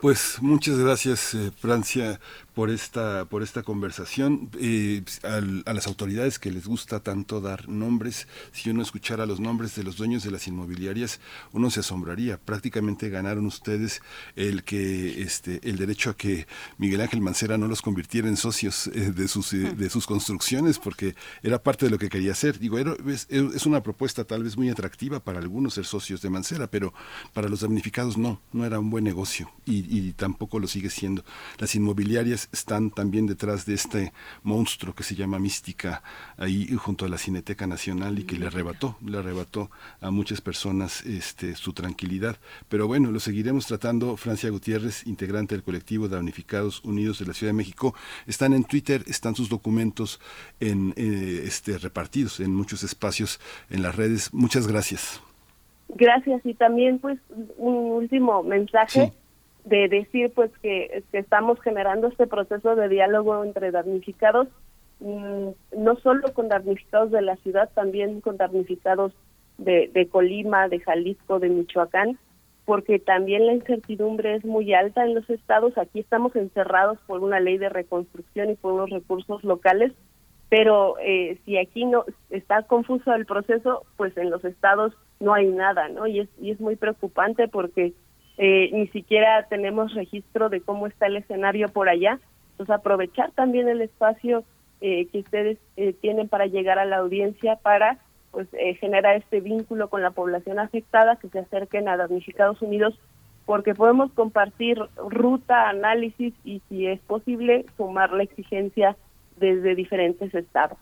Pues muchas gracias, eh, Francia, por esta, por esta conversación. Eh, al- a las autoridades que les gusta tanto dar nombres, si uno escuchara los nombres de los dueños de las inmobiliarias, uno se asombraría. Prácticamente ganaron ustedes el que este, el derecho a que Miguel Ángel Mancera no los convirtiera en socios eh, de sus eh, de sus construcciones, porque era parte de lo que quería hacer. Digo, era- es, es una propuesta tal vez muy atractiva para algunos ser socios de Mancera, pero para los damnificados no, no era un buen negocio y, y tampoco lo sigue siendo. Las inmobiliarias están también detrás de este monstruo que se llama Mística, ahí junto a la Cineteca Nacional y que le arrebató, le arrebató a muchas personas este, su tranquilidad. Pero bueno, lo seguiremos tratando. Francia Gutiérrez, integrante del colectivo Damnificados Unidos de la Ciudad de México, están en Twitter, están sus documentos en, eh, este, repartidos en muchos espacios en las redes. Muchas gracias. Gracias y también pues un último mensaje de decir pues que, estamos generando este proceso de diálogo entre damnificados mm, no solo con damnificados de la ciudad, también con damnificados de, de Colima, de Jalisco, de Michoacán, porque también la incertidumbre es muy alta en los estados. Aquí estamos encerrados por una ley de reconstrucción y por unos recursos locales, pero eh, si aquí no está confuso el proceso, pues en los estados no hay nada, ¿no? Y es, y es muy preocupante porque eh, ni siquiera tenemos registro de cómo está el escenario por allá. Entonces, aprovechar también el espacio eh, que ustedes eh, tienen para llegar a la audiencia para pues eh, generar este vínculo con la población afectada, que se acerquen a Damnificados Unidos, porque podemos compartir ruta, análisis y, si es posible, sumar la exigencia desde diferentes estados.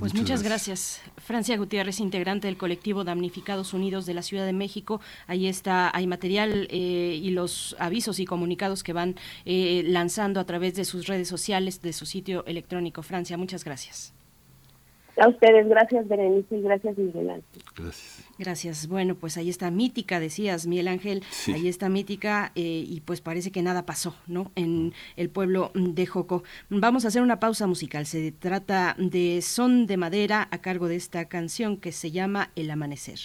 Pues muchas, gracias. Francia Gutiérrez, integrante del colectivo Damnificados Unidos de la Ciudad de México. Ahí está, hay material eh, y los avisos y comunicados que van eh, lanzando a través de sus redes sociales, de su sitio electrónico. Francia, muchas gracias. A ustedes, gracias Berenice y gracias Miguel Ángel. Gracias. Gracias. Bueno, pues ahí está Mítica, decías, Miguel Ángel. Sí. Ahí está Mítica eh, y pues parece que nada pasó, ¿no? En el pueblo de Joco. Vamos a hacer una pausa musical. Se trata de Son de Madera a cargo de esta canción que se llama El Amanecer.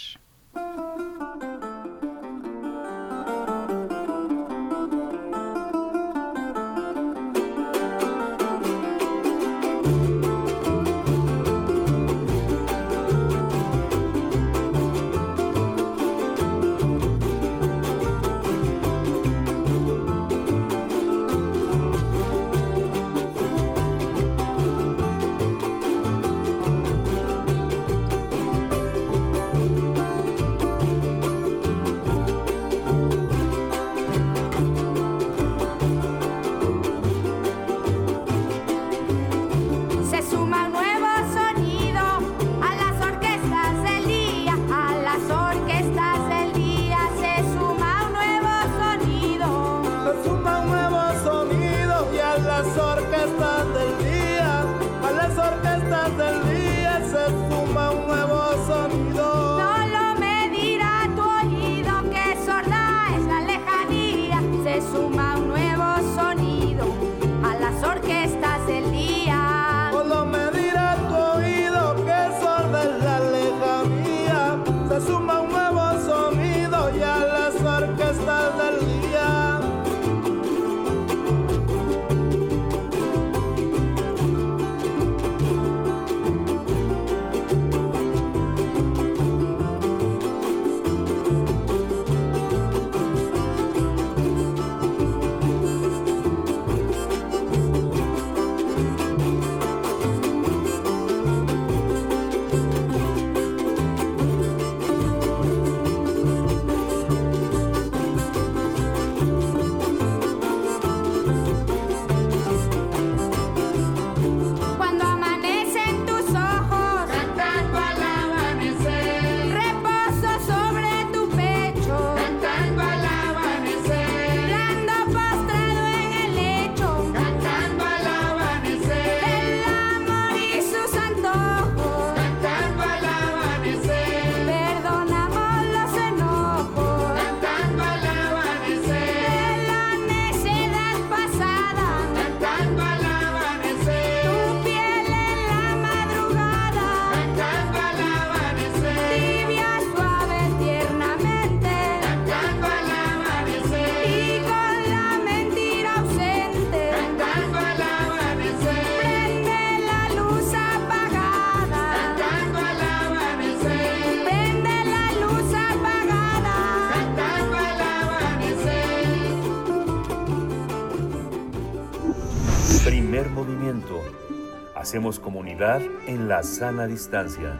En la sana distancia.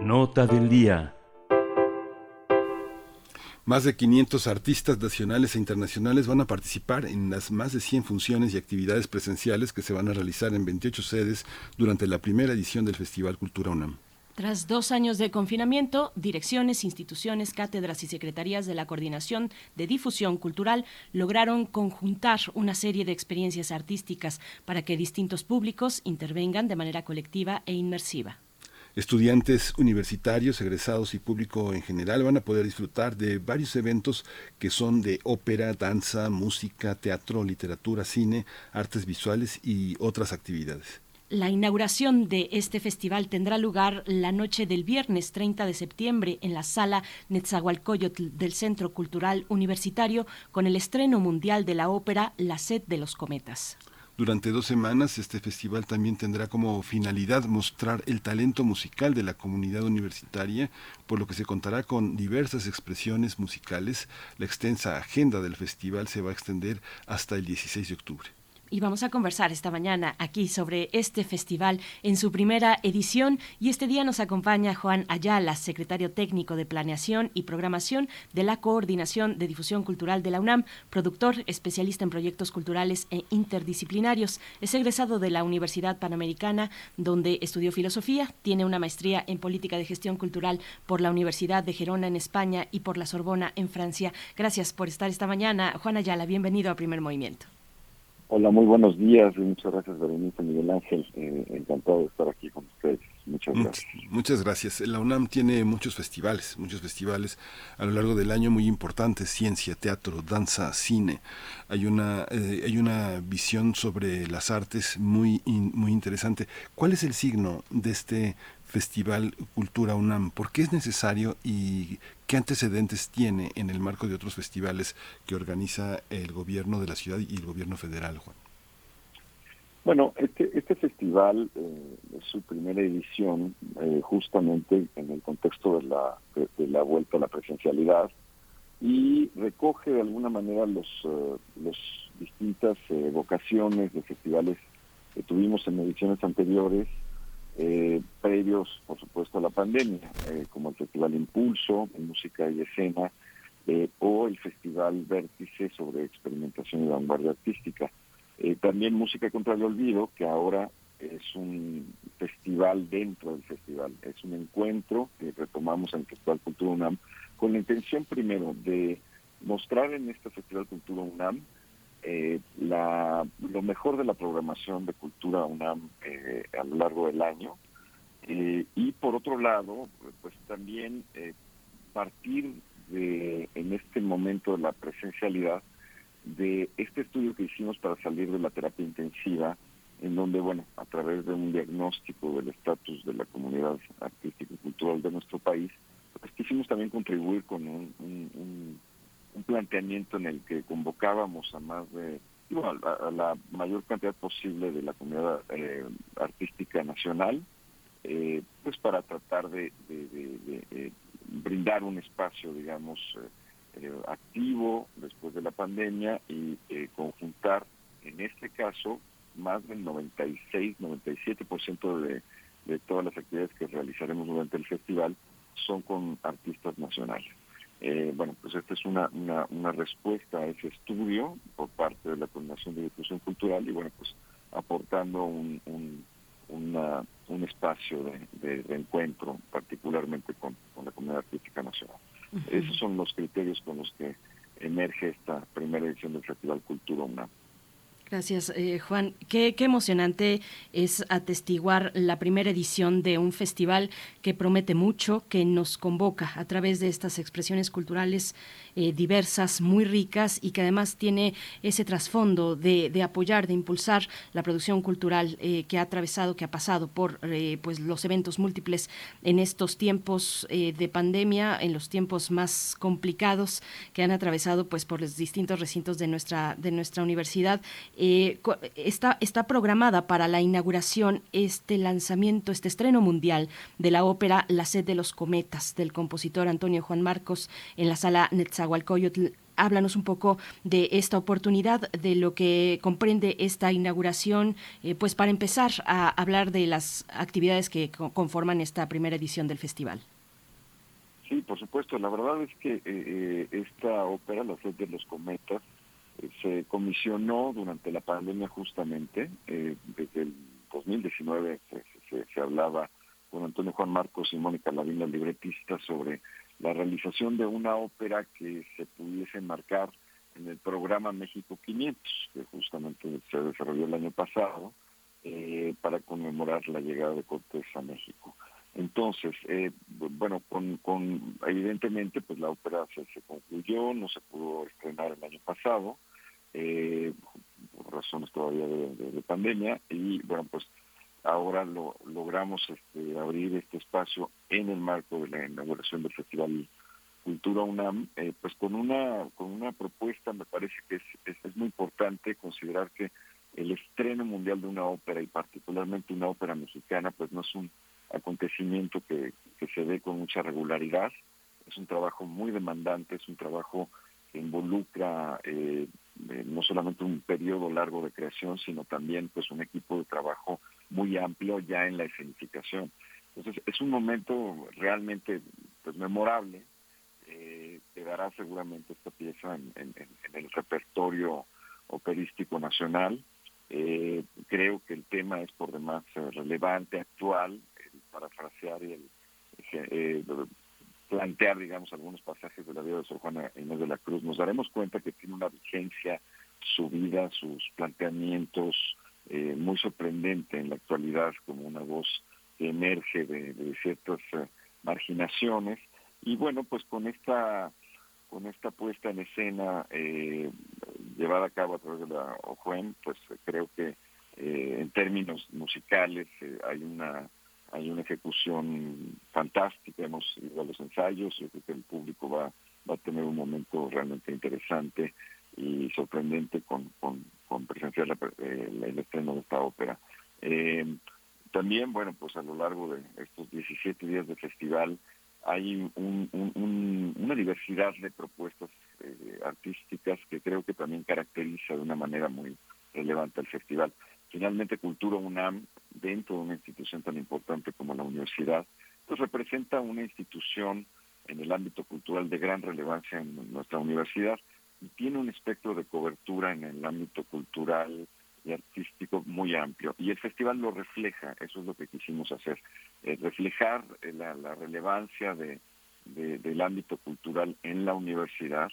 Nota del día. Más de 500 artistas nacionales e internacionales van a participar en las más de 100 funciones y actividades presenciales que se van a realizar en 28 sedes durante la primera edición del Festival Cultura UNAM. Tras dos años de confinamiento, direcciones, instituciones, cátedras y secretarías de la Coordinación de Difusión Cultural lograron conjuntar una serie de experiencias artísticas para que distintos públicos intervengan de manera colectiva e inmersiva. Estudiantes universitarios, egresados y público en general van a poder disfrutar de varios eventos que son de ópera, danza, música, teatro, literatura, cine, artes visuales y otras actividades. La inauguración de este festival tendrá lugar la noche del viernes 30 de septiembre en la sala Netzahualcoyotl del Centro Cultural Universitario con el estreno mundial de la ópera La sed de los cometas. Durante dos semanas este festival también tendrá como finalidad mostrar el talento musical de la comunidad universitaria, por lo que se contará con diversas expresiones musicales. La extensa agenda del festival se va a extender hasta el 16 de octubre y vamos a conversar esta mañana aquí sobre este festival en su primera edición y este día nos acompaña Juan Ayala, secretario técnico de Planeación y Programación de la Coordinación de Difusión Cultural de la UNAM, productor, especialista en proyectos culturales e interdisciplinarios. Es egresado de la Universidad Panamericana donde estudió filosofía, tiene una maestría en política de gestión cultural por la Universidad de Gerona en España y por la Sorbona en Francia. Gracias por estar esta mañana. Juan Ayala, bienvenido a Primer Movimiento. Hola, muy buenos días y muchas gracias, Berenice Miguel Ángel. Eh, encantado de estar aquí con ustedes. Muchas gracias. Muchas gracias. La UNAM tiene muchos festivales, muchos festivales a lo largo del año muy importantes, ciencia, teatro, danza, cine. Hay una, eh, hay una visión sobre las artes muy, in- muy interesante. ¿Cuál es el signo de este Festival Cultura UNAM? ¿Por qué es necesario y qué antecedentes tiene en el marco de otros festivales que organiza el gobierno de la ciudad y el gobierno federal, Juan? Bueno, este, este festival eh, es su primera edición eh, justamente en el contexto de la, de, la vuelta a la presencialidad y recoge de alguna manera los, eh, los distintas eh, vocaciones de festivales que tuvimos en ediciones anteriores, eh, previos, por supuesto, a la pandemia, eh, como el Festival Impulso música y escena, eh, o el Festival Vértice sobre experimentación y vanguardia artística. Eh, también Música contra el Olvido, que ahora es un festival dentro del festival. Es un encuentro que retomamos en el Festival Cultura UNAM con la intención primero de mostrar en este Festival Cultura UNAM eh, la, lo mejor de la programación de Cultura UNAM eh, a lo largo del año. Eh, y por otro lado, pues también eh, partir de, en este momento de la presencialidad, de este estudio que hicimos para salir de la terapia intensiva, en donde, bueno, a través de un diagnóstico del estatus de la comunidad artística y cultural de nuestro país, pues quisimos también contribuir con un, un planteamiento en el que convocábamos a más de, a, la mayor cantidad posible de la comunidad eh, artística nacional, eh, pues para tratar de, eh, brindar un espacio, digamos, eh, activo después de la pandemia y conjuntar, en este caso, más del 96-97% de, de todas las actividades que realizaremos durante el festival son con artistas nacionales. Eh, bueno, pues esta es una, una, una respuesta a ese estudio por parte de la Coordinación de Difusión Cultural y bueno, pues aportando un, un, una- un espacio de, de reencuentro, particularmente con, con la comunidad artística nacional. Esos son los criterios con los que emerge esta primera edición del Festival Cultura UNAM. Gracias, eh, Juan. Qué, emocionante es atestiguar la primera edición de un festival que promete mucho, que nos convoca a través de estas expresiones culturales eh, diversas, muy ricas y que además tiene ese trasfondo de, apoyar, de impulsar la producción cultural eh, que ha atravesado, que ha pasado por eh, pues los eventos múltiples en estos tiempos de pandemia, en los tiempos más complicados que han atravesado pues por los distintos recintos de nuestra de nuestra universidad. Eh, está, está programada para la inauguración este lanzamiento, este estreno mundial de la ópera La sed de los cometas del compositor Antonio Juan Marcos en la sala Netzahualcoyotl. Háblanos un poco de esta oportunidad, de lo que comprende esta inauguración, eh, pues para empezar a hablar de las actividades que co- conforman esta primera edición del festival. Sí, por supuesto. La verdad es que eh, esta ópera, La sed de los cometas, se comisionó durante la pandemia justamente. eh, desde el 2019 se, se- se hablaba con Antonio Juan Marcos y Mónica Lavina, libretista, sobre la realización de una ópera que se pudiese enmarcar en el programa México 500, que justamente se desarrolló el año pasado eh, para conmemorar la llegada de Cortés a México. Entonces, eh, bueno, con, con evidentemente, pues la ópera se, concluyó, no se pudo estrenar el año pasado, eh, por razones todavía de, de- de pandemia, y bueno, pues ahora lo logramos este, abrir este espacio en el marco de la inauguración del Festival Cultura UNAM, eh, pues con una con una propuesta me parece que es, es muy importante considerar que el estreno mundial de una ópera y particularmente una ópera mexicana pues no es un acontecimiento que, se dé con mucha regularidad, es un trabajo muy demandante, es un trabajo que involucra eh, eh, no solamente un periodo largo de creación, sino también pues un equipo de trabajo muy amplio ya en la escenificación. Entonces es un momento realmente pues, memorable, eh, quedará seguramente esta pieza en, en- el repertorio operístico nacional. Eh, creo que el tema es por demás eh, relevante, actual, parafrasear y el eh, plantear, digamos, algunos pasajes de la vida de Sor Juana Inés de la Cruz, nos daremos cuenta que tiene una vigencia, su vida, sus planteamientos, eh, muy sorprendente en la actualidad como una voz que emerge de, ciertas eh, marginaciones. Y bueno, pues con esta con esta puesta en escena eh, llevada a cabo a través de la OJUEM, pues creo que eh, en términos musicales eh, hay una hay una ejecución fantástica, hemos ido a los ensayos, yo creo que el público va, va a tener un momento realmente interesante y sorprendente con, con, presenciar la, eh, el estreno de esta ópera. Eh, también, bueno, pues a lo largo de estos 17 días de festival hay un- un- una diversidad de propuestas eh, artísticas que creo que también caracteriza de una manera muy relevante al festival. Finalmente, Cultura UNAM, dentro de una institución tan importante como la universidad, pues representa una institución en el ámbito cultural de gran relevancia en nuestra universidad y tiene un espectro de cobertura en el ámbito cultural y artístico muy amplio. Y el festival lo refleja, eso es lo que quisimos hacer, eh, reflejar eh, la, relevancia de, de- del ámbito cultural en la universidad,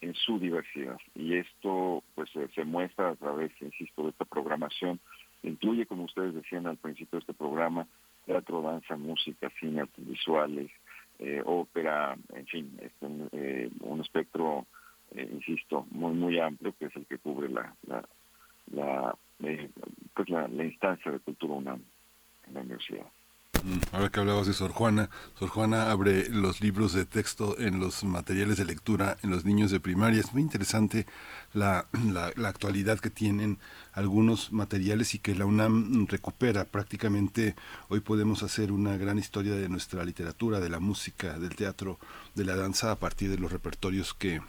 en su diversidad. Y esto pues se muestra a través, insisto, de esta programación. Incluye, como ustedes decían al principio de este programa, teatro, danza, música, cine, artes visuales, eh, ópera, en fin, es un, eh, un espectro, eh, insisto, muy muy amplio que es el que cubre la la, la, eh, pues la, la instancia de cultura UNAM en la universidad. Mm, Ahora que hablabas de Sor Juana, Sor Juana abre los libros de texto en los materiales de lectura en los niños de primaria. Es muy interesante la, la, actualidad que tienen algunos materiales y que la UNAM recupera. Prácticamente hoy podemos hacer una gran historia de nuestra literatura, de la música, del teatro, de la danza a partir de los repertorios que,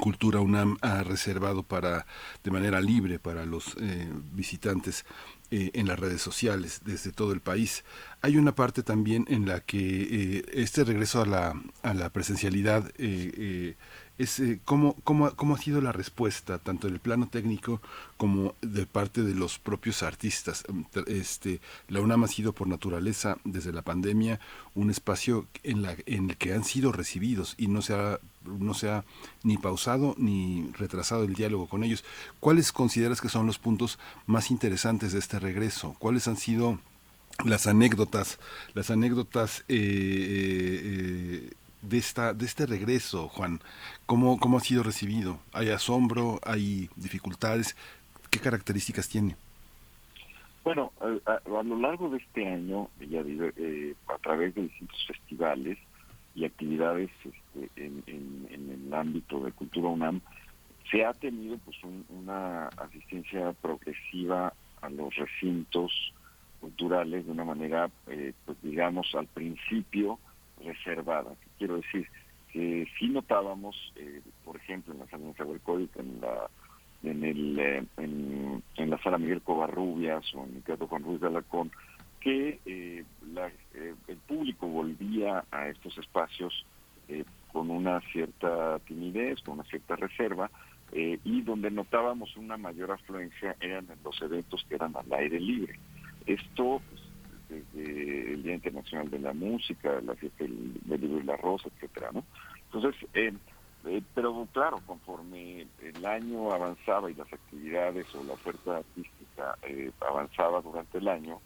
Cultura UNAM ha reservado para de manera libre para los eh, visitantes eh, en las redes sociales desde todo el país. Hay una parte también en la que eh, este regreso a la, a la presencialidad eh, eh, es eh, cómo, cómo, cómo ha sido la respuesta tanto en el plano técnico como de parte de los propios artistas. Este, la UNAM ha sido por naturaleza desde la pandemia un espacio en, la, en el que han sido recibidos y no se ha no se ha ni pausado ni retrasado el diálogo con ellos. ¿Cuáles consideras que son los puntos más interesantes de este regreso? ¿Cuáles han sido las anécdotas, las anécdotas eh, eh, de esta, de este regreso, Juan? ¿Cómo, cómo ha sido recibido? ¿Hay asombro? ¿Hay dificultades? ¿Qué características tiene? Bueno, a, lo largo de este año, ya digo, eh, a través de distintos festivales y actividades este, en, en- en el ámbito de Cultura UNAM, se ha tenido pues un- una asistencia progresiva a los recintos culturales de una manera, eh, pues digamos, al principio reservada. ¿Qué quiero decir? Que sí notábamos, eh, por ejemplo, en la sala de en la en el eh, en, la sala Miguel Covarrubias o en el Teatro Juan Ruiz de Alacón, que eh, la- eh, el público volvía a estos espacios eh, con una cierta timidez, con una cierta reserva, y donde notábamos una mayor afluencia eran en los eventos que eran al aire libre. Esto, desde el Día Internacional de la Música, la fiesta del, libro y la rosa, etcétera, ¿no? Entonces, eh, eh, pero claro, conforme el año avanzaba y las actividades o la oferta artística eh, avanzaba durante el año,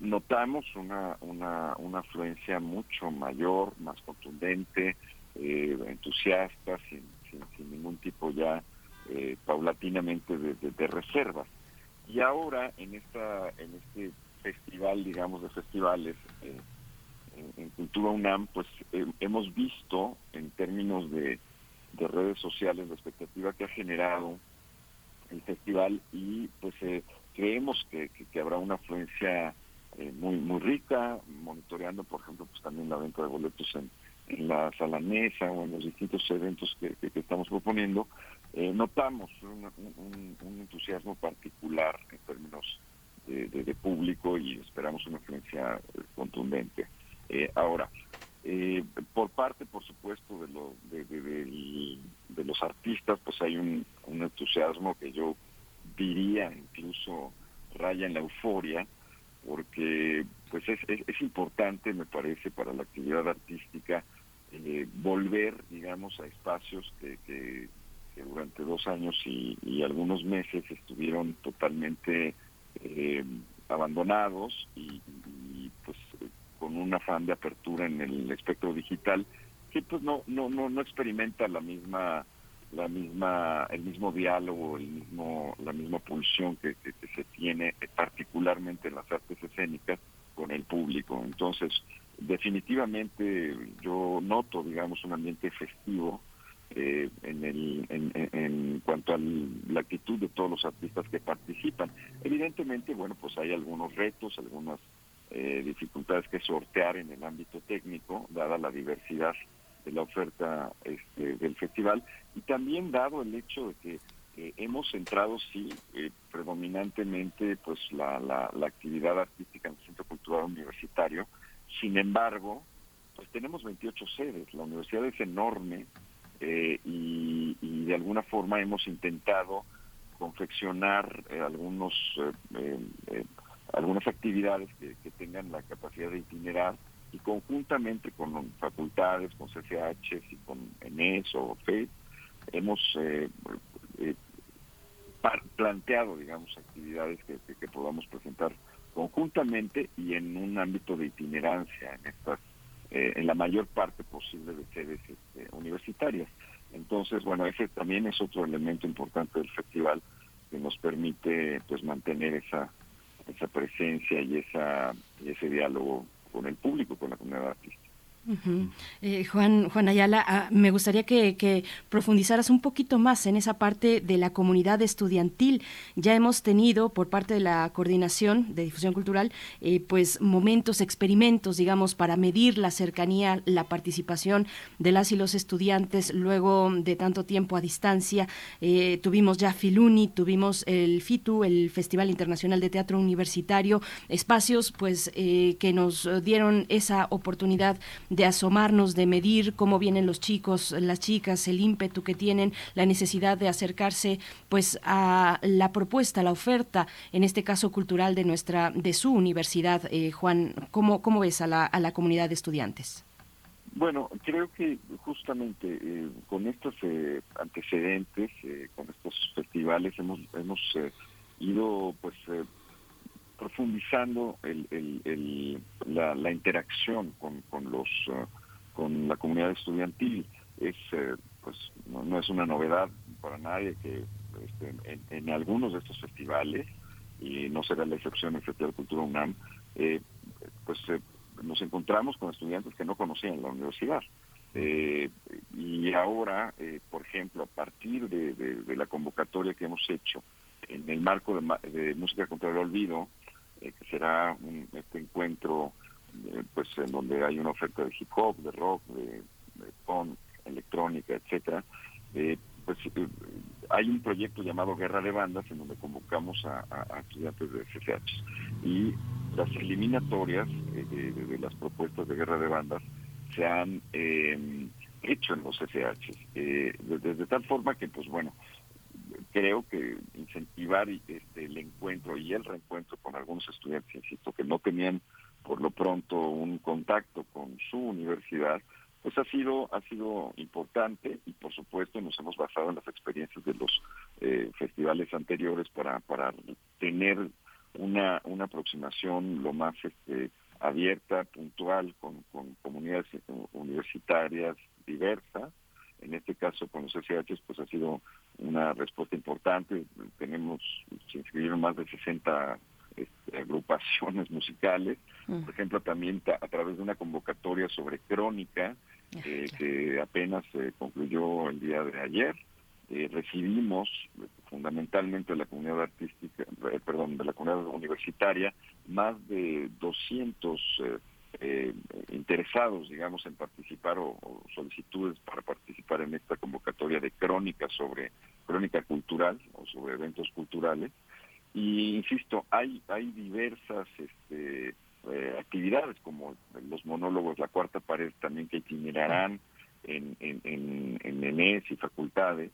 notamos una, una, una afluencia mucho mayor, más contundente, eh, entusiasta, sin, sin, sin ningún tipo ya eh, paulatinamente de- de reservas. Y ahora en esta en este festival, digamos, de festivales eh, en, Cultura UNAM, pues eh, hemos visto en términos de, de redes sociales la expectativa que ha generado el festival y pues eh, creemos que, que- habrá una afluencia eh, muy muy rica, monitoreando por ejemplo pues también la venta de boletos en, la sala mesa o en los distintos eventos que, que- estamos proponiendo, notamos un- un entusiasmo particular en términos de, público y esperamos una influencia eh, contundente. Eh, ahora, eh, por parte, por supuesto, de, lo, de, los artistas, pues hay un, entusiasmo que yo diría incluso raya en la euforia, porque pues es, es, es importante, me parece, para la actividad artística eh, volver, digamos, a espacios que, que, que durante dos años y, y algunos meses estuvieron totalmente eh, abandonados y, y, pues con un afán de apertura en el espectro digital que pues no no no no experimenta la misma la misma el mismo diálogo el mismo la misma pulsión que, que- que se tiene eh, particularmente en las artes escénicas con el público. Entonces definitivamente yo noto digamos un ambiente festivo eh, en, el, en, en- cuanto a la actitud de todos los artistas que participan. Evidentemente, bueno, pues hay algunos retos, algunas eh, dificultades que sortear en el ámbito técnico, dada la diversidad de la oferta este, del festival, y también dado el hecho de que hemos centrado, sí, eh, predominantemente pues la, la, la actividad artística en el Centro Cultural Universitario. Sin embargo, pues tenemos 28 sedes, la universidad es enorme, eh, y, de alguna forma hemos intentado confeccionar eh, algunos eh, eh, eh, algunas actividades que, tengan la capacidad de itinerar y conjuntamente con facultades, con CCH y con ENES o FED, hemos planteado, digamos, actividades que- que podamos presentar conjuntamente y en un ámbito de itinerancia en estas eh, en la mayor parte posible de sedes este, universitarias. Entonces, bueno, ese también es otro elemento importante del festival que nos permite pues mantener esa esa presencia y esa y ese diálogo con el público, con la comunidad artística. Eh, Juan, Juan Ayala, ah, me gustaría que, profundizaras un poquito más en esa parte de la comunidad estudiantil. Ya hemos tenido por parte de la coordinación de difusión cultural, eh, pues momentos, experimentos, digamos, para medir la cercanía, la participación de las y los estudiantes luego de tanto tiempo a distancia. Eh, tuvimos ya Filuni, tuvimos el FITU, el Festival Internacional de Teatro Universitario, espacios pues que nos dieron esa oportunidad asomarnos, de medir cómo vienen los chicos, las chicas, el ímpetu que tienen, la necesidad de acercarse pues a la propuesta, la oferta, en este caso cultural de nuestra, de su universidad. Eh, Juan, ¿cómo, cómo ves a la, a la comunidad de estudiantes? Bueno, creo que justamente eh, con estos eh, antecedentes, eh, con estos festivales, hemos hemos ido pues profundizando el, el- el- la, la interacción con, con los eh, con la comunidad estudiantil. Es eh, pues no, no es una novedad para nadie que este, en, en algunos de estos festivales y no será la excepción el Festival de Cultura UNAM, eh, pues eh, nos encontramos con estudiantes que no conocían la universidad. Y ahora, por ejemplo, a partir de, la convocatoria que hemos hecho en el marco de, de Música contra el Olvido, eh, que será un- este encuentro eh, pues en donde hay una oferta de hip hop, de rock, de, de punk, electrónica, etcétera, eh, pues hay un proyecto llamado Guerra de Bandas en donde convocamos a, a- estudiantes de CCH y las eliminatorias de, de- las propuestas de Guerra de Bandas se han hecho en los CCH eh, de, de tal forma que pues bueno creo que incentivar este, el encuentro y el reencuentro con algunos estudiantes, insisto, que no tenían por lo pronto un contacto con su universidad, pues ha sido ha sido importante y por supuesto nos hemos basado en las experiencias de los eh, festivales anteriores para para tener una, una aproximación lo más este, abierta, puntual, con, comunidades universitarias diversas. En este caso, con los SH, pues ha sido una respuesta importante. Tenemos, se inscribieron más de 60 este, agrupaciones (laughs) musicales. Por ejemplo, también a través de una convocatoria sobre crónica, eh, que apenas se concluyó el día de ayer. Eh, recibimos fundamentalmente de la comunidad artística, eh, perdón, de la comunidad universitaria, más de 200 eh, interesados, digamos, en participar o, solicitudes para participar en esta convocatoria de crónica sobre crónica cultural o sobre eventos culturales. Y insisto, hay hay diversas este, eh, actividades como los monólogos, la cuarta pared también que itinerarán en, en, en, en ENES y facultades.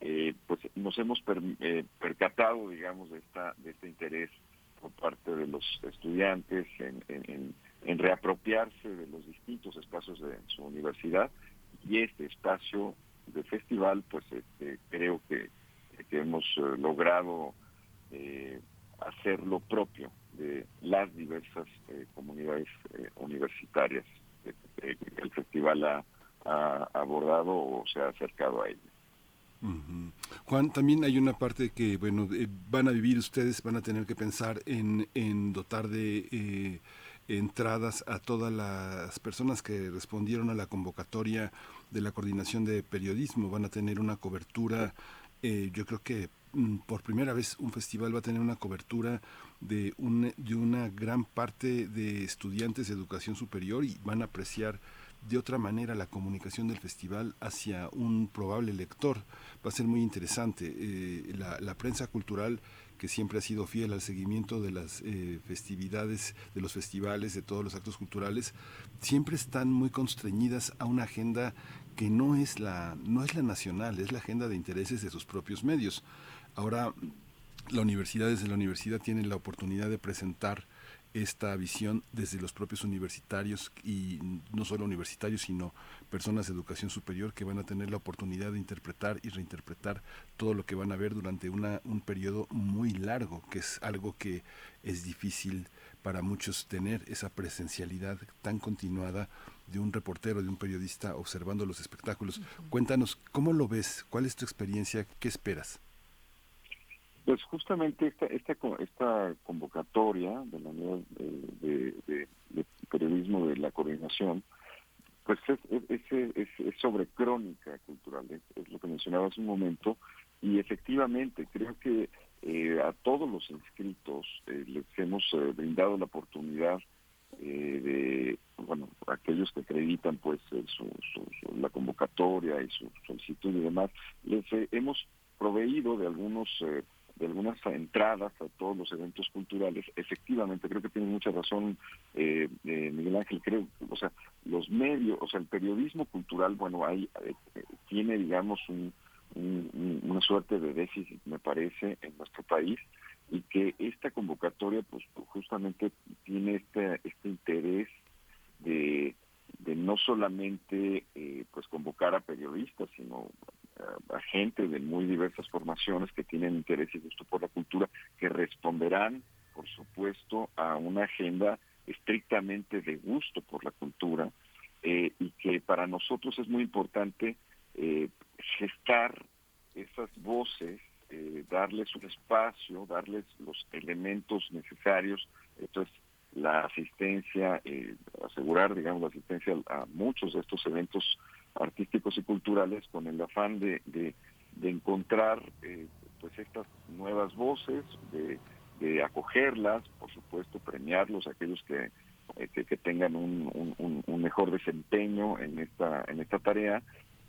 Eh, pues nos hemos eh, percatado, digamos, de, esta, de este interés por parte de los estudiantes en, en, en, reapropiarse de los distintos espacios de su universidad y este espacio de festival, pues este, creo que, hemos eh, logrado eh, hacer lo propio de las diversas eh, comunidades universitarias que el festival ha, abordado o se ha acercado a -huh. Juan, también hay una parte que, bueno, eh, van a vivir ustedes, van a tener que pensar en, en dotar de eh, entradas a todas las personas que respondieron a la convocatoria de la coordinación de periodismo. Van a tener una cobertura, eh, yo creo que mm, por primera vez un festival va a tener una cobertura de, un, de una gran parte de estudiantes de educación superior y van a apreciar de otra manera la comunicación del festival hacia un probable lector. Va a ser muy interesante. Eh, la, prensa cultural que siempre ha sido fiel al seguimiento de las eh, festividades, de los festivales, de todos los actos culturales, siempre están muy constreñidas a una agenda que no es la, no es la nacional, es la agenda de intereses de sus propios medios. Ahora, la universidad desde la universidad tiene la oportunidad de presentar esta visión desde los propios universitarios y no solo universitarios, sino personas de educación superior que van a tener la oportunidad de interpretar y reinterpretar todo lo que van a ver durante una, un periodo muy largo, que es algo que es difícil para muchos tener esa presencialidad tan continuada de un reportero, de un periodista observando los espectáculos. Uh -huh. Cuéntanos, ¿cómo lo ves? ¿Cuál es tu experiencia? ¿Qué esperas? Pues justamente esta esta esta convocatoria de la unidad de, periodismo de la coordinación, pues es, es, sobre crónica cultural, es, lo que mencionaba hace un momento, y efectivamente creo que eh, a todos los inscritos eh, les hemos eh, brindado la oportunidad de, bueno, aquellos que acreditan pues su, su, su, la convocatoria y su solicitud y demás, les hemos proveído de algunos de algunas entradas a todos los eventos culturales, efectivamente, creo que tiene mucha razón eh, eh, Miguel Ángel, creo, o sea, los medios, o sea, el periodismo cultural, bueno, hay, eh, tiene, digamos, un, un, una suerte de déficit, me parece, en nuestro país, y que esta convocatoria, pues, justamente tiene este, este interés de, de no solamente, pues, convocar a periodistas, sino a gente de muy diversas formaciones que tienen interés y gusto por la cultura, que responderán, por supuesto, a una agenda estrictamente de gusto por la cultura eh, y que para nosotros es muy importante eh, gestar esas voces, eh, darles un espacio, darles los elementos necesarios, entonces la asistencia, asegurar, digamos, la asistencia a muchos de estos eventos artísticos y culturales con el afán de, de, encontrar eh, pues estas nuevas voces, de, acogerlas, por supuesto premiarlos, aquellos que, eh, que, tengan un, un, un, mejor desempeño en esta, en esta tarea.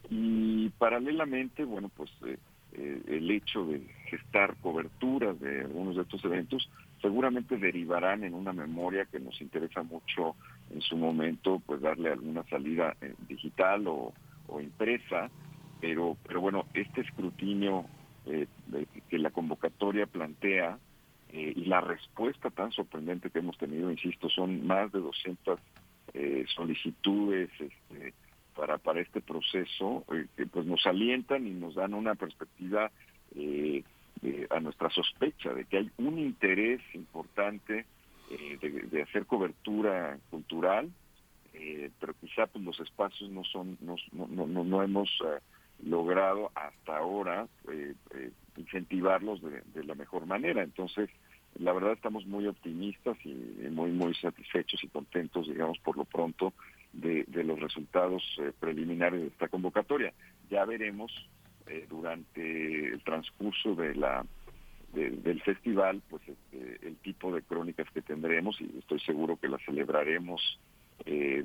Y paralelamente, bueno, pues eh, eh el hecho de gestar coberturas de algunos de estos eventos seguramente derivarán en una memoria que nos interesa mucho en su momento pues darle alguna salida eh, digital o, impresa pero pero bueno este escrutinio eh, que la convocatoria plantea eh, y la respuesta tan sorprendente que hemos tenido insisto son más de 200 eh, solicitudes este, para para este proceso eh, que pues nos alientan y nos dan una perspectiva a nuestra sospecha de que hay un interés importante eh, de, de hacer cobertura cultural, eh, pero quizá pues, los espacios no son no, no, no, no hemos eh, logrado hasta ahora eh, eh, incentivarlos de, de la mejor manera. Entonces, la verdad estamos muy optimistas y muy muy satisfechos y contentos, digamos, por lo pronto de, de los resultados eh, preliminares de esta convocatoria. Ya veremos durante el transcurso de la de- del festival, pues este, el tipo de crónicas que tendremos y estoy seguro que las celebraremos eh,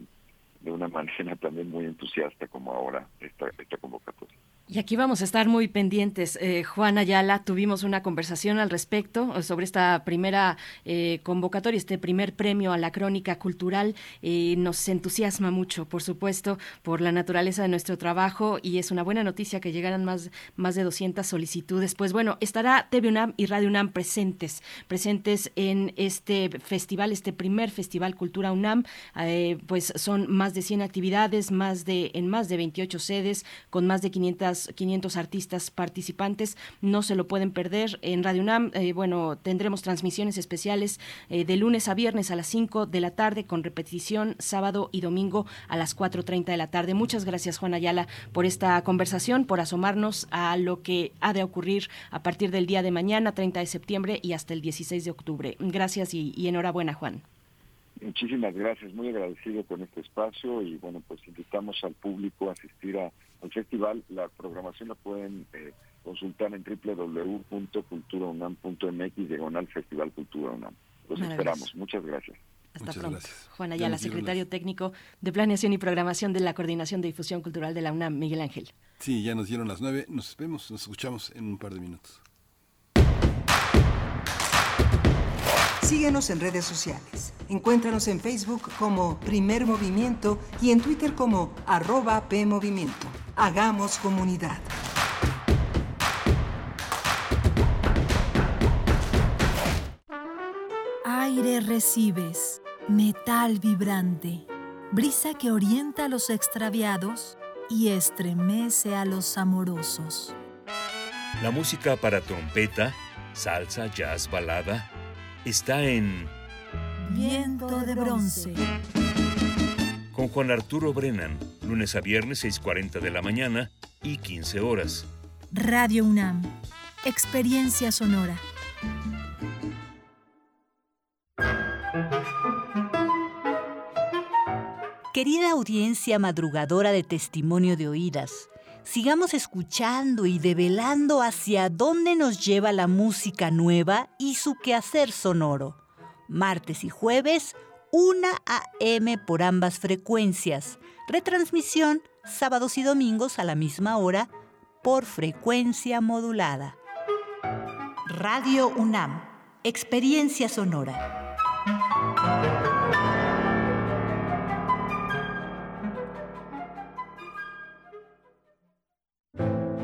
de una (laughs) manera también muy entusiasta como ahora esta, esta convocatoria. Y aquí vamos a estar muy pendientes. Eh, Juan Ayala, tuvimos una conversación al respecto eh, sobre esta primera eh, convocatoria, este primer premio a la crónica cultural. Eh, nos entusiasma mucho, por supuesto, por la naturaleza de nuestro trabajo y es una buena noticia que llegaran más, más de 200 solicitudes. Pues bueno, estará TV UNAM y Radio UNAM presentes, presentes en este festival, este primer festival Cultura UNAM. Pues son más de 100 actividades, más de, en más de 28 sedes, con más de 500 500 artistas participantes. No se lo pueden perder en Radio UNAM. eh, bueno, tendremos transmisiones especiales eh, de lunes a viernes a las 5 de la tarde con repetición sábado y domingo a las 4.30 de la tarde. Muchas gracias, Juan Ayala, por esta conversación, por asomarnos a lo que ha de ocurrir a partir del día de mañana, 30 de septiembre y hasta el 16 de octubre. Gracias y, y enhorabuena, Juan. Muchísimas gracias, muy agradecido con este espacio y bueno, pues invitamos al público a asistir a- al festival. La programación la pueden eh, consultar en www.culturaunam.mx diagonal Festival Cultura UNAM. Los esperamos. Muchas gracias. Hasta pronto. Juan Ayala, secretario técnico de Planeación y Programación de la Coordinación de Difusión Cultural de la UNAM, Miguel Ángel. Sí, ya nos dieron las nueve. Nos vemos, nos escuchamos en un par de minutos. Síguenos en redes sociales. Encuéntranos en Facebook como Primer Movimiento y en Twitter como arroba PMovimiento. Hagamos comunidad. Aire recibes, metal vibrante, brisa que orienta a los extraviados y estremece a los amorosos. La música para trompeta, salsa, jazz, balada, está en Viento de bronce. con Juan Arturo Brennan, lunes a viernes 6.40 de la mañana y 15 horas. Radio UNAM. Experiencia sonora. Querida audiencia madrugadora de testimonio de oídas, sigamos escuchando y develando hacia dónde nos lleva la música nueva y su quehacer sonoro. Martes y jueves, 1 a.m. por ambas frecuencias. Retransmisión sábados y domingos a la misma hora por frecuencia modulada. Radio UNAM, experiencia sonora.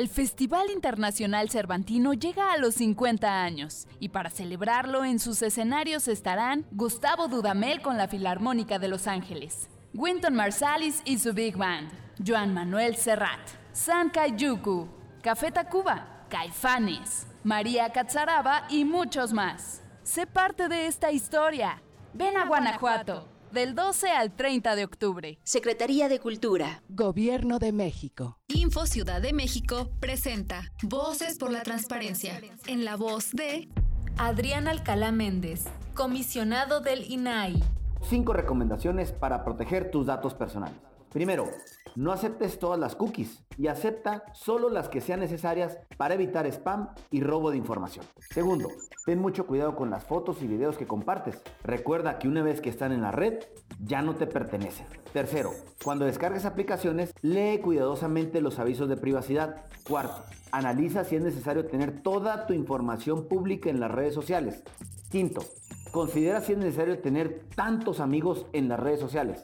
El Festival Internacional Cervantino llega a los 50 años y para celebrarlo en sus escenarios estarán Gustavo Dudamel con la Filarmónica de Los Ángeles, Winton Marsalis y su Big Band, Joan Manuel Serrat, San Kayuku, Café Tacuba, Caifanes, María Catzaraba y muchos más. Sé parte de esta historia. Ven a Guanajuato, del 12 al 30 de octubre. Secretaría de Cultura. Gobierno de México. Info Ciudad de México presenta Voces por la Transparencia, en la voz de Adrián Alcalá Méndez, comisionado del INAI. Cinco recomendaciones para proteger tus datos personales. Primero, no aceptes todas las cookies y acepta solo las que sean necesarias para evitar spam y robo de información. Segundo, ten mucho cuidado con las fotos y videos que compartes. Recuerda que una vez que están en la red, ya no te pertenecen. Tercero, cuando descargues aplicaciones, lee cuidadosamente los avisos de privacidad. Cuarto, analiza si es necesario tener toda tu información pública en las redes sociales. Quinto, considera si es necesario tener tantos amigos en las redes sociales.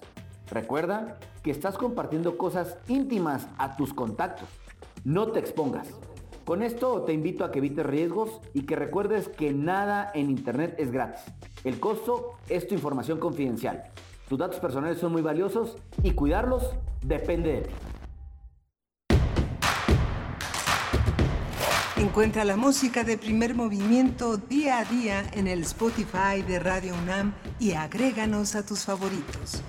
Recuerda que estás compartiendo cosas íntimas a tus contactos. No te expongas. Con esto te invito a que evites riesgos y que recuerdes que nada en Internet es gratis. El costo es tu información confidencial. Tus datos personales son muy valiosos y cuidarlos depende de ti. Encuentra la música de primer movimiento día a día en el Spotify de Radio UNAM y agréganos a tus favoritos.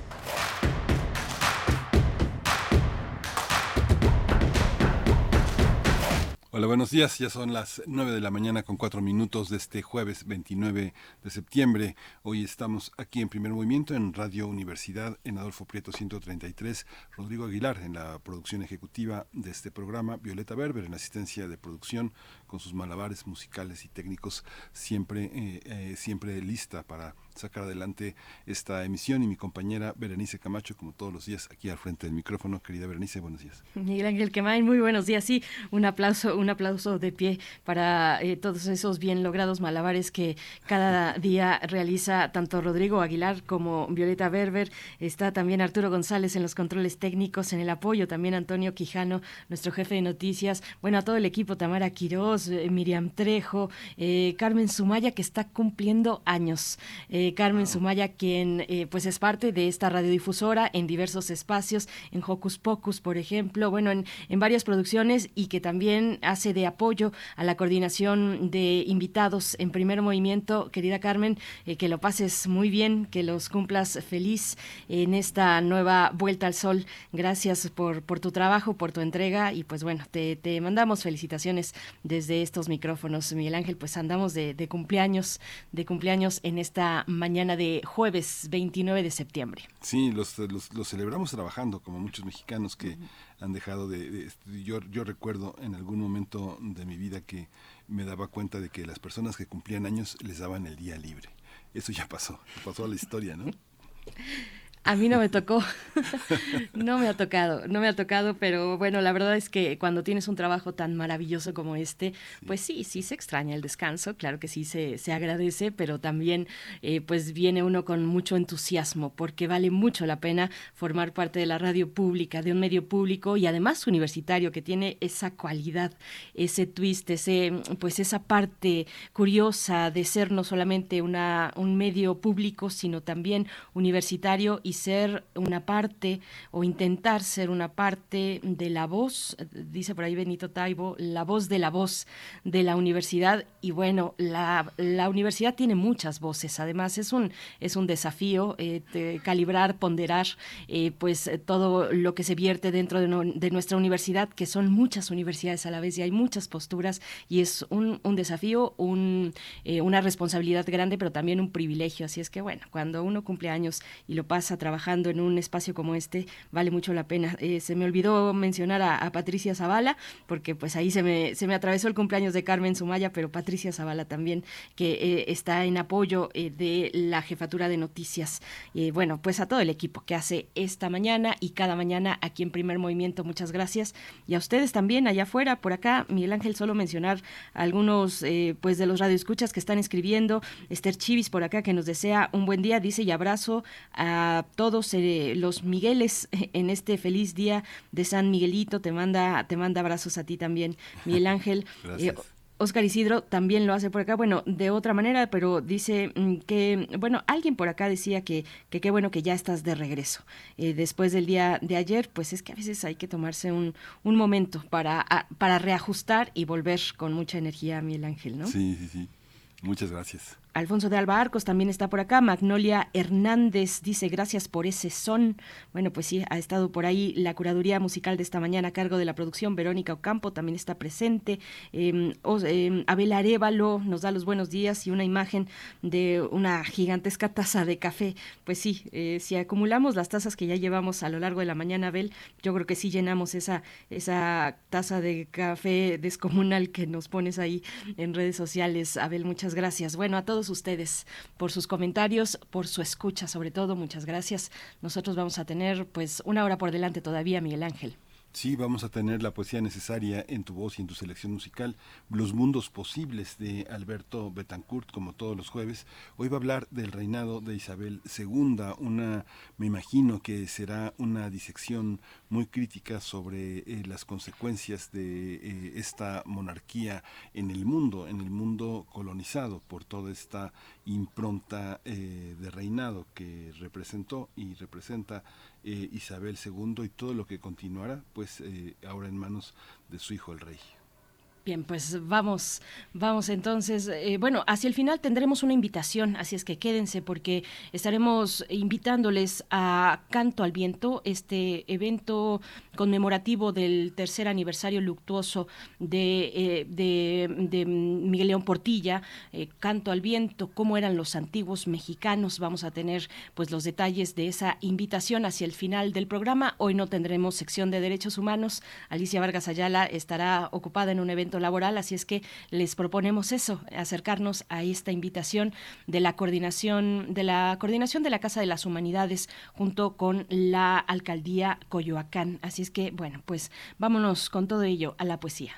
Hola, buenos días. Ya son las 9 de la mañana con 4 minutos de este jueves 29 de septiembre. Hoy estamos aquí en primer movimiento en Radio Universidad en Adolfo Prieto 133. Rodrigo Aguilar en la producción ejecutiva de este programa. Violeta Berber en asistencia de producción con sus malabares musicales y técnicos siempre, eh, eh, siempre lista para sacar adelante esta emisión y mi compañera Berenice Camacho, como todos los días, aquí al frente del micrófono. Querida Berenice, buenos días. Miguel Ángel Quemain, muy buenos días. Sí, un aplauso, un aplauso de pie para eh, todos esos bien logrados malabares que cada (laughs) día realiza tanto Rodrigo Aguilar como Violeta Berber. Está también Arturo González en los controles técnicos, en el apoyo también Antonio Quijano, nuestro jefe de noticias. Bueno, a todo el equipo, Tamara Quirós, eh, Miriam Trejo, eh, Carmen Sumaya, que está cumpliendo años. Eh, Carmen Sumaya, quien eh, pues es parte de esta radiodifusora en diversos espacios, en Hocus Pocus, por ejemplo, bueno, en, en varias producciones y que también hace de apoyo a la coordinación de invitados en primer movimiento. Querida Carmen, que lo pases muy bien, que los cumplas feliz en esta nueva vuelta al sol. Gracias por, por tu trabajo, por tu entrega y pues bueno, te, te mandamos felicitaciones desde estos micrófonos, Miguel Ángel, pues andamos de, de cumpleaños, de cumpleaños en esta mañana de jueves 29 de septiembre. Sí, los, los, los celebramos trabajando, como muchos mexicanos que han dejado de, de- yo, yo recuerdo en algún momento de mi vida que me daba cuenta de que las personas que cumplían años les daban el día libre. Eso ya pasó, pasó a la historia, ¿no? (laughs) A mí no me tocó, (laughs) no me ha tocado, no me ha tocado, pero bueno, la verdad es que cuando tienes un trabajo tan maravilloso como este, pues sí, sí se extraña el descanso, claro que sí se, se agradece, pero también eh, pues viene uno con mucho entusiasmo, porque vale mucho la pena formar parte de la radio pública, de un medio público y además universitario que tiene esa cualidad, ese twist, ese, pues esa parte curiosa de ser no solamente una, un medio público, sino también universitario y ser una parte o intentar ser una parte de la voz, dice por ahí Benito Taibo, la voz de la voz de la universidad. Y bueno, la, la universidad tiene muchas voces, además es un, es un desafío eh, de calibrar, ponderar eh, pues eh, todo lo que se vierte dentro de, no- de nuestra universidad, que son muchas universidades a la vez y hay muchas posturas y es un, un desafío, un, eh, una responsabilidad grande, pero también un privilegio. Así es que bueno, cuando uno cumple años y lo pasa trabajando en un espacio como este, vale mucho la pena. Eh, se me olvidó mencionar a, Patricia Zavala, porque pues ahí se me, se me atravesó el cumpleaños de Carmen Sumaya, pero Patricia Zavala también, que eh, está en apoyo eh, de la jefatura de noticias. Bueno, pues a todo el equipo que hace esta mañana y cada mañana aquí en Primer Movimiento, muchas gracias. Y a ustedes también allá afuera, por acá, Miguel Ángel, solo mencionar algunos pues de los radioescuchas que están escribiendo. Esther Chivis por acá que nos desea un buen día, dice y abrazo a todos eh, los Migueles (laughs) en este feliz día de San Miguelito. Te manda, te manda abrazos a ti también, Miguel (laughs) Ángel. Eh, Oscar Isidro también lo hace por acá, bueno, de otra manera, pero dice mm, que, bueno, alguien por acá decía que que qué bueno que ya estás de regreso. Eh, después del día de ayer, pues es que a veces hay que tomarse un, un momento para, a- para reajustar y volver con mucha energía, Miguel Ángel, ¿no? Sí, sí, sí. Muchas gracias. Alfonso de Alba Arcos también está por acá. Magnolia Hernández dice gracias por ese son. Bueno, pues sí, ha estado por ahí la curaduría musical de esta mañana a cargo de la producción. Verónica Ocampo también está presente. Eh, Abel Arevalo nos da los buenos días y una imagen de una gigantesca taza de café. Pues sí, eh, si acumulamos las tazas que ya llevamos a lo largo de la mañana, Abel, yo creo que sí llenamos esa, esa taza de café descomunal que nos pones ahí en redes sociales. Abel, muchas gracias. Bueno, a todos ustedes por sus comentarios, por su escucha sobre todo, muchas gracias. Nosotros vamos a tener pues una hora por delante todavía, Miguel Ángel. Sí, vamos a tener la poesía necesaria en tu voz y en tu selección musical, Los Mundos Posibles de Alberto Betancourt, como todos los jueves. Hoy va a hablar del reinado de Isabel II, una, me imagino que será una disección muy crítica sobre eh, las consecuencias de eh, esta monarquía en el mundo, en el mundo colonizado por toda esta impronta eh, de reinado que representó y representa Isabel II y todo lo que continuará, pues eh, ahora en manos de su hijo el rey. Bien, pues vamos, vamos entonces. Eh, bueno, hacia el final tendremos una invitación, así es que quédense porque estaremos invitándoles a Canto al Viento, este evento conmemorativo del tercer aniversario luctuoso de, eh, de, Miguel León Portilla, eh, Canto al Viento, cómo eran los antiguos mexicanos. Vamos a tener pues los detalles de esa invitación hacia el final del programa. Hoy no tendremos sección de derechos humanos. Alicia Vargas Ayala estará ocupada en un evento laboral, así es que les proponemos eso, acercarnos a esta invitación de la coordinación de la coordinación de la Casa de las Humanidades junto con la Alcaldía Coyoacán. Así es que, bueno, pues vámonos con todo ello a la poesía.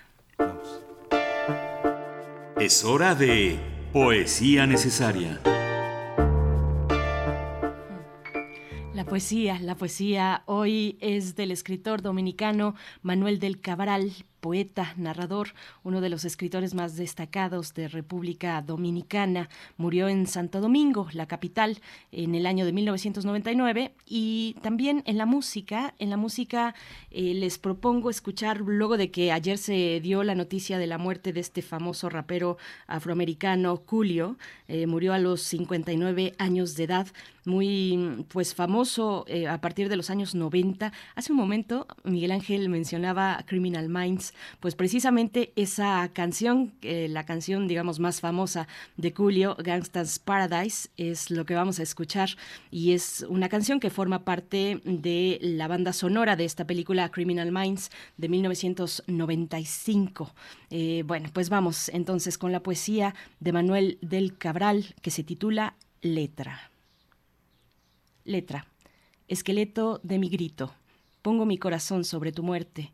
Es hora de poesía necesaria. La poesía, la poesía hoy es del escritor dominicano Manuel del Cabral, poeta, narrador, uno de los escritores más destacados de República Dominicana. Murió en Santo Domingo, la capital, en el año de 1999. Y también en la música, en la música eh, les propongo escuchar, luego de que ayer se dio la noticia de la muerte de este famoso rapero afroamericano, Julio, eh, murió a los 59 años de edad, muy pues famoso eh, a partir de los años 90. Hace un momento Miguel Ángel mencionaba Criminal Minds pues precisamente esa canción, eh, la canción digamos más famosa de Julio, Gangsta's Paradise, es lo que vamos a escuchar y es una canción que forma parte de la banda sonora de esta película Criminal Minds de 1995. Eh, bueno, pues vamos entonces con la poesía de Manuel del Cabral que se titula Letra. Letra. Esqueleto de mi grito. Pongo mi corazón sobre tu muerte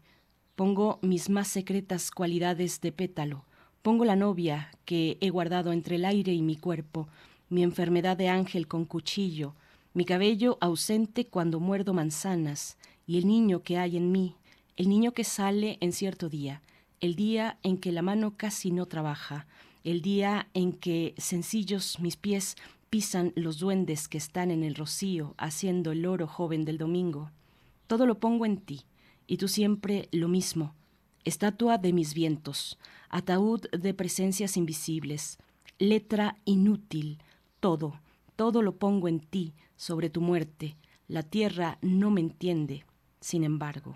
Pongo mis más secretas cualidades de pétalo, pongo la novia que he guardado entre el aire y mi cuerpo, mi enfermedad de ángel con cuchillo, mi cabello ausente cuando muerdo manzanas, y el niño que hay en mí, el niño que sale en cierto día, el día en que la mano casi no trabaja, el día en que sencillos mis pies pisan los duendes que están en el rocío haciendo el oro joven del domingo. Todo lo pongo en ti, y tú siempre lo mismo, estatua de mis vientos, ataúd de presencias invisibles, letra inútil, todo, todo lo pongo en ti, sobre tu muerte, la tierra no me entiende, sin embargo.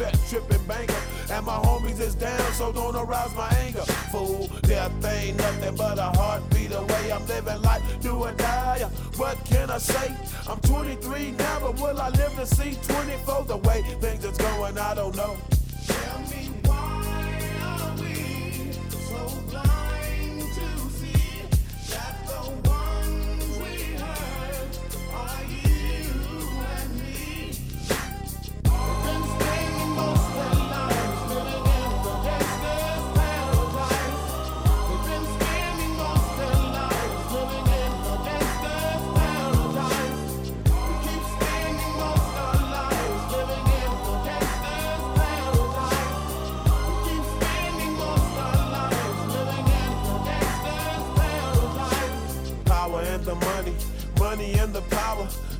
set tripping banker. And my homies is down, so don't arouse my anger. Fool, death ain't nothing but a heartbeat away. I'm living life, do or die. What can I say? I'm 23 now, but will I live to see 24? The way things is going, I don't know. Tell me why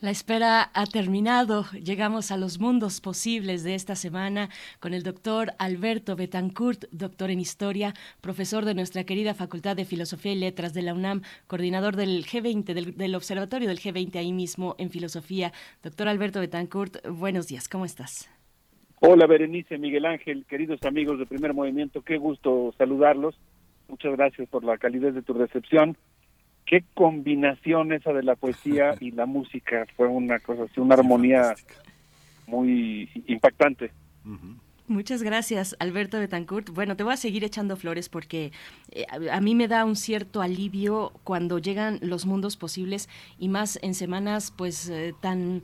La espera ha terminado. Llegamos a los mundos posibles de esta semana con el doctor Alberto Betancourt, doctor en historia, profesor de nuestra querida Facultad de Filosofía y Letras de la UNAM, coordinador del G20, del, del Observatorio del G20 ahí mismo en filosofía. Doctor Alberto Betancourt, buenos días, ¿cómo estás? Hola Berenice, Miguel Ángel, queridos amigos de Primer Movimiento, qué gusto saludarlos. Muchas gracias por la calidez de tu recepción. Qué combinación esa de la poesía (laughs) y la música, fue una cosa así, una armonía muy impactante. Muchas gracias, Alberto Betancourt. Bueno, te voy a seguir echando flores porque eh, a, a mí me da un cierto alivio cuando llegan los mundos posibles y más en semanas pues eh, tan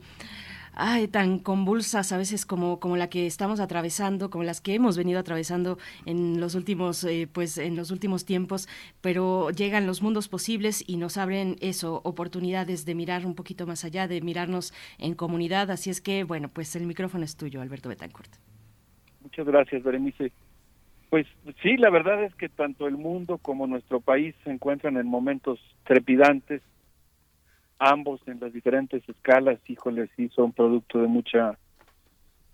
ay, tan convulsas a veces como, como la que estamos atravesando, como las que hemos venido atravesando en los últimos, eh, pues en los últimos tiempos, pero llegan los mundos posibles y nos abren eso, oportunidades de mirar un poquito más allá, de mirarnos en comunidad. Así es que, bueno, pues el micrófono es tuyo, Alberto Betancourt. Muchas gracias, Berenice. Pues sí, la verdad es que tanto el mundo como nuestro país se encuentran en momentos trepidantes, ambos en las diferentes escalas, híjole, sí son producto de mucha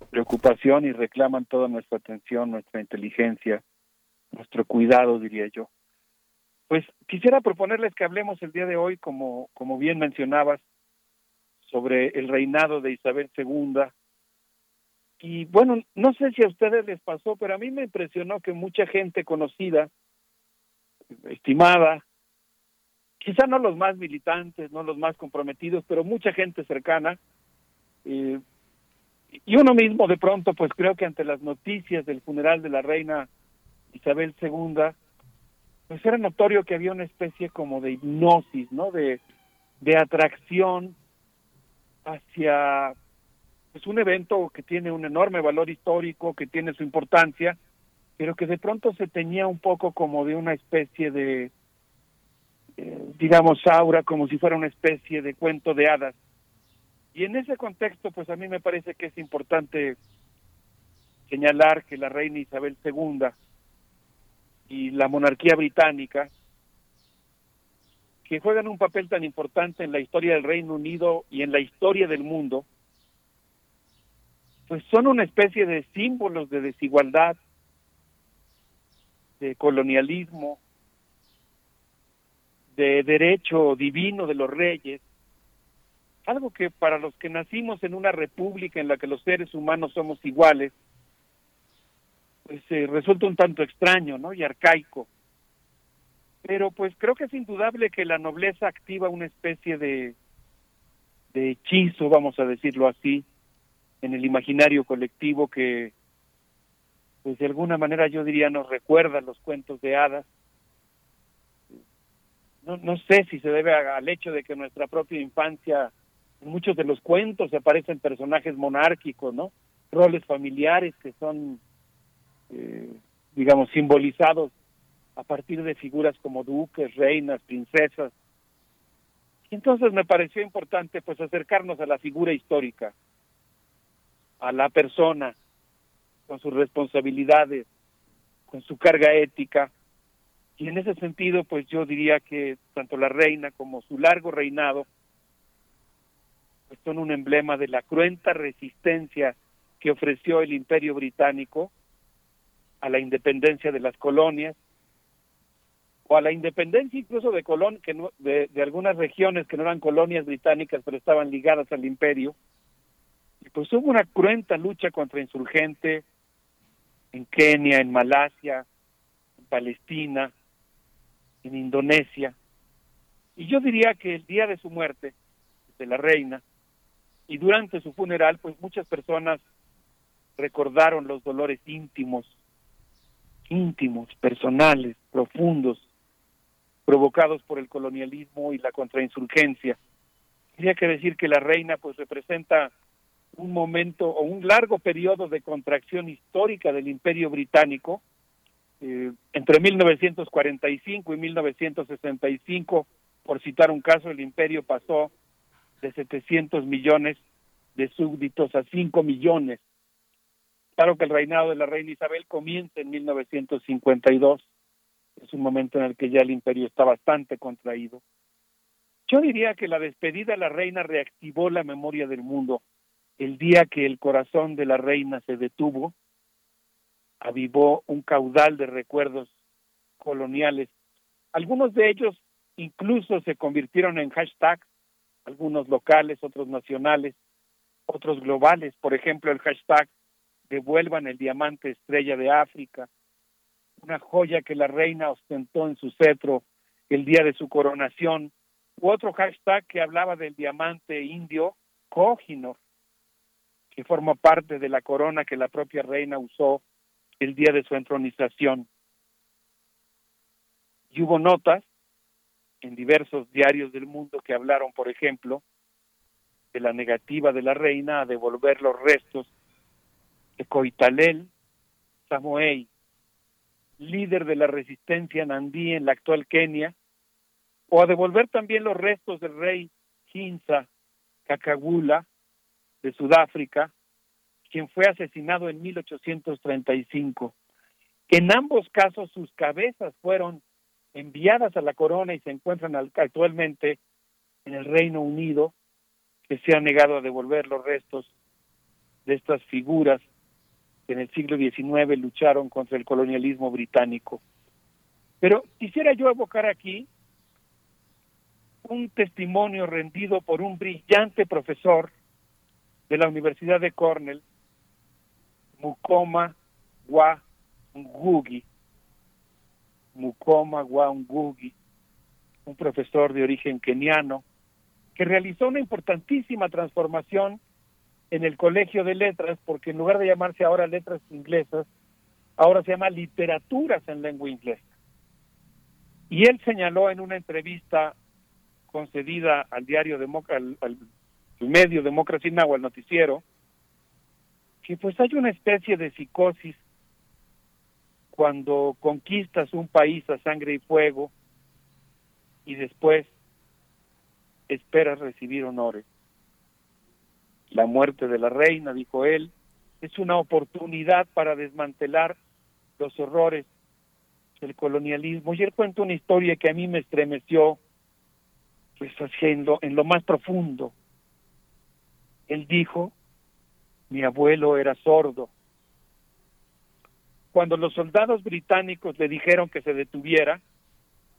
preocupación y reclaman toda nuestra atención, nuestra inteligencia, nuestro cuidado, diría yo. Pues quisiera proponerles que hablemos el día de hoy, como, como bien mencionabas, sobre el reinado de Isabel II. Y bueno, no sé si a ustedes les pasó, pero a mí me impresionó que mucha gente conocida, estimada, quizá no los más militantes, no los más comprometidos, pero mucha gente cercana, eh, Y uno mismo de pronto, pues creo que ante las noticias del funeral de la reina Isabel II, pues era notorio que había una especie como de hipnosis, ¿no? De, de atracción hacia pues un evento que tiene un enorme valor histórico, que tiene su importancia, pero que de pronto se tenía un poco como de una especie de, eh, digamos, aura, como si fuera una especie de cuento de hadas. Y en ese contexto, pues a mí me parece que es importante señalar que la reina Isabel II y la monarquía británica, que juegan un papel tan importante en la historia del Reino Unido y en la historia del mundo, pues son una especie de símbolos de desigualdad, de colonialismo, de derecho divino de los reyes, algo que para los que nacimos en una república en la que los seres humanos somos iguales, pues eh, resulta un tanto extraño, ¿no? Y arcaico. Pero pues creo que es indudable que la nobleza activa una especie de, de hechizo, vamos a decirlo así, en el imaginario colectivo que, pues de alguna manera yo diría nos recuerda los cuentos de hadas. No, no sé si se debe al hecho de que nuestra propia infancia, en muchos de los cuentos aparecen personajes monárquicos, ¿no? Roles familiares que son, eh, digamos, simbolizados a partir de figuras como duques, reinas, princesas. Y entonces me pareció importante pues acercarnos a la figura histórica, a la persona, con sus responsabilidades, con su carga ética. Y en ese sentido, pues yo diría que tanto la reina como su largo reinado pues son un emblema de la cruenta resistencia que ofreció el imperio británico a la independencia de las colonias o a la independencia incluso de colon que de, de algunas regiones que no eran colonias británicas pero estaban ligadas al imperio. Y pues hubo una cruenta lucha contra insurgentes en Kenia, en Malasia, en Palestina, en Indonesia. Y yo diría que el día de su muerte, de la reina, y durante su funeral, pues muchas personas recordaron los dolores íntimos, íntimos, personales, profundos, provocados por el colonialismo y la contrainsurgencia. Tendría que decir que la reina pues representa un momento o un largo periodo de contracción histórica del imperio británico, eh, entre 1945 y 1965, por citar un caso, el imperio pasó de 700 millones de súbditos a 5 millones. Claro que el reinado de la reina Isabel comienza en 1952, es un momento en el que ya el imperio está bastante contraído. Yo diría que la despedida de la reina reactivó la memoria del mundo el día que el corazón de la reina se detuvo, avivó un caudal de recuerdos coloniales. Algunos de ellos incluso se convirtieron en hashtags, algunos locales, otros nacionales, otros globales. Por ejemplo, el hashtag devuelvan el diamante estrella de África, una joya que la reina ostentó en su cetro el día de su coronación, u otro hashtag que hablaba del diamante indio Kohinoor, que forma parte de la corona que la propia reina usó el día de su entronización. Y hubo notas en diversos diarios del mundo que hablaron, por ejemplo, de la negativa de la reina a devolver los restos de Coitalel Samoei, líder de la resistencia nandí en la actual Kenia, o a devolver también los restos del rey Hinza Kakagula, de Sudáfrica, quien fue asesinado en 1835. En ambos casos sus cabezas fueron enviadas a la corona y se encuentran actualmente en el Reino Unido, que se ha negado a devolver los restos de estas figuras que en el siglo XIX lucharon contra el colonialismo británico. Pero quisiera yo evocar aquí un testimonio rendido por un brillante profesor de la Universidad de Cornell, Mukoma Ngugi, Mukoma Ngugi, un profesor de origen keniano, que realizó una importantísima transformación en el Colegio de Letras, porque en lugar de llamarse ahora letras inglesas, ahora se llama literaturas en lengua inglesa. Y él señaló en una entrevista concedida al diario Democ al medio Democracy Now, al noticiero, que pues hay una especie de psicosis cuando conquistas un país a sangre y fuego y después esperas recibir honores. La muerte de la reina, dijo él, es una oportunidad para desmantelar los horrores del colonialismo. Y él cuenta una historia que a mí me estremeció, pues haciendo en lo más profundo. Él dijo, mi abuelo era sordo. Cuando los soldados británicos le dijeron que se detuviera,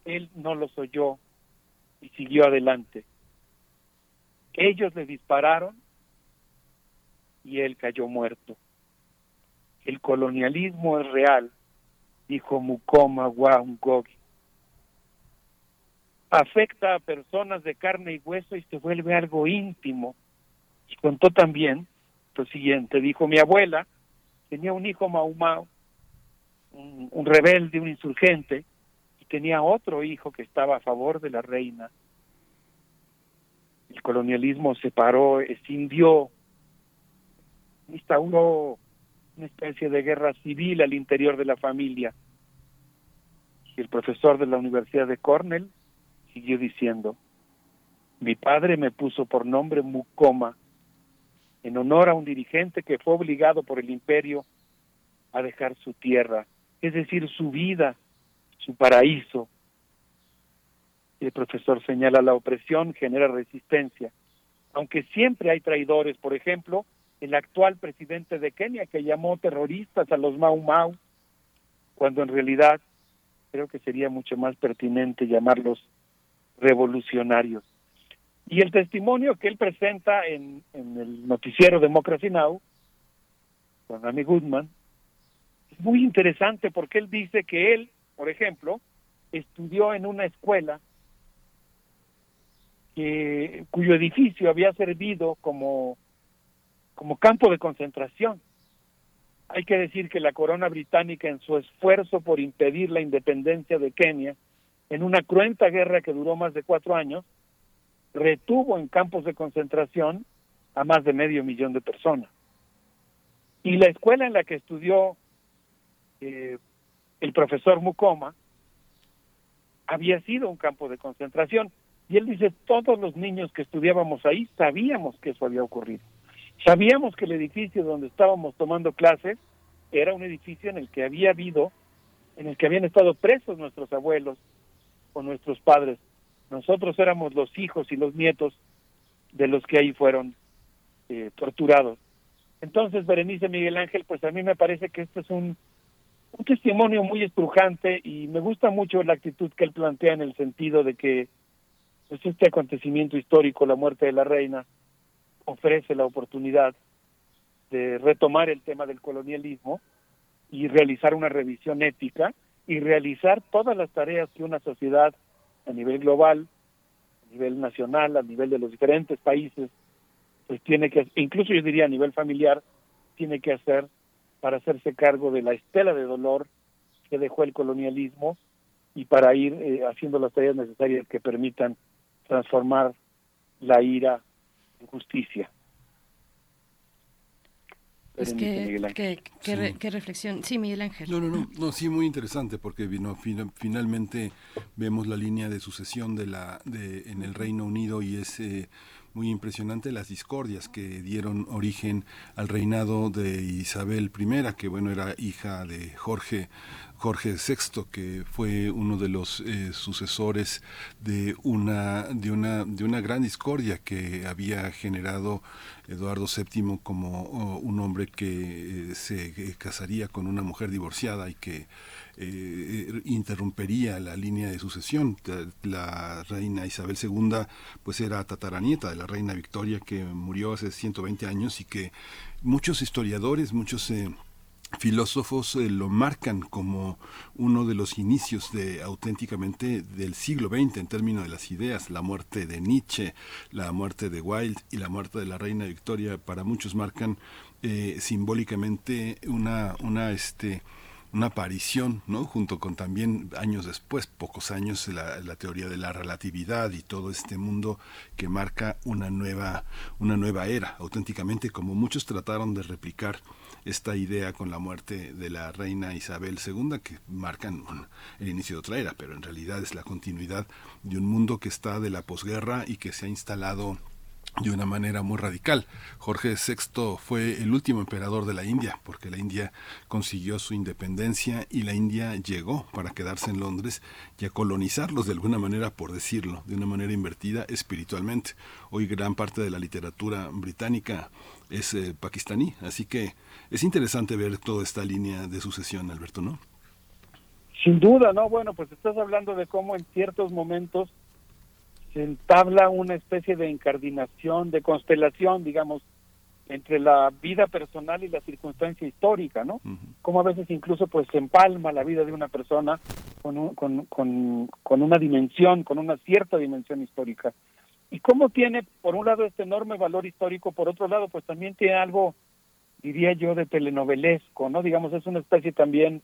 él no los oyó y siguió adelante. Ellos le dispararon y él cayó muerto. El colonialismo es real, dijo Mukoma Wangogi. Afecta a personas de carne y hueso y se vuelve algo íntimo. Y contó también lo siguiente, dijo mi abuela, tenía un hijo Mau Mau, un, un rebelde, un insurgente, y tenía otro hijo que estaba a favor de la reina. El colonialismo separó, escindió, instauró una especie de guerra civil al interior de la familia. Y el profesor de la Universidad de Cornell siguió diciendo, mi padre me puso por nombre Mukoma, en honor a un dirigente que fue obligado por el imperio a dejar su tierra, es decir, su vida, su paraíso. El profesor señala la opresión genera resistencia, aunque siempre hay traidores, por ejemplo, el actual presidente de Kenia que llamó terroristas a los Mau Mau, cuando en realidad creo que sería mucho más pertinente llamarlos revolucionarios. Y el testimonio que él presenta en, el noticiero Democracy Now, con Amy Goodman, es muy interesante porque él dice que él, por ejemplo, estudió en una escuela que, cuyo edificio había servido como, como campo de concentración. Hay que decir que la corona británica, en su esfuerzo por impedir la independencia de Kenia, en una cruenta guerra que duró más de cuatro años, retuvo en campos de concentración a más de medio millón de personas. Y la escuela en la que estudió eh, el profesor Mukoma había sido un campo de concentración. Y él dice, todos los niños que estudiábamos ahí sabíamos que eso había ocurrido. Sabíamos que el edificio donde estábamos tomando clases era un edificio en el que había habido, en el que habían estado presos nuestros abuelos o nuestros padres. Nosotros éramos los hijos y los nietos de los que ahí fueron eh, torturados. Entonces, Berenice Miguel Ángel, pues a mí me parece que este es un, un testimonio muy estrujante y me gusta mucho la actitud que él plantea en el sentido de que pues este acontecimiento histórico, la muerte de la reina, ofrece la oportunidad de retomar el tema del colonialismo y realizar una revisión ética y realizar todas las tareas que una sociedad a nivel global, a nivel nacional, a nivel de los diferentes países, pues tiene que, incluso yo diría a nivel familiar, tiene que hacer para hacerse cargo de la estela de dolor que dejó el colonialismo y para ir eh, haciendo las tareas necesarias que permitan transformar la ira en justicia. Es que, que, que, re, qué reflexión. Sí, Miguel Ángel. No, no, no, no, sí, muy interesante porque vino, finalmente vemos la línea de sucesión de la de en el Reino Unido y es eh, muy impresionante las discordias que dieron origen al reinado de Isabel I, que bueno, era hija de Jorge Jorge VI, que fue uno de los eh, sucesores de una, de, una, de una gran discordia que había generado Eduardo VII como oh, un hombre que eh, se eh, casaría con una mujer divorciada y que eh, interrumpería la línea de sucesión. La reina Isabel II pues era tataranieta de la reina Victoria que murió hace 120 años y que muchos historiadores, muchos filósofos eh, lo marcan como uno de los inicios de auténticamente del siglo XX en términos de las ideas, la muerte de Nietzsche, la muerte de Wilde y la muerte de la reina Victoria, para muchos marcan eh, simbólicamente una, una este, una aparición, ¿no? Junto con también años después, pocos años, la, teoría de la relatividad y todo este mundo que marca una nueva, una nueva era, auténticamente, como muchos trataron de replicar esta idea con la muerte de la reina Isabel II, que marcan el inicio de otra era, pero en realidad es la continuidad de un mundo que está de la posguerra y que se ha instalado de una manera muy radical. Jorge VI fue el último emperador de la India, porque la India consiguió su independencia y la India llegó para quedarse en Londres y a colonizarlos de alguna manera, por decirlo, de una manera invertida espiritualmente. Hoy gran parte de la literatura británica es eh, pakistaní, así que es interesante ver toda esta línea de sucesión, Alberto, ¿no? Sin duda, ¿no? Bueno, pues estás hablando de cómo en ciertos momentos se entabla una especie de incardinación, de constelación, digamos, entre la vida personal y la circunstancia histórica, ¿no? Como a veces incluso pues se empalma la vida de una persona con, con, con, con una dimensión, con una cierta dimensión histórica. Y cómo tiene, por un lado, este enorme valor histórico, por otro lado, pues también tiene algo, diría yo, de telenovelesco, ¿no? Digamos, es una especie también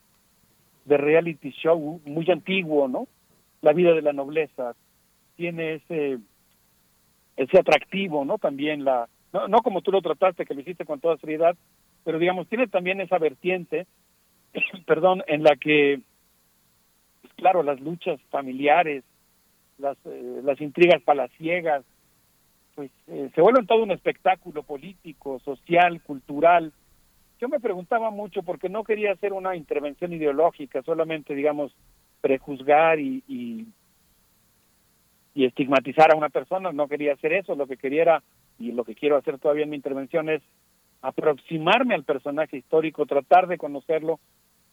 de reality show muy antiguo, ¿no? La vida de la nobleza, tiene ese ese atractivo, ¿no? También la no, no como tú lo trataste, que lo hiciste con toda seriedad, pero digamos tiene también esa vertiente, (coughs) perdón, en la que pues, claro, las luchas familiares, las eh, las intrigas palaciegas, pues eh, se vuelven todo un espectáculo político, social, cultural. Yo me preguntaba mucho porque no quería hacer una intervención ideológica, solamente digamos prejuzgar y, y y estigmatizar a una persona, no quería hacer eso, lo que quería era, y lo que quiero hacer todavía en mi intervención es aproximarme al personaje histórico, tratar de conocerlo.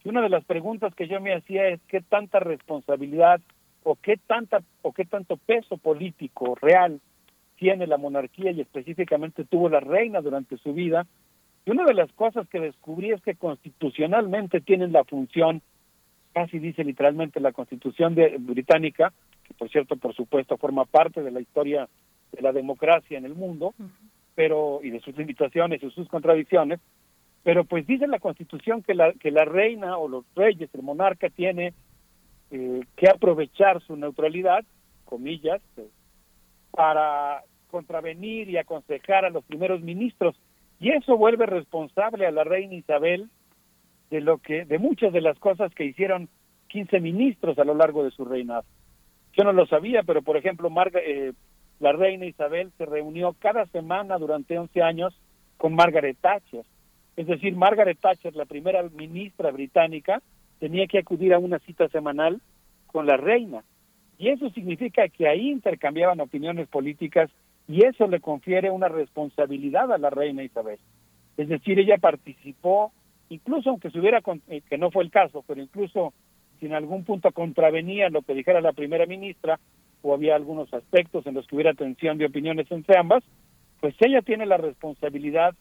Y una de las preguntas que yo me hacía es qué tanta responsabilidad o qué tanta o qué tanto peso político real tiene la monarquía y específicamente tuvo la reina durante su vida. Y una de las cosas que descubrí es que constitucionalmente tienen la función, casi dice literalmente la Constitución de, británica, que por cierto, por supuesto, forma parte de la historia de la democracia en el mundo, pero y de sus limitaciones y sus contradicciones, pero pues dice la Constitución que la que la reina o los reyes, el monarca tiene eh, que aprovechar su neutralidad, comillas, eh, para contravenir y aconsejar a los primeros ministros y eso vuelve responsable a la reina Isabel de lo que de muchas de las cosas que hicieron 15 ministros a lo largo de su reinado. Yo no lo sabía, pero por ejemplo, Marga, eh, la reina Isabel se reunió cada semana durante 11 años con Margaret Thatcher. Es decir, Margaret Thatcher, la primera ministra británica, tenía que acudir a una cita semanal con la reina. Y eso significa que ahí intercambiaban opiniones políticas y eso le confiere una responsabilidad a la reina Isabel. Es decir, ella participó, incluso aunque se hubiera, eh, que no fue el caso, pero incluso si en algún punto contravenía lo que dijera la primera ministra o había algunos aspectos en los que hubiera tensión de opiniones entre ambas, pues ella tiene la responsabilidad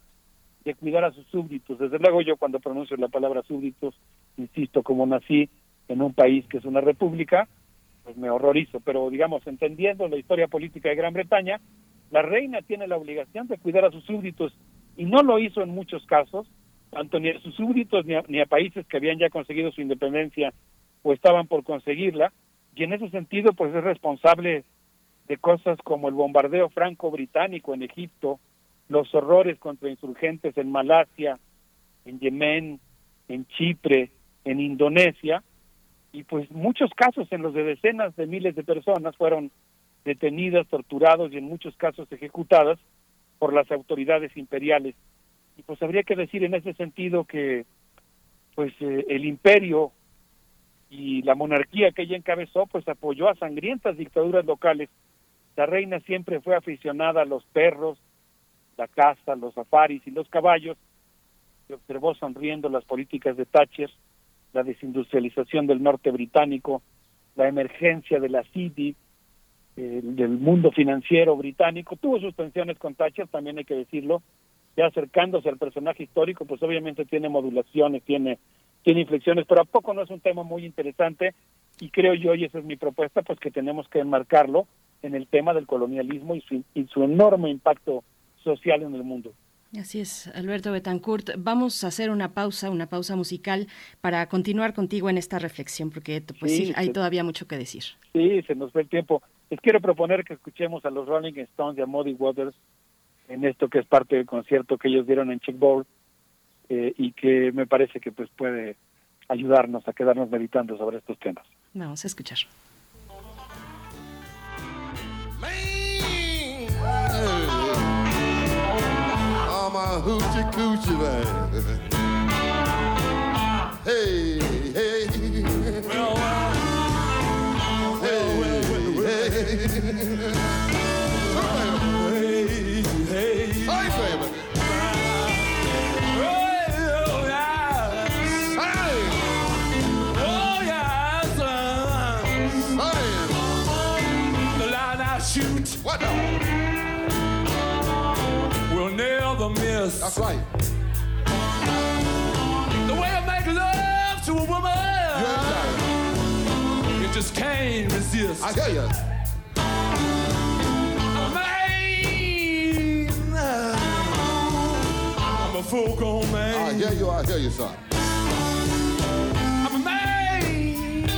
de cuidar a sus súbditos. Desde luego yo cuando pronuncio la palabra súbditos, insisto, como nací en un país que es una república, pues me horrorizo, pero digamos, entendiendo la historia política de Gran Bretaña, la reina tiene la obligación de cuidar a sus súbditos y no lo hizo en muchos casos, tanto ni a sus súbditos ni a, ni a países que habían ya conseguido su independencia o estaban por conseguirla, y en ese sentido pues es responsable de cosas como el bombardeo franco-británico en Egipto, los horrores contra insurgentes en Malasia, en Yemen, en Chipre, en Indonesia, y pues muchos casos en los de decenas de miles de personas fueron detenidas, torturados y en muchos casos ejecutadas por las autoridades imperiales. Y pues habría que decir en ese sentido que pues eh, el imperio y la monarquía que ella encabezó pues apoyó a sangrientas dictaduras locales. La reina siempre fue aficionada a los perros, la caza, los safaris y los caballos. Se observó sonriendo las políticas de Thatcher, la desindustrialización del norte británico, la emergencia de la City, del mundo financiero británico. Tuvo sus tensiones con Thatcher, también hay que decirlo, ya acercándose al personaje histórico, pues obviamente tiene modulaciones, tiene, tiene inflexiones, pero ¿a poco no es un tema muy interesante? Y creo yo, y esa es mi propuesta, pues que tenemos que enmarcarlo en el tema del colonialismo y su, y su enorme impacto social en el mundo. Así es, Alberto Betancourt. Vamos a hacer una pausa, una pausa musical para continuar contigo en esta reflexión, porque pues sí, Sí, hay se- todavía mucho que decir. Sí, se nos fue el tiempo. Les quiero proponer que escuchemos a los Rolling Stones y a Muddy Waters en esto que es parte del concierto que ellos dieron en Chick Bowl eh, y que me parece que pues puede ayudarnos a quedarnos meditando sobre estos temas. Vamos a escuchar. My hoochie coochie man. Hey, hey. Well, well. Hey, hey. Hey, never miss. That's right. The way I make love to a woman. You just can't resist. I hear you. I'm a man, I'm a full grown man. I hear you. I hear you, son. I'm a man.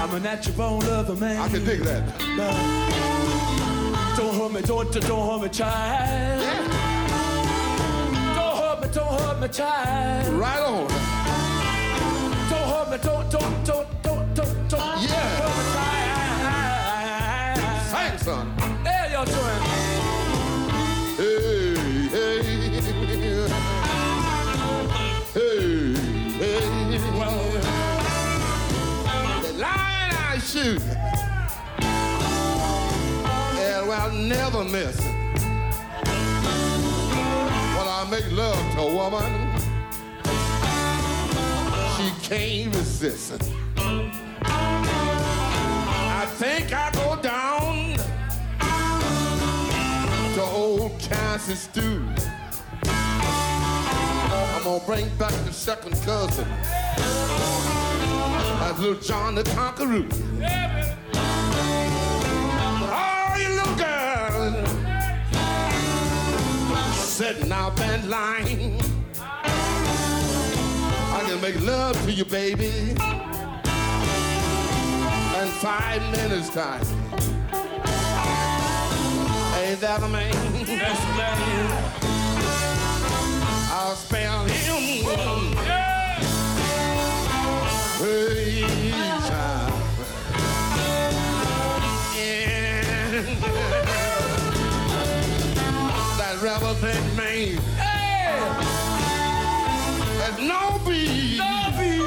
I'm a natural born lover man. I can dig that. Don't hurt me, don't, don't hurt me, child. Don't hurt me, don't hurt me, child. Right on. Don't hurt me, don't, don't, don't, don't, don't, don't Yeah. hurt me, child. Sing, son. There you're doing. Hey, hey. Hey, hey. The line I shoot. I'll never miss it. When I make love to a woman, she can't resist it. I think I go down to old Kansas stew. I'm gonna bring back the second cousin. That's little John the Conqueror. All sitting out that line. I can make love to you, baby, in five minutes time. Ain't that a man? That's a man. I'll spell him. Hey, child. And that rubber thing man. There's no bee. No bee.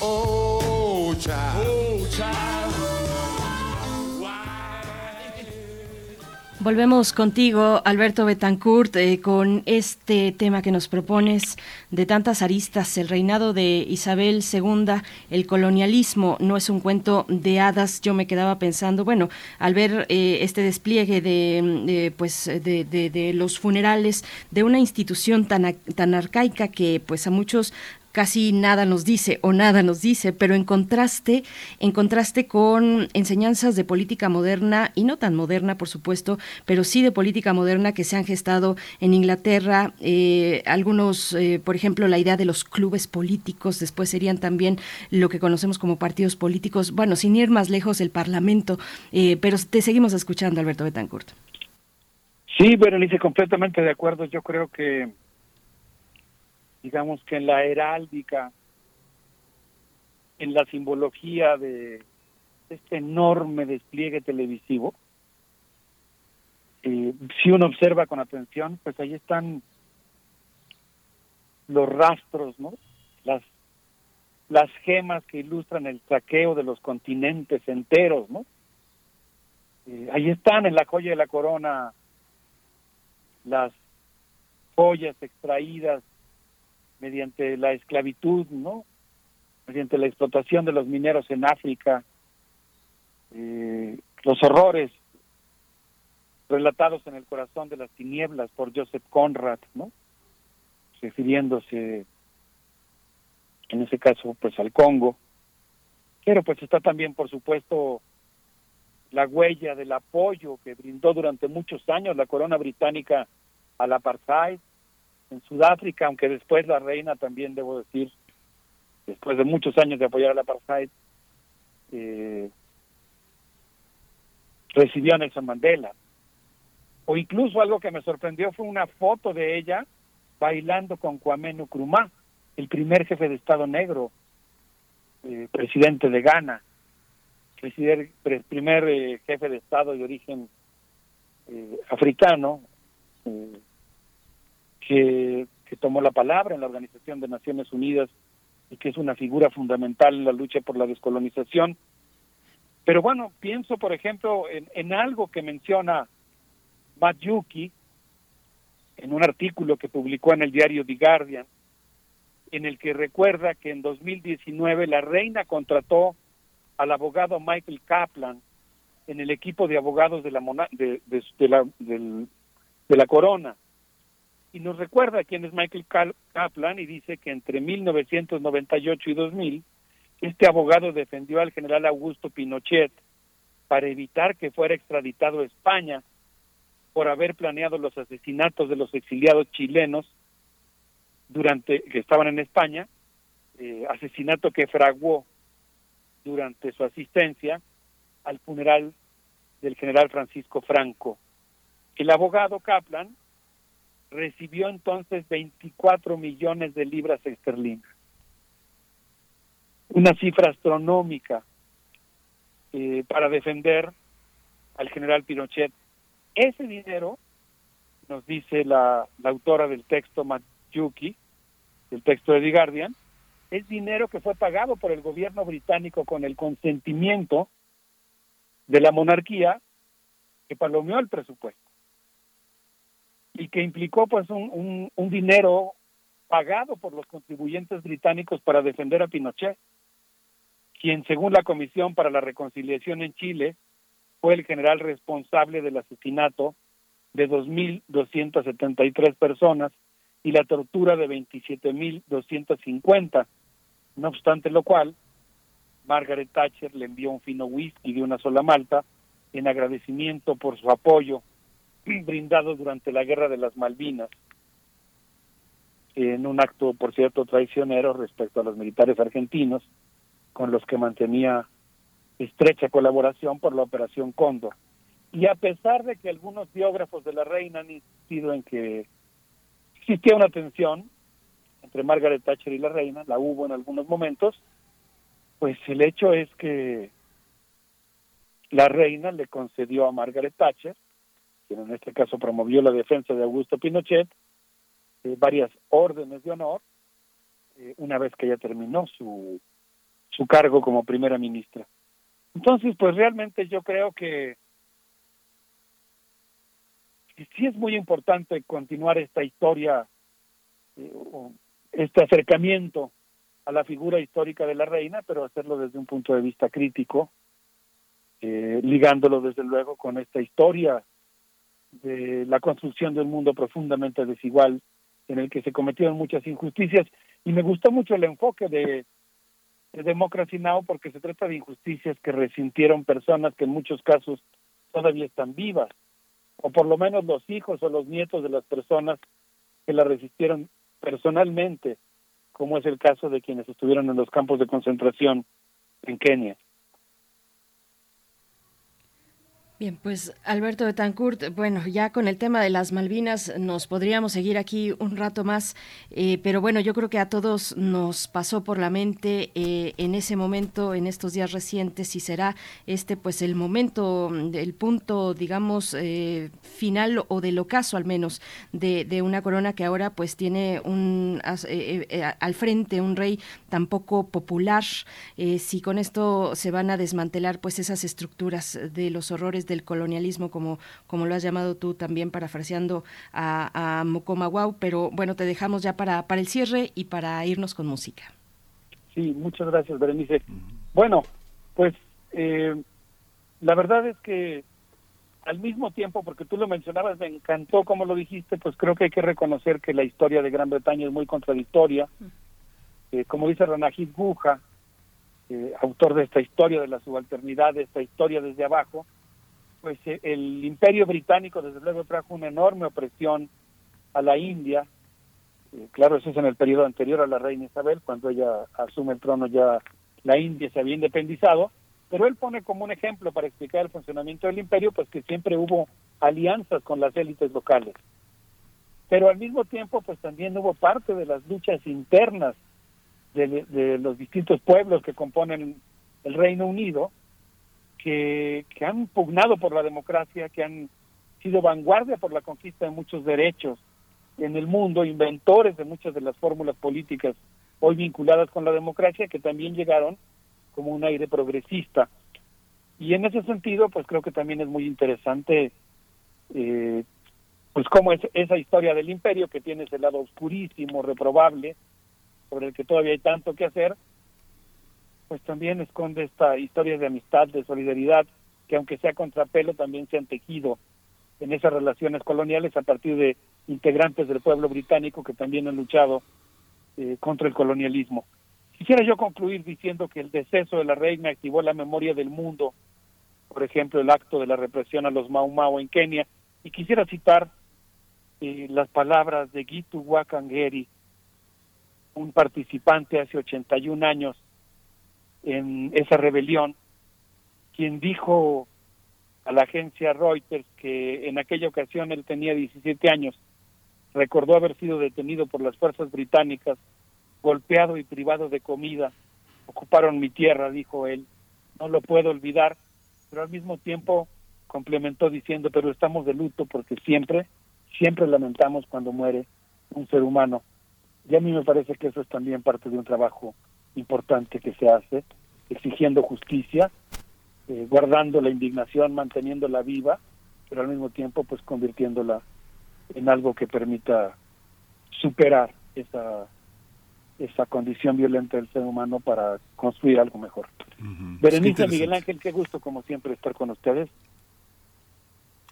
Oh, child. Oh, Volvemos contigo, Alberto Betancourt, eh, con este tema que nos propones de tantas aristas, el reinado de Isabel II, el colonialismo, no es un cuento de hadas. Yo me quedaba pensando, bueno, al ver eh, este despliegue de, de, pues, de, de- de los funerales de una institución tan, tan arcaica que pues a muchos casi nada nos dice o nada nos dice, pero en contraste, en contraste con enseñanzas de política moderna y no tan moderna, por supuesto, pero sí de política moderna que se han gestado en Inglaterra, eh, algunos, eh, por ejemplo, la idea de los clubes políticos, después serían también lo que conocemos como partidos políticos, bueno, sin ir más lejos, el Parlamento, eh, pero te seguimos escuchando, Alberto Betancourt. Sí, Berenice, completamente de acuerdo. Yo creo que, digamos que en la heráldica, en la simbología de este enorme despliegue televisivo, eh, si uno observa con atención, pues ahí están los rastros, ¿no? Las gemas que ilustran el saqueo de los continentes enteros, ¿no? Eh, ahí están en la joya de la corona las joyas extraídas mediante la esclavitud, ¿no? Mediante la explotación de los mineros en África, eh, los horrores relatados en el corazón de las tinieblas por Joseph Conrad, ¿no? Refiriéndose, en ese caso, pues al Congo. Pero pues está también, por supuesto, la huella del apoyo que brindó durante muchos años la corona británica al apartheid en Sudáfrica, aunque después la reina también, debo decir, después de muchos años de apoyar al apartheid, eh, recibió a Nelson Mandela. O incluso algo que me sorprendió fue una foto de ella bailando con Kwame Nkrumah, el primer jefe de Estado negro, eh, presidente de Ghana, presidente, primer eh, jefe de Estado de origen eh, africano, que, tomó la palabra en la Organización de Naciones Unidas y que es una figura fundamental en la lucha por la descolonización. Pero bueno, pienso, por ejemplo, en, algo que menciona Matt Yuki en un artículo que publicó en el diario The Guardian, en el que recuerda que en 2019 la reina contrató al abogado Michael Kaplan en el equipo de abogados de la, mona- de, de- de la, de la corona. Y nos recuerda quién es Michael Kaplan y dice que entre 1998 y 2000 este abogado defendió al general Augusto Pinochet para evitar que fuera extraditado a España por haber planeado los asesinatos de los exiliados chilenos durante que estaban en España, eh, asesinato que fraguó durante su asistencia al funeral del general Francisco Franco. El abogado Kaplan recibió entonces 24 millones de libras esterlinas, una cifra astronómica eh, para defender al general Pinochet. Ese dinero, nos dice la, autora del texto Mayuki, del texto de The Guardian, es dinero que fue pagado por el gobierno británico con el consentimiento de la monarquía que palomeó el presupuesto y que implicó pues un, un, un dinero pagado por los contribuyentes británicos para defender a Pinochet, quien según la Comisión para la Reconciliación en Chile fue el general responsable del asesinato de 2.273 personas y la tortura de 27.250. No obstante lo cual, Margaret Thatcher le envió un fino whisky de una sola malta en agradecimiento por su apoyo (clears throat) brindado durante la Guerra de las Malvinas, en un acto, por cierto, traicionero respecto a los militares argentinos, con los que mantenía estrecha colaboración por la Operación Cóndor. Y a pesar de que algunos biógrafos de la reina han insistido en que existía una tensión entre Margaret Thatcher y la reina, la hubo en algunos momentos, pues el hecho es que la reina le concedió a Margaret Thatcher, quien en este caso promovió la defensa de Augusto Pinochet, eh, varias órdenes de honor, eh, una vez que ella terminó su, su cargo como primera ministra. Entonces, pues realmente yo creo que sí es muy importante continuar esta historia, eh, este acercamiento a la figura histórica de la reina, pero hacerlo desde un punto de vista crítico, eh, ligándolo desde luego con esta historia de la construcción de un mundo profundamente desigual en el que se cometieron muchas injusticias. Y me gustó mucho el enfoque de, de Democracy Now! porque se trata de injusticias que resintieron personas que en muchos casos todavía están vivas, o por lo menos los hijos o los nietos de las personas que la resistieron personalmente, como es el caso de quienes estuvieron en los campos de concentración en Kenia. Bien, pues Alberto Betancourt, bueno, ya con el tema de las Malvinas nos podríamos seguir aquí un rato más, eh, pero bueno, yo creo que a todos nos pasó por la mente eh, en ese momento, en estos días recientes, y será este pues el momento, el punto, digamos, eh, final o del ocaso al menos de, de una corona que ahora pues tiene un al frente un rey tan poco popular. Si con esto se van a desmantelar pues esas estructuras de los horrores del colonialismo, como, como lo has llamado tú también, parafraseando a, a Mokomawau, pero bueno, te dejamos ya para, para el cierre y para irnos con música. Sí, muchas gracias, Berenice. Bueno, pues eh, la verdad es que al mismo tiempo, porque tú lo mencionabas, me encantó como lo dijiste, pues creo que hay que reconocer que la historia de Gran Bretaña es muy contradictoria. Eh, como dice Ranajit Guja, eh, autor de esta historia de la subalternidad, de esta historia desde abajo, pues eh, el imperio británico desde luego trajo una enorme opresión a la India. Eh, claro, eso es en el periodo anterior a la reina Isabel, cuando ella asume el trono ya la India se había independizado, pero él pone como un ejemplo para explicar el funcionamiento del imperio, pues que siempre hubo alianzas con las élites locales. Pero al mismo tiempo, pues también hubo parte de las luchas internas de, de los distintos pueblos que componen el Reino Unido, que, han pugnado por la democracia, que han sido vanguardia por la conquista de muchos derechos en el mundo, inventores de muchas de las fórmulas políticas hoy vinculadas con la democracia, que también llegaron como un aire progresista. Y en ese sentido, pues creo que también es muy interesante, eh, pues cómo es esa historia del imperio que tiene ese lado oscurísimo, reprobable, sobre el que todavía hay tanto que hacer, pues también esconde esta historia de amistad, de solidaridad, que aunque sea contrapelo, también se han tejido en esas relaciones coloniales a partir de integrantes del pueblo británico que también han luchado eh, contra el colonialismo. Quisiera yo concluir diciendo que el deceso de la reina activó la memoria del mundo, por ejemplo, el acto de la represión a los Mau Mau en Kenia, y quisiera citar eh, las palabras de Gitu Wakangeri, un participante hace 81 años en esa rebelión, quien dijo a la agencia Reuters que en aquella ocasión él tenía 17 años, recordó haber sido detenido por las fuerzas británicas, golpeado y privado de comida, ocuparon mi tierra, dijo él, no lo puedo olvidar, pero al mismo tiempo complementó diciendo, pero estamos de luto porque siempre, siempre lamentamos cuando muere un ser humano. Y a mí me parece que eso es también parte de un trabajo importante que se hace, exigiendo justicia, eh, guardando la indignación, manteniéndola viva, pero al mismo tiempo pues convirtiéndola en algo que permita superar esa esa condición violenta del ser humano para construir algo mejor. Berenice Miguel Ángel, qué gusto como siempre estar con ustedes.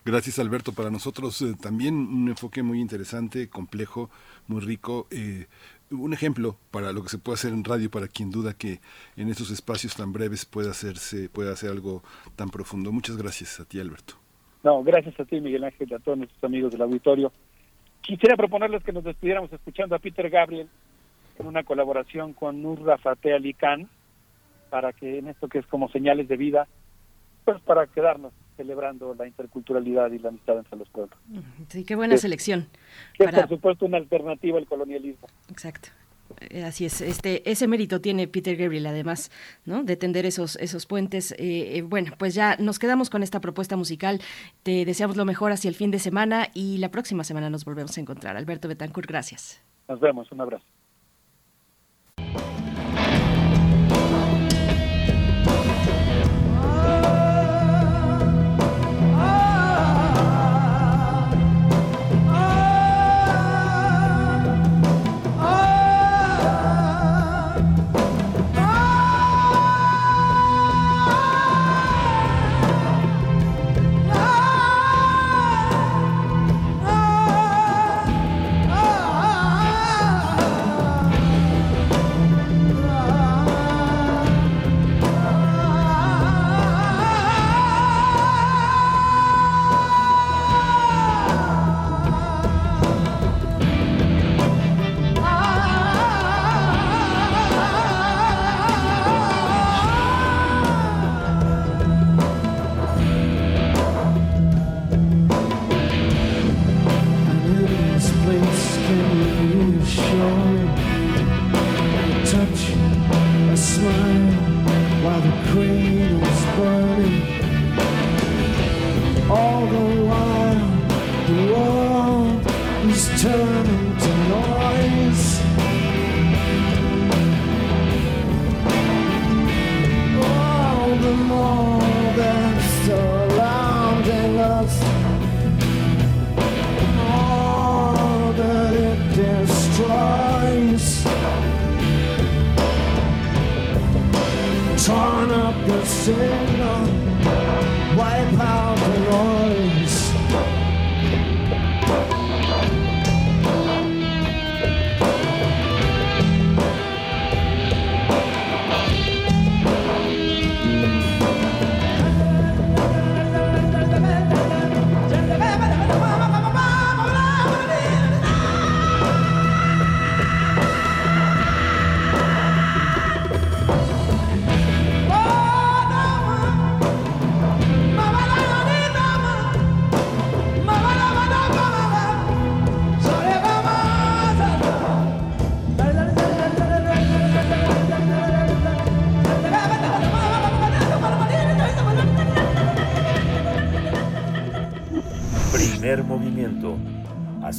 Gracias Alberto, para nosotros eh, también un enfoque muy interesante, complejo, muy rico. Eh, un ejemplo para lo que se puede hacer en radio para quien duda que en estos espacios tan breves pueda hacerse pueda hacer algo tan profundo. Muchas gracias a ti Alberto. No, gracias a ti Miguel Ángel y a todos nuestros amigos del auditorio. Quisiera proponerles que nos despidiéramos escuchando a Peter Gabriel en una colaboración con Nurra Fateh Ali Khan para que en esto que es como señales de vida, pues para quedarnos celebrando la interculturalidad y la amistad entre los pueblos. Sí, qué buena Es- selección. Que para- es, por supuesto una alternativa al colonialismo. Exacto. Eh, Así es, este, ese mérito tiene Peter Gabriel, además, ¿no? De tender esos, esos puentes. Eh, eh, bueno, pues ya nos quedamos con esta propuesta musical. Te deseamos lo mejor hacia el fin de semana y la próxima semana nos volvemos a encontrar. Alberto Betancourt, gracias. Nos vemos, un abrazo.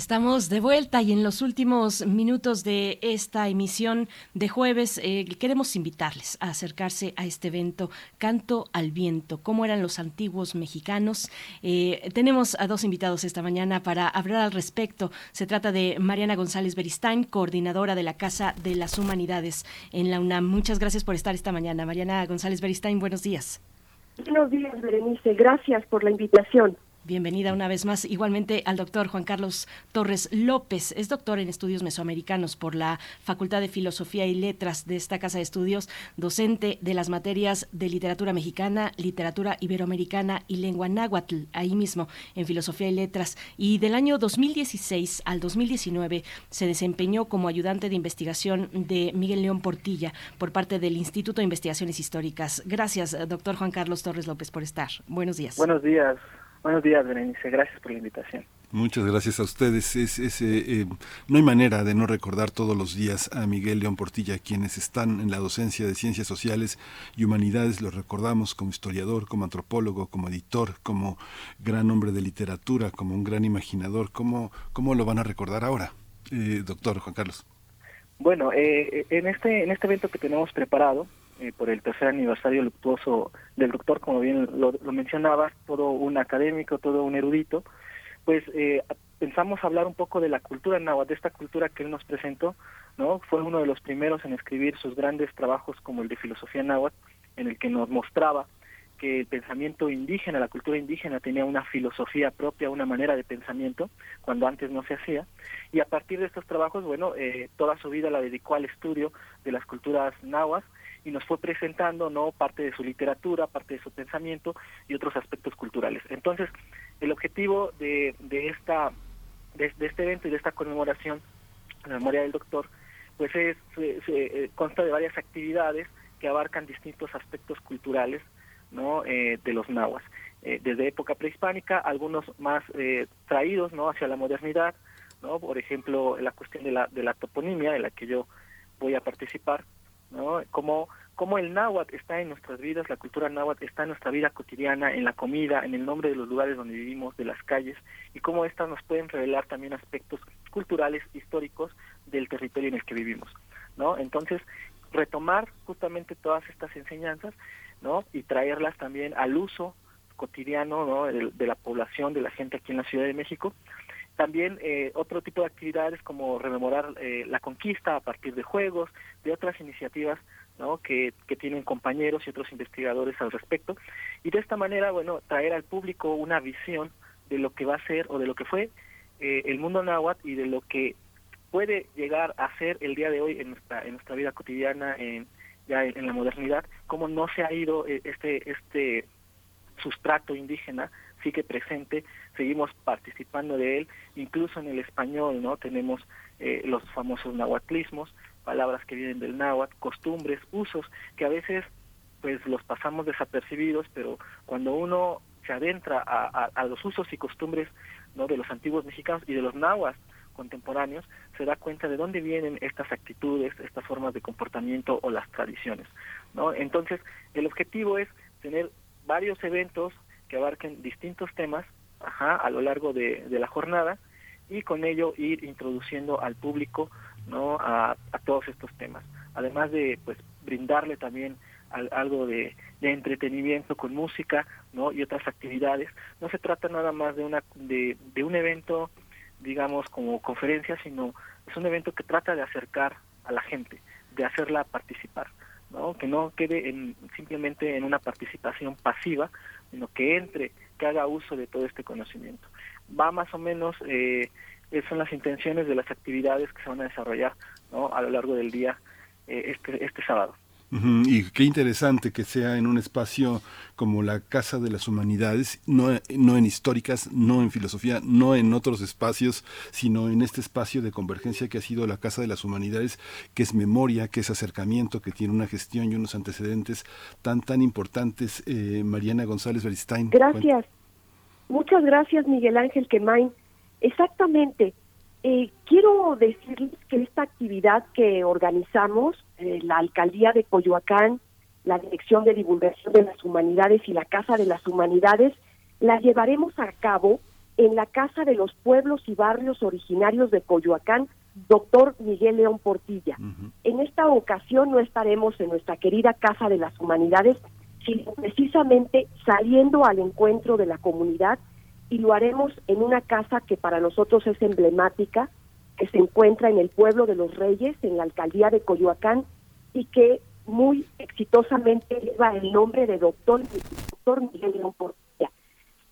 Estamos de vuelta y en los últimos minutos de esta emisión de jueves eh, queremos invitarles a acercarse a este evento Canto al Viento, cómo eran los antiguos mexicanos. Eh, tenemos a dos invitados esta mañana para hablar al respecto. Se trata de Mariana González Beristain, coordinadora de la Casa de las Humanidades en la UNAM. Muchas gracias por estar esta mañana. Mariana González Beristain, buenos días. Buenos días, Berenice. Gracias por la invitación. Bienvenida una vez más igualmente al doctor Juan Carlos Torres López. Es doctor en estudios mesoamericanos por la Facultad de Filosofía y Letras de esta Casa de Estudios, docente de las materias de literatura mexicana, literatura iberoamericana y lengua náhuatl, ahí mismo en Filosofía y Letras. Y del año 2016 al 2019 se desempeñó como ayudante de investigación de Miguel León Portilla por parte del Instituto de Investigaciones Históricas. Gracias, doctor Juan Carlos Torres López, por estar. Buenos días. Buenos días. Buenos días, Berenice. Gracias por la invitación. Muchas gracias a ustedes. Es, es, eh, eh, no hay manera de no recordar todos los días a Miguel León Portilla, quienes están en la docencia de ciencias sociales y humanidades. Lo recordamos como historiador, como antropólogo, como editor, como gran hombre de literatura, como un gran imaginador. ¿Cómo, cómo lo van a recordar ahora, eh, doctor Juan Carlos? Bueno, eh, en este en este evento que tenemos preparado, eh, por el tercer aniversario luctuoso del doctor, como bien lo, lo mencionabas, todo un académico, todo un erudito, pues eh, pensamos hablar un poco de la cultura náhuatl, de esta cultura que él nos presentó, ¿no? Fue uno de los primeros en escribir sus grandes trabajos como el de filosofía náhuatl, en el que nos mostraba que el pensamiento indígena, la cultura indígena tenía una filosofía propia, una manera de pensamiento, cuando antes no se hacía. Y a partir de estos trabajos, bueno, eh, toda su vida la dedicó al estudio de las culturas nahuas, y nos fue presentando no parte de su literatura, parte de su pensamiento y otros aspectos culturales. Entonces, el objetivo de, de esta de, de este evento y de esta conmemoración en la memoria del doctor, pues es se, se, eh, consta de varias actividades que abarcan distintos aspectos culturales, no eh, de los nahuas, eh, desde época prehispánica, algunos más eh, traídos, no hacia la modernidad, no por ejemplo la cuestión de la de la toponimia en la que yo voy a participar ¿no? Como, como el náhuatl está en nuestras vidas, la cultura náhuatl está en nuestra vida cotidiana, en la comida, en el nombre de los lugares donde vivimos, de las calles, y cómo estas nos pueden revelar también aspectos culturales, históricos del territorio en el que vivimos, ¿no? Entonces, retomar justamente todas estas enseñanzas, ¿no? Y traerlas también al uso cotidiano, ¿no? de, de la población, de la gente aquí en la Ciudad de México, también eh, otro tipo de actividades como rememorar eh, la conquista a partir de juegos, de otras iniciativas ¿no? que, que tienen compañeros y otros investigadores al respecto. Y de esta manera, bueno, traer al público una visión de lo que va a ser o de lo que fue eh, el mundo náhuatl y de lo que puede llegar a ser el día de hoy en nuestra, en nuestra vida cotidiana, en, ya en, en la modernidad, cómo no se ha ido eh, este, este sustrato indígena sigue presente, seguimos participando de él, incluso en el español, ¿no? Tenemos eh, los famosos nahuatlismos, palabras que vienen del náhuatl, costumbres, usos, que a veces pues los pasamos desapercibidos, pero cuando uno se adentra a, a, los usos y costumbres no de los antiguos mexicanos y de los nahuas contemporáneos, se da cuenta de dónde vienen estas actitudes, estas formas de comportamiento o las tradiciones, ¿no? Entonces, el objetivo es tener varios eventos que abarquen distintos temas ajá, a lo largo de, de, la jornada y con ello ir introduciendo al público no a, a, todos estos temas. Además de pues brindarle también algo de, entretenimiento con música no y otras actividades. No se trata nada más de una de, de un evento digamos como conferencia sino es un evento que trata de acercar a la gente de hacerla participar ¿no? que no quede en, simplemente en una participación pasiva sino que entre que haga uso de todo este conocimiento va más o menos eh, son las intenciones de las actividades que se van a desarrollar ¿no? a lo largo del día eh, este, este sábado. Y qué interesante que sea en un espacio como la Casa de las Humanidades, no, no en históricas, no en filosofía, no en otros espacios, sino en este espacio de convergencia que ha sido la Casa de las Humanidades, que es memoria, que es acercamiento, que tiene una gestión y unos antecedentes tan, tan importantes. Eh, Mariana González Beristain. Gracias. Muchas gracias, Miguel Ángel Quemain. Exactamente. Eh, quiero decirles que esta actividad que organizamos, eh, la Alcaldía de Coyoacán, la Dirección de Divulgación de las Humanidades y la Casa de las Humanidades, la llevaremos a cabo en la Casa de los Pueblos y Barrios Originarios de Coyoacán, doctor Miguel León Portilla. En esta ocasión no estaremos en nuestra querida Casa de las Humanidades, sino precisamente saliendo al encuentro de la comunidad y lo haremos en una casa que para nosotros es emblemática, que se encuentra en el pueblo de los Reyes, en la alcaldía de Coyoacán, y que muy exitosamente lleva el nombre de doctor, doctor Miguel León Portilla.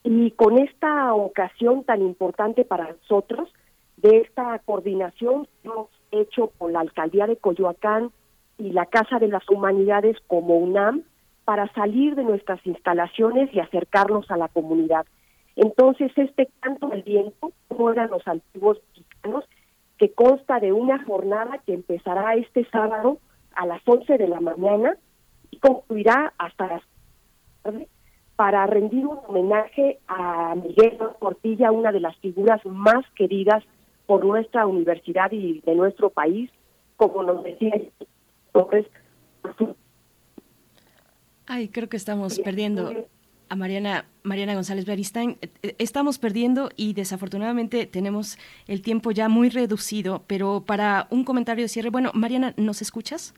Y con esta ocasión tan importante para nosotros, de esta coordinación que hemos hecho con la alcaldía de Coyoacán y la Casa de las Humanidades como UNAM, para salir de nuestras instalaciones y acercarnos a la comunidad. Entonces, este canto del viento, eran los antiguos mexicanos, que consta de una jornada que empezará este sábado a las 11 de la mañana y concluirá hasta las tarde para rendir un homenaje a Miguel Portilla, una de las figuras más queridas por nuestra universidad y de nuestro país, como nos decía. Ay, creo que estamos perdiendo a Mariana, Mariana González Beristain. Eh, eh, estamos perdiendo y desafortunadamente tenemos el tiempo ya muy reducido, pero para un comentario de cierre, bueno, Mariana, ¿nos escuchas?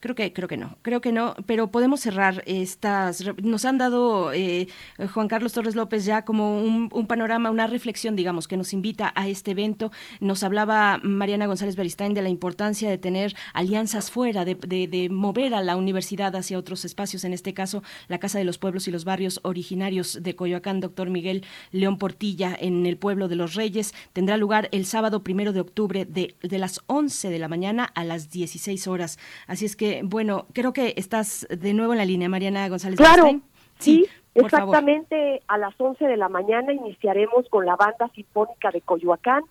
Creo que, creo que no, creo que no, pero podemos cerrar estas. Nos han dado eh, Juan Carlos Torres López ya como un, panorama, una reflexión, digamos, que nos invita a este evento. Nos hablaba Mariana González Beristain de la importancia de tener alianzas fuera, de, de, mover a la universidad hacia otros espacios, en este caso la Casa de los Pueblos y los Barrios Originarios de Coyoacán, doctor Miguel León Portilla, en el pueblo de los Reyes. Tendrá lugar el sábado primero de octubre de, de las 11 de la mañana a las 16 horas. Así es que bueno, creo que estás de nuevo en la línea, Mariana González. Claro, sí, exactamente. A las 11 de la mañana iniciaremos con la Banda Sinfónica de Coyoacán,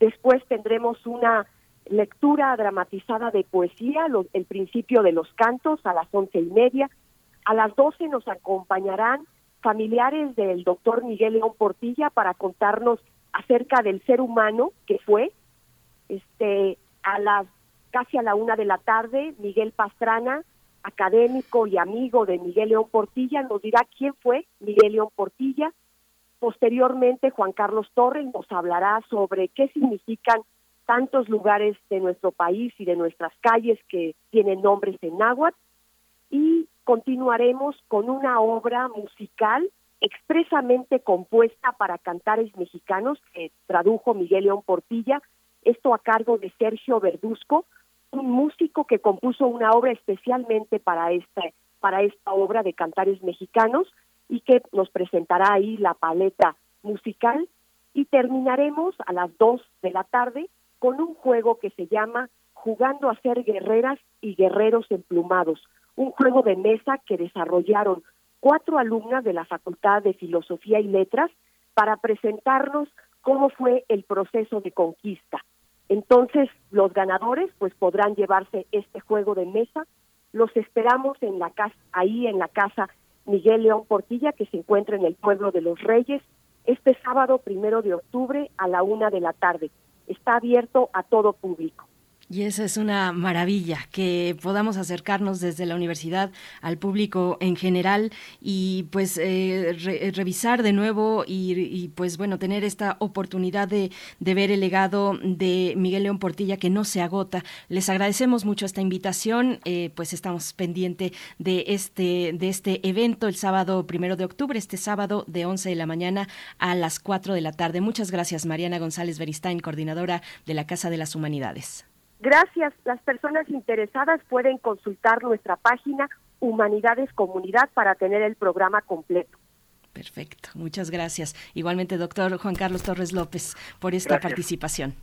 después tendremos una lectura dramatizada de poesía, el principio de los cantos a las once y media, a las 12 nos acompañarán familiares del doctor Miguel León Portilla para contarnos acerca del ser humano que fue, este, a las casi a la una de la tarde, Miguel Pastrana, académico y amigo de Miguel León Portilla, nos dirá quién fue Miguel León Portilla. Posteriormente, Juan Carlos Torres nos hablará sobre qué significan tantos lugares de nuestro país y de nuestras calles que tienen nombres en náhuatl. Y continuaremos con una obra musical expresamente compuesta para cantares mexicanos que tradujo Miguel León Portilla, esto a cargo de Sergio Verduzco, un músico que compuso una obra especialmente para esta, para esta obra de cantares mexicanos y que nos presentará ahí la paleta musical y terminaremos a las dos de la tarde con un juego que se llama Jugando a ser guerreras y guerreros emplumados, un juego de mesa que desarrollaron cuatro alumnas de la Facultad de Filosofía y Letras para presentarnos cómo fue el proceso de conquista. Entonces, los ganadores pues podrán llevarse este juego de mesa. Los esperamos en la casa, ahí en la casa Miguel León Portilla, que se encuentra en el pueblo de los Reyes, este sábado primero de octubre a la una de la tarde. Está abierto a todo público. Y esa es una maravilla, que podamos acercarnos desde la universidad al público en general y pues eh, revisar de nuevo y, pues bueno, tener esta oportunidad de, ver el legado de Miguel León Portilla que no se agota. Les agradecemos mucho esta invitación, eh, pues estamos pendiente de este, de este evento el sábado primero de octubre, este sábado de 11 de la mañana a las 4 de la tarde. Muchas gracias, Mariana González Beristain, coordinadora de la Casa de las Humanidades. Gracias. Las personas interesadas pueden consultar nuestra página Humanidades Comunidad para tener el programa completo. Perfecto, muchas gracias. Igualmente, doctor Juan Carlos Torres López, por esta participación.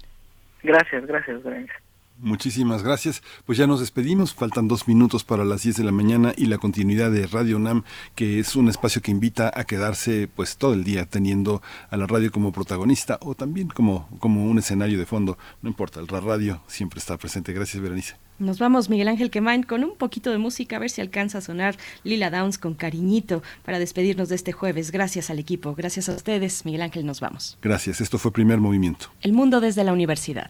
Gracias, gracias, gracias. Muchísimas gracias. Pues ya nos despedimos. Faltan dos minutos para las 10 de la mañana y la continuidad de Radio UNAM, que es un espacio que invita a quedarse pues todo el día teniendo a la radio como protagonista o también como, como un escenario de fondo. No importa, la radio siempre está presente. Gracias, Berenice. Nos vamos, Miguel Ángel Quemain, con un poquito de música, a ver si alcanza a sonar Lila Downs con cariñito para despedirnos de este jueves. Gracias al equipo, gracias a ustedes, Miguel Ángel, nos vamos. Gracias, esto fue Primer Movimiento. El mundo desde la universidad.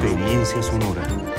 Experiencia sonora.